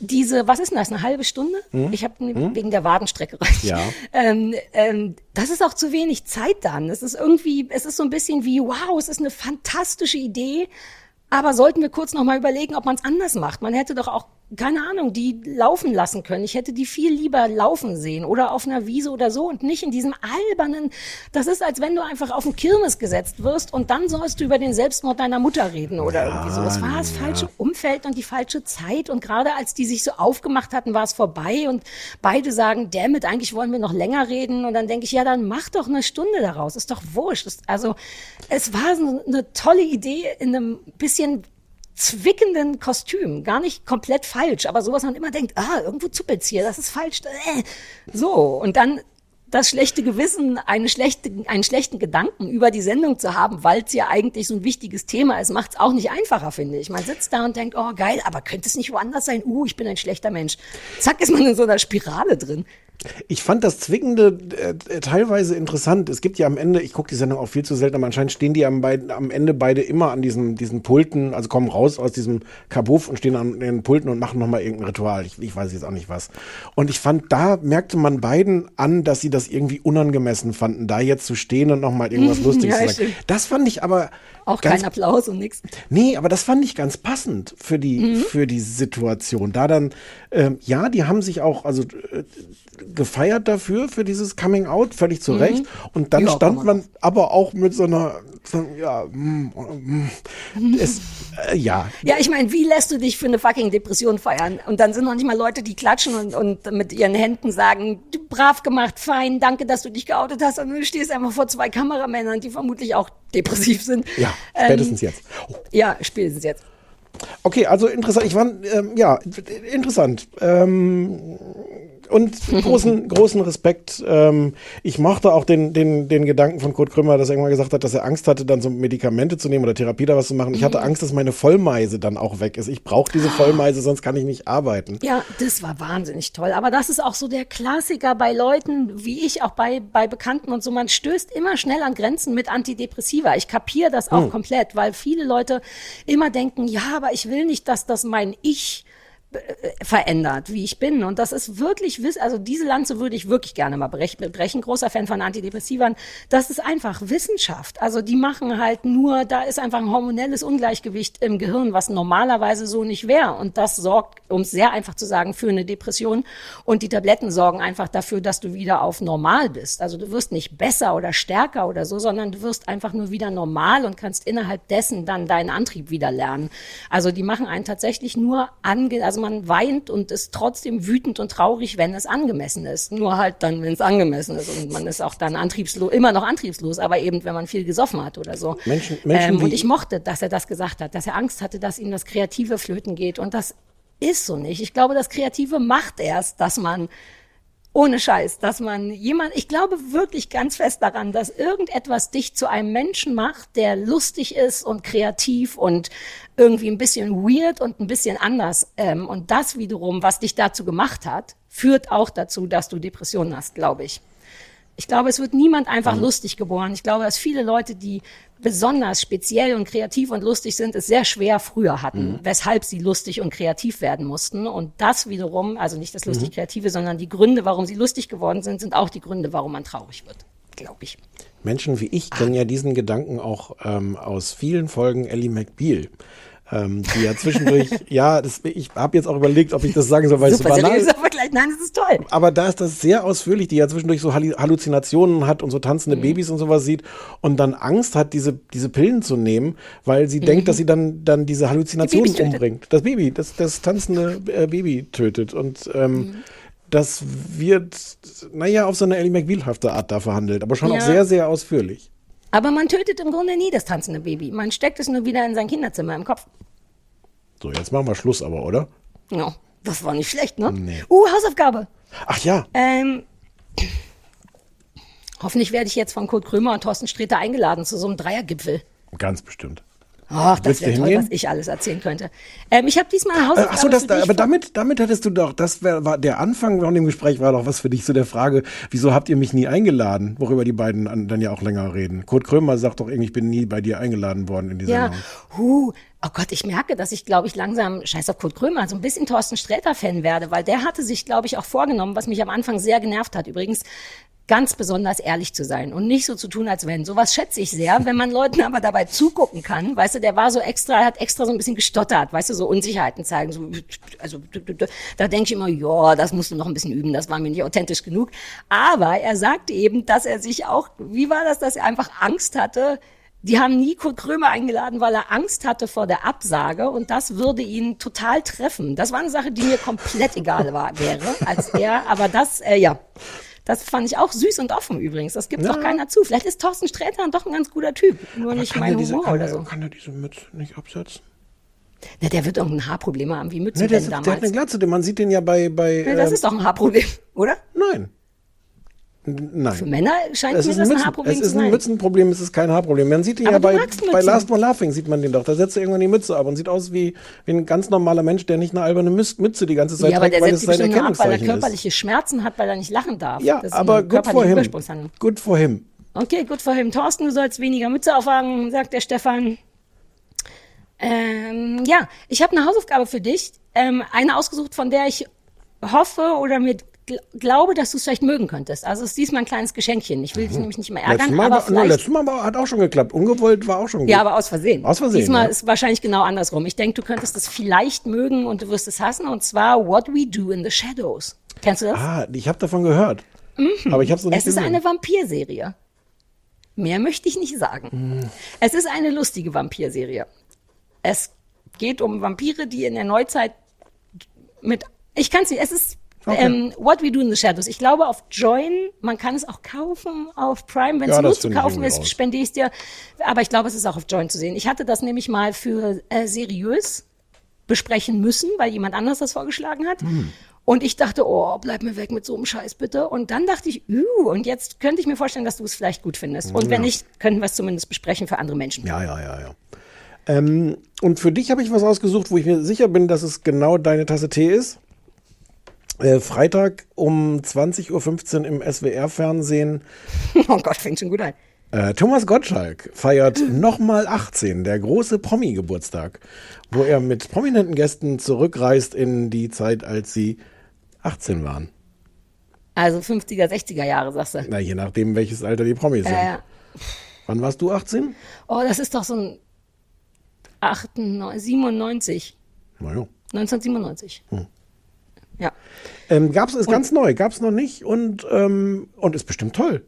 diese, was ist denn das, eine halbe Stunde? Hm? Ich habe wegen der Wadenstrecke rein. Ja. (laughs) Ähm, ähm, das ist auch zu wenig Zeit dann. Es ist irgendwie, es ist so ein bisschen wie, wow, es ist eine fantastische Idee. Aber sollten wir kurz noch mal überlegen, ob man es anders macht. Man hätte doch auch, keine Ahnung, die laufen lassen können. Ich hätte die viel lieber laufen sehen oder auf einer Wiese oder so und nicht in diesem albernen, das ist, als wenn du einfach auf ein Kirmes gesetzt wirst und dann sollst du über den Selbstmord deiner Mutter reden oder irgendwie so. Es war das falsche Umfeld und die falsche Zeit und gerade als die sich so aufgemacht hatten, war es vorbei und beide sagen, damit eigentlich wollen wir noch länger reden und dann denke ich, ja, dann mach doch eine Stunde daraus, ist doch wurscht. Das, also, es war so eine tolle Idee in einem bisschen zwickenden Kostüm. Gar nicht komplett falsch, aber sowas man immer denkt, ah, irgendwo zuppelt's hier, das ist falsch. Äh. So, und dann das schlechte Gewissen, eine schlechte, einen schlechten Gedanken über die Sendung zu haben, weil es ja eigentlich so ein wichtiges Thema ist, macht es auch nicht einfacher, finde ich. Man sitzt da und denkt, oh geil, aber könnte es nicht woanders sein? Uh, ich bin ein schlechter Mensch. Zack, ist man in so einer Spirale drin. Ich fand das Zwickende äh, teilweise interessant. Es gibt ja am Ende, ich gucke die Sendung auch viel zu selten, aber anscheinend stehen die am, beid, am Ende beide immer an diesen, diesen Pulten, also kommen raus aus diesem Kabuff und stehen an den Pulten und machen nochmal irgendein Ritual. Ich, ich weiß jetzt auch nicht was. Und ich fand, da merkte man beiden an, dass sie das irgendwie unangemessen fanden, da jetzt zu stehen und nochmal irgendwas (laughs) Lustiges Ja, zu sagen. Das fand ich aber. Auch ganz kein Applaus und nix. Nee, aber das fand ich ganz passend für die, Mhm. für die Situation. Da dann, ähm, ja, die haben sich auch also äh, gefeiert dafür, für dieses Coming Out, völlig zu Mhm. Recht. Und dann Ja, stand man man aber auch mit so einer, so, ja, mm, mm, es, äh, ja. Ja, ich meine, wie lässt du dich für eine fucking Depression feiern? Und dann sind noch nicht mal Leute, die klatschen und, und mit ihren Händen sagen, du brav gemacht, fein, danke, dass du dich geoutet hast. Und du stehst einfach vor zwei Kameramännern, die vermutlich auch depressiv sind. Ja, spätestens Ähm, jetzt. Ja, spätestens jetzt. Okay, also interessant. Ich war, ähm, ja, interessant. Ähm, und großen, (laughs) großen Respekt. Ähm, ich mochte auch den, den, den Gedanken von Kurt Krümmer, dass er irgendwann gesagt hat, dass er Angst hatte, dann so Medikamente zu nehmen oder Therapie da was zu machen. Ich hatte Angst, dass meine Vollmeise dann auch weg ist. Ich brauche diese Vollmeise, sonst kann ich nicht arbeiten. Ja, das war wahnsinnig toll. Aber das ist auch so der Klassiker bei Leuten, wie ich, auch bei, bei Bekannten und so. Man stößt immer schnell an Grenzen mit Antidepressiva. Ich kapiere das auch Hm. komplett, weil viele Leute immer denken, ja, aber ich will nicht, dass das mein Ich verändert, wie ich bin. Und das ist wirklich, also diese Lanze würde ich wirklich gerne mal brech- brechen. Großer Fan von Antidepressivern. Das ist einfach Wissenschaft. Also die machen halt nur, da ist einfach ein hormonelles Ungleichgewicht im Gehirn, was normalerweise so nicht wäre. Und das sorgt, um es sehr einfach zu sagen, für eine Depression. Und die Tabletten sorgen einfach dafür, dass du wieder auf normal bist. Also du wirst nicht besser oder stärker oder so, sondern du wirst einfach nur wieder normal und kannst innerhalb dessen dann deinen Antrieb wieder lernen. Also die machen einen tatsächlich nur ange, also man weint und ist trotzdem wütend und traurig, wenn es angemessen ist. Nur halt dann, wenn es angemessen ist und man ist auch dann antriebslos, immer noch antriebslos, aber eben, wenn man viel gesoffen hat oder so. Menschen- Menschen ähm, und ich mochte, dass er das gesagt hat, dass er Angst hatte, dass ihm das Kreative flöten geht und das ist so nicht. Ich glaube, das Kreative macht erst, dass man ohne Scheiß, dass man jemand, ich glaube wirklich ganz fest daran, dass irgendetwas dich zu einem Menschen macht, der lustig ist und kreativ und irgendwie ein bisschen weird und ein bisschen anders. Ähm, und das wiederum, was dich dazu gemacht hat, führt auch dazu, dass du Depressionen hast, glaube ich. Ich glaube, es wird niemand einfach lustig geboren. Ich glaube, dass viele Leute, die besonders speziell und kreativ und lustig sind, es sehr schwer früher hatten, weshalb sie lustig und kreativ werden mussten. Und das wiederum, also nicht das lustig Kreative, sondern die Gründe, warum sie lustig geworden sind, sind auch die Gründe, warum man traurig wird, glaube ich. Menschen wie ich kennen ja diesen Gedanken auch ähm, aus vielen Folgen Ellie McBeal. Ähm, die ja zwischendurch, (laughs) ja, das, ich habe jetzt auch überlegt, ob ich das sagen soll, weil es so Super banal Vergleich. Nein, das ist toll. aber da ist das sehr ausführlich, die ja zwischendurch so Halluzinationen hat und so Mhm. tanzende Babys und sowas sieht und dann Angst hat, diese, diese Pillen zu nehmen, weil sie Mhm. denkt, dass sie dann, dann diese Halluzinationen tötet. umbringt. Das Baby, das, das tanzende äh, Baby tötet. Und ähm, Mhm. das wird, naja, auf so eine Ellie McBeal-hafte Art da verhandelt, aber schon auch Ja. sehr, sehr ausführlich. Aber man tötet im Grunde nie das tanzende Baby. Man steckt es nur wieder in sein Kinderzimmer im Kopf. So, jetzt machen wir Schluss aber, oder? Ja, das war nicht schlecht, ne? Nee. Uh, Hausaufgabe. Ach ja, Ähm, hoffentlich werde ich jetzt von Kurt Krömer und Thorsten Sträter eingeladen zu so einem Dreiergipfel. ganz bestimmt. Ach, das wäre toll, hingehen? was ich alles erzählen könnte. Ähm, ich habe diesmal eine Äh, Ach so, das, da, aber damit, damit hättest du doch, das wär, war der Anfang von dem Gespräch war doch was für dich zu der Frage, wieso habt ihr mich nie eingeladen? Worüber die beiden an, dann ja auch länger reden. Kurt Krömer sagt doch irgendwie, ich bin nie bei dir eingeladen worden in dieser Ja, huh, Oh Gott, ich merke, dass ich, glaube ich, langsam, scheiß auf Kurt Krömer, so ein bisschen Thorsten Sträter-Fan werde, weil der hatte sich, glaube ich, auch vorgenommen, was mich am Anfang sehr genervt hat. Übrigens, ganz besonders ehrlich zu sein und nicht so zu tun, als wenn. Sowas schätze ich sehr, wenn man Leuten aber dabei zugucken kann. Weißt du, der war so extra, hat extra so ein bisschen gestottert, weißt du, so Unsicherheiten zeigen. So, also da denke ich immer, ja, das musst du noch ein bisschen üben, das war mir nicht authentisch genug. Aber er sagte eben, dass er sich auch, wie war das, dass er einfach Angst hatte, die haben Nico Krömer eingeladen, weil er Angst hatte vor der Absage und das würde ihn total treffen. Das war eine Sache, die mir komplett egal war, wäre als er. Aber das, äh, ja, das fand ich auch süß und offen übrigens. Das gibt ja. doch keiner zu. Vielleicht ist Thorsten Sträter doch ein ganz guter Typ, nur Aber nicht mein diese, Humor kann oder er, so. Kann er diese Mütze nicht absetzen? Na, der wird irgendein Haarproblem haben, wie Mützen Nee, der, damals. der hat eine Glatze, man sieht den ja bei. bei Ja, das ähm, ist doch ein Haarproblem, (laughs) oder? Nein. Nein. Für Männer scheint es mir ist das ein, ein Haarproblem es zu ist ein sein. Mützenproblem, es ist kein Haarproblem. Man sieht ihn Aber ja bei, bei. Last More Laughing, sieht man den doch. Da setzt er irgendwann die Mütze ab und sieht aus wie, wie ein ganz normaler Mensch, der nicht eine alberne Mütze die ganze Zeit ja, trägt, weil es sich sein nur ab, weil er Erkennungszeichen ist. körperliche Schmerzen hat, weil er nicht lachen darf. Ja, Das aber good for körperliche him. Good for him. Okay, gut für him. Thorsten, du sollst weniger Mütze aufhaben, sagt der Stefan. Ähm, ja, ich habe eine Hausaufgabe für dich. Ähm, eine ausgesucht, von der ich hoffe oder mir gl glaube, dass du es vielleicht mögen könntest. Also es ist diesmal ein kleines Geschenkchen. Ich will dich nämlich nicht mehr ärgern, Letztes Mal, aber war, letztes Mal war, hat auch schon geklappt. Ungewollt war auch schon gut. Ja, aber aus Versehen. Aus Versehen, Diesmal ja. ist wahrscheinlich genau andersrum. Ich denke, du könntest es vielleicht mögen und du wirst es hassen. Und zwar What We Do in the Shadows. Kennst du das? Ah, ich habe davon gehört. Aber ich habe es noch nicht Es ist gesehen. eine Vampirserie. Mehr möchte ich nicht sagen. Hm. Es ist eine lustige Vampirserie. Es geht um Vampire, die in der Neuzeit mit. Ich kann es nicht. Es ist Okay. ähm, What We Do in the Shadows. Ich glaube auf Join. Man kann es auch kaufen auf Prime. Wenn es Ja, nur zu kaufen ist, spende ich es dir. Aber ich glaube, es ist auch auf Join zu sehen. Ich hatte das nämlich mal für äh, seriös besprechen müssen, weil jemand anders das vorgeschlagen hat. Hm. Und ich dachte, oh, bleib mir weg mit so einem Scheiß bitte. Und dann dachte ich, uh, und jetzt könnte ich mir vorstellen, dass du es vielleicht gut findest. Und wenn Ja. nicht, könnten wir es zumindest besprechen für andere Menschen. Ja, ja, ja, ja. Ähm, und für dich habe ich was ausgesucht, wo ich mir sicher bin, dass es genau deine Tasse Tee ist. Äh, Freitag um 20.15 Uhr im SWR-Fernsehen. (laughs) Oh Gott, fängt schon gut an. Äh, Thomas Gottschalk feiert nochmal 18, der große Promi-Geburtstag, wo er mit prominenten Gästen zurückreist in die Zeit, als sie 18 waren. Also 50er, 60er Jahre, sagst du. Na, je nachdem, welches Alter die Promis sind. Äh, Wann warst du 18? oh, das ist doch so ein 98, 97, Naja. 1997. Hm. Ja. Ähm, gab's, ist ganz neu, gab's noch nicht und, ähm, und ist bestimmt toll.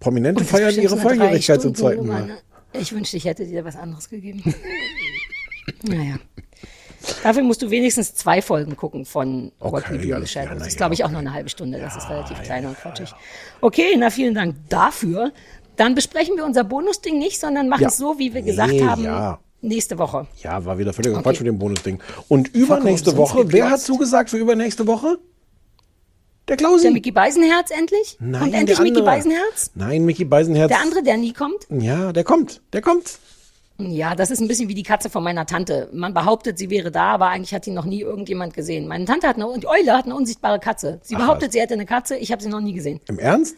Prominente Und feiern ihre Volljährigkeit zum zweiten Mal. Ne? Ich wünschte, ich hätte dir was anderes gegeben. (laughs) naja. Dafür musst du wenigstens zwei Folgen gucken von What Okay, We Do in the Shadows. Das ist, ja, glaube ich, auch nur eine halbe Stunde. Das ist relativ klein und quatschig. Okay, na vielen Dank dafür. Dann besprechen wir unser Bonusding nicht, sondern machen Ja. es so, wie wir gesagt Nee, haben, ja. Nächste Woche. Ja, war wieder völliger Okay. Quatsch mit dem Bonusding. Und übernächste umsonst Woche, wer hat zugesagt für übernächste Woche? Der Klausi. Der Mickey Beisenherz endlich? Nein, kommt der endlich Mickey andere. Beisenherz? Nein, Mickey Beisenherz. Der andere, der nie kommt? Ja, der kommt. Der kommt. Ja, das ist ein bisschen wie die Katze von meiner Tante. Man behauptet, sie wäre da, aber eigentlich hat sie noch nie irgendjemand gesehen. Meine Tante hat eine, und die Eule hat eine unsichtbare Katze. Sie Ach, behauptet, was. sie hätte eine Katze, ich habe sie noch nie gesehen. Im Ernst?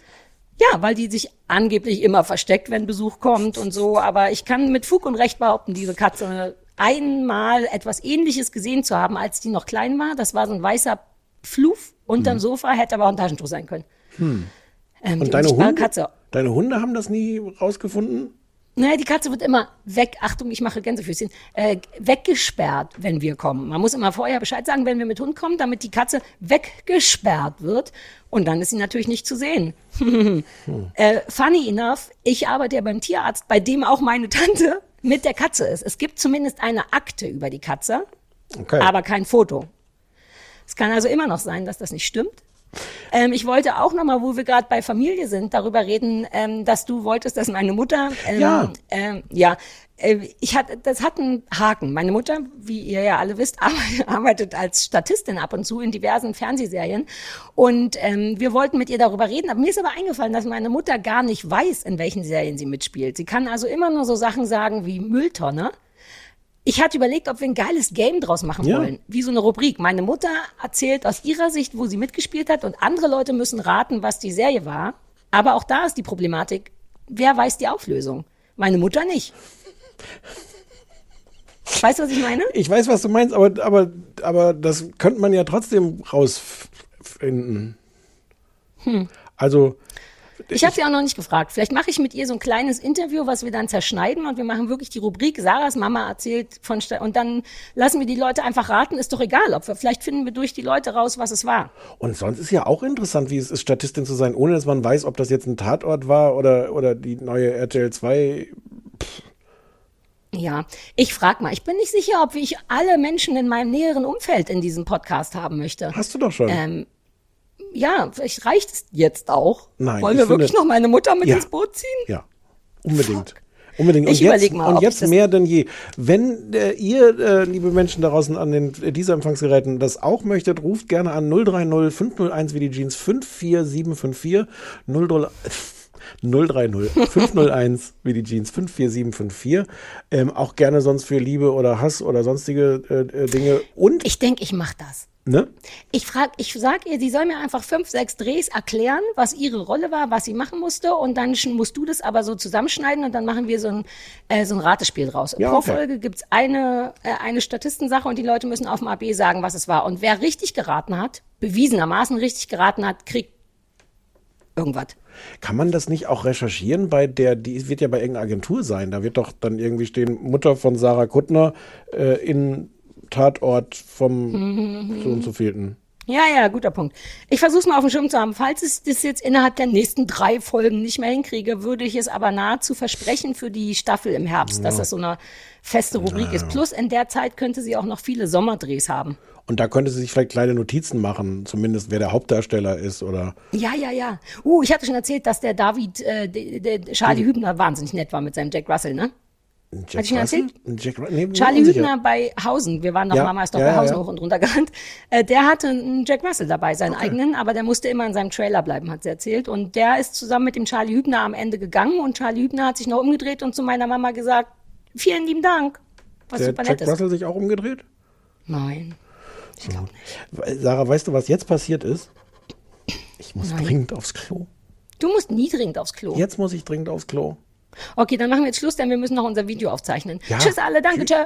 Ja, weil die sich angeblich immer versteckt, wenn Besuch kommt und so. Aber ich kann mit Fug und Recht behaupten, diese Katze einmal etwas Ähnliches gesehen zu haben, als die noch klein war. Das war so ein weißer Fluff unterm Sofa, hätte aber auch ein Taschentuch sein können. Hm. Ähm, Und deine Hunde? Katze. Deine Hunde haben das nie rausgefunden? Naja, die Katze wird immer weg, Achtung, ich mache Gänsefüßchen, äh, weggesperrt, wenn wir kommen. Man muss immer vorher Bescheid sagen, wenn wir mit Hund kommen, damit die Katze weggesperrt wird. Und dann ist sie natürlich nicht zu sehen. (laughs) äh, funny enough, ich arbeite ja beim Tierarzt, bei dem auch meine Tante mit der Katze ist. Es gibt zumindest eine Akte über die Katze, Okay. aber kein Foto. Es kann also immer noch sein, dass das nicht stimmt. Ähm, ich wollte auch nochmal, wo wir gerade bei Familie sind, darüber reden, ähm, dass du wolltest, dass meine Mutter, ähm, Ja. ähm, ja, äh, ich hatte, das hat einen Haken. Meine Mutter, wie ihr ja alle wisst, (laughs) arbeitet, als Statistin ab und zu in diversen Fernsehserien. Und ähm, wir wollten mit ihr darüber reden. Aber mir ist aber eingefallen, dass meine Mutter gar nicht weiß, in welchen Serien sie mitspielt. Sie kann also immer nur so Sachen sagen wie Mülltonne. Ich hatte überlegt, ob wir ein geiles Game draus machen Ja. wollen. Wie so eine Rubrik. Meine Mutter erzählt aus ihrer Sicht, wo sie mitgespielt hat und andere Leute müssen raten, was die Serie war. Aber auch da ist die Problematik, wer weiß die Auflösung? Meine Mutter nicht. Weißt du, was ich meine? Ich weiß, was du meinst, aber, aber, aber das könnte man ja trotzdem rausfinden. Hm. Also, Ich habe sie auch noch nicht gefragt. Vielleicht mache ich mit ihr so ein kleines Interview, was wir dann zerschneiden und wir machen wirklich die Rubrik Sarahs Mama erzählt von Sta und dann lassen wir die Leute einfach raten. Ist doch egal, ob wir vielleicht finden wir durch die Leute raus, was es war. Und sonst ist ja auch interessant, wie es ist, Statistin zu sein, ohne dass man weiß, ob das jetzt ein Tatort war oder, oder die neue RTL 2. Ja, ich frag mal. Ich bin nicht sicher, ob ich alle Menschen in meinem näheren Umfeld in diesem Podcast haben möchte. Hast du doch schon. Ähm, ja, vielleicht reicht es jetzt auch. Nein, Wollen wir finde- wirklich noch meine Mutter mit Ja. ins Boot ziehen? Ja, unbedingt. Unbedingt. Und Ich jetzt, überleg mal, und jetzt mehr denn je. Wenn äh, ihr, äh, liebe Menschen da draußen an den äh, dieser Empfangsgeräten, das auch möchtet, ruft gerne an 030 501 wie die Jeans 54754 030 030 501 wie die Jeans 54754. Ähm, auch gerne sonst für Liebe oder Hass oder sonstige äh, äh, Dinge. Und Ich denke, ich mach das. ne? Ich frag, ich sag ihr, sie soll mir einfach fünf, sechs Drehs erklären, was ihre Rolle war, was sie machen musste, und dann musst du das aber so zusammenschneiden und dann machen wir so ein, äh, so ein Ratespiel draus. Ja, Pro okay. Folge gibt's eine, äh, eine Statistensache und die Leute müssen auf dem AB sagen, was es war. Und wer richtig geraten hat, bewiesenermaßen richtig geraten hat, kriegt irgendwas. Kann man das nicht auch recherchieren bei der, die wird ja bei irgendeiner Agentur sein, da wird doch dann irgendwie stehen, Mutter von Sarah Kuttner äh, in Tatort vom (laughs) so und so vielten. Ja, ja, guter Punkt. Ich versuche es mal auf dem Schirm zu haben. Falls ich das jetzt innerhalb der nächsten drei Folgen nicht mehr hinkriege, würde ich es aber nahezu versprechen für die Staffel im Herbst, dass Ja. das so eine feste Rubrik ist. Plus in der Zeit könnte sie auch noch viele Sommerdrehs haben. Und da könnte sie sich vielleicht kleine Notizen machen, zumindest wer der Hauptdarsteller ist oder. Ja, ja, ja. Uh, ich hatte schon erzählt, dass der David, äh, der, der Charlie Hübner wahnsinnig nett war mit seinem Jack Russell, ne? Jack Hatte ich Russell? erzählt? Jack, nee, Charlie. Hübner bei Hausen, wir waren doch, Ja, Mama ist doch ja, bei Hausen ja. hoch und runter gerannt, äh, der hatte einen Jack Russell dabei, seinen eigenen, aber der musste immer in seinem Trailer bleiben, hat sie erzählt. Und der ist zusammen mit dem Charlie Hübner am Ende gegangen und Charlie Hübner hat sich noch umgedreht und zu meiner Mama gesagt, vielen lieben Dank. Was der super Jack nett ist. Russell sich auch umgedreht? Nein. Sarah, weißt du, was jetzt passiert ist? Ich muss Nein. dringend aufs Klo. Du musst nie dringend aufs Klo. Jetzt muss ich dringend aufs Klo. Okay, dann machen wir jetzt Schluss, denn wir müssen noch unser Video aufzeichnen. Ja. Tschüss alle, danke, tschö.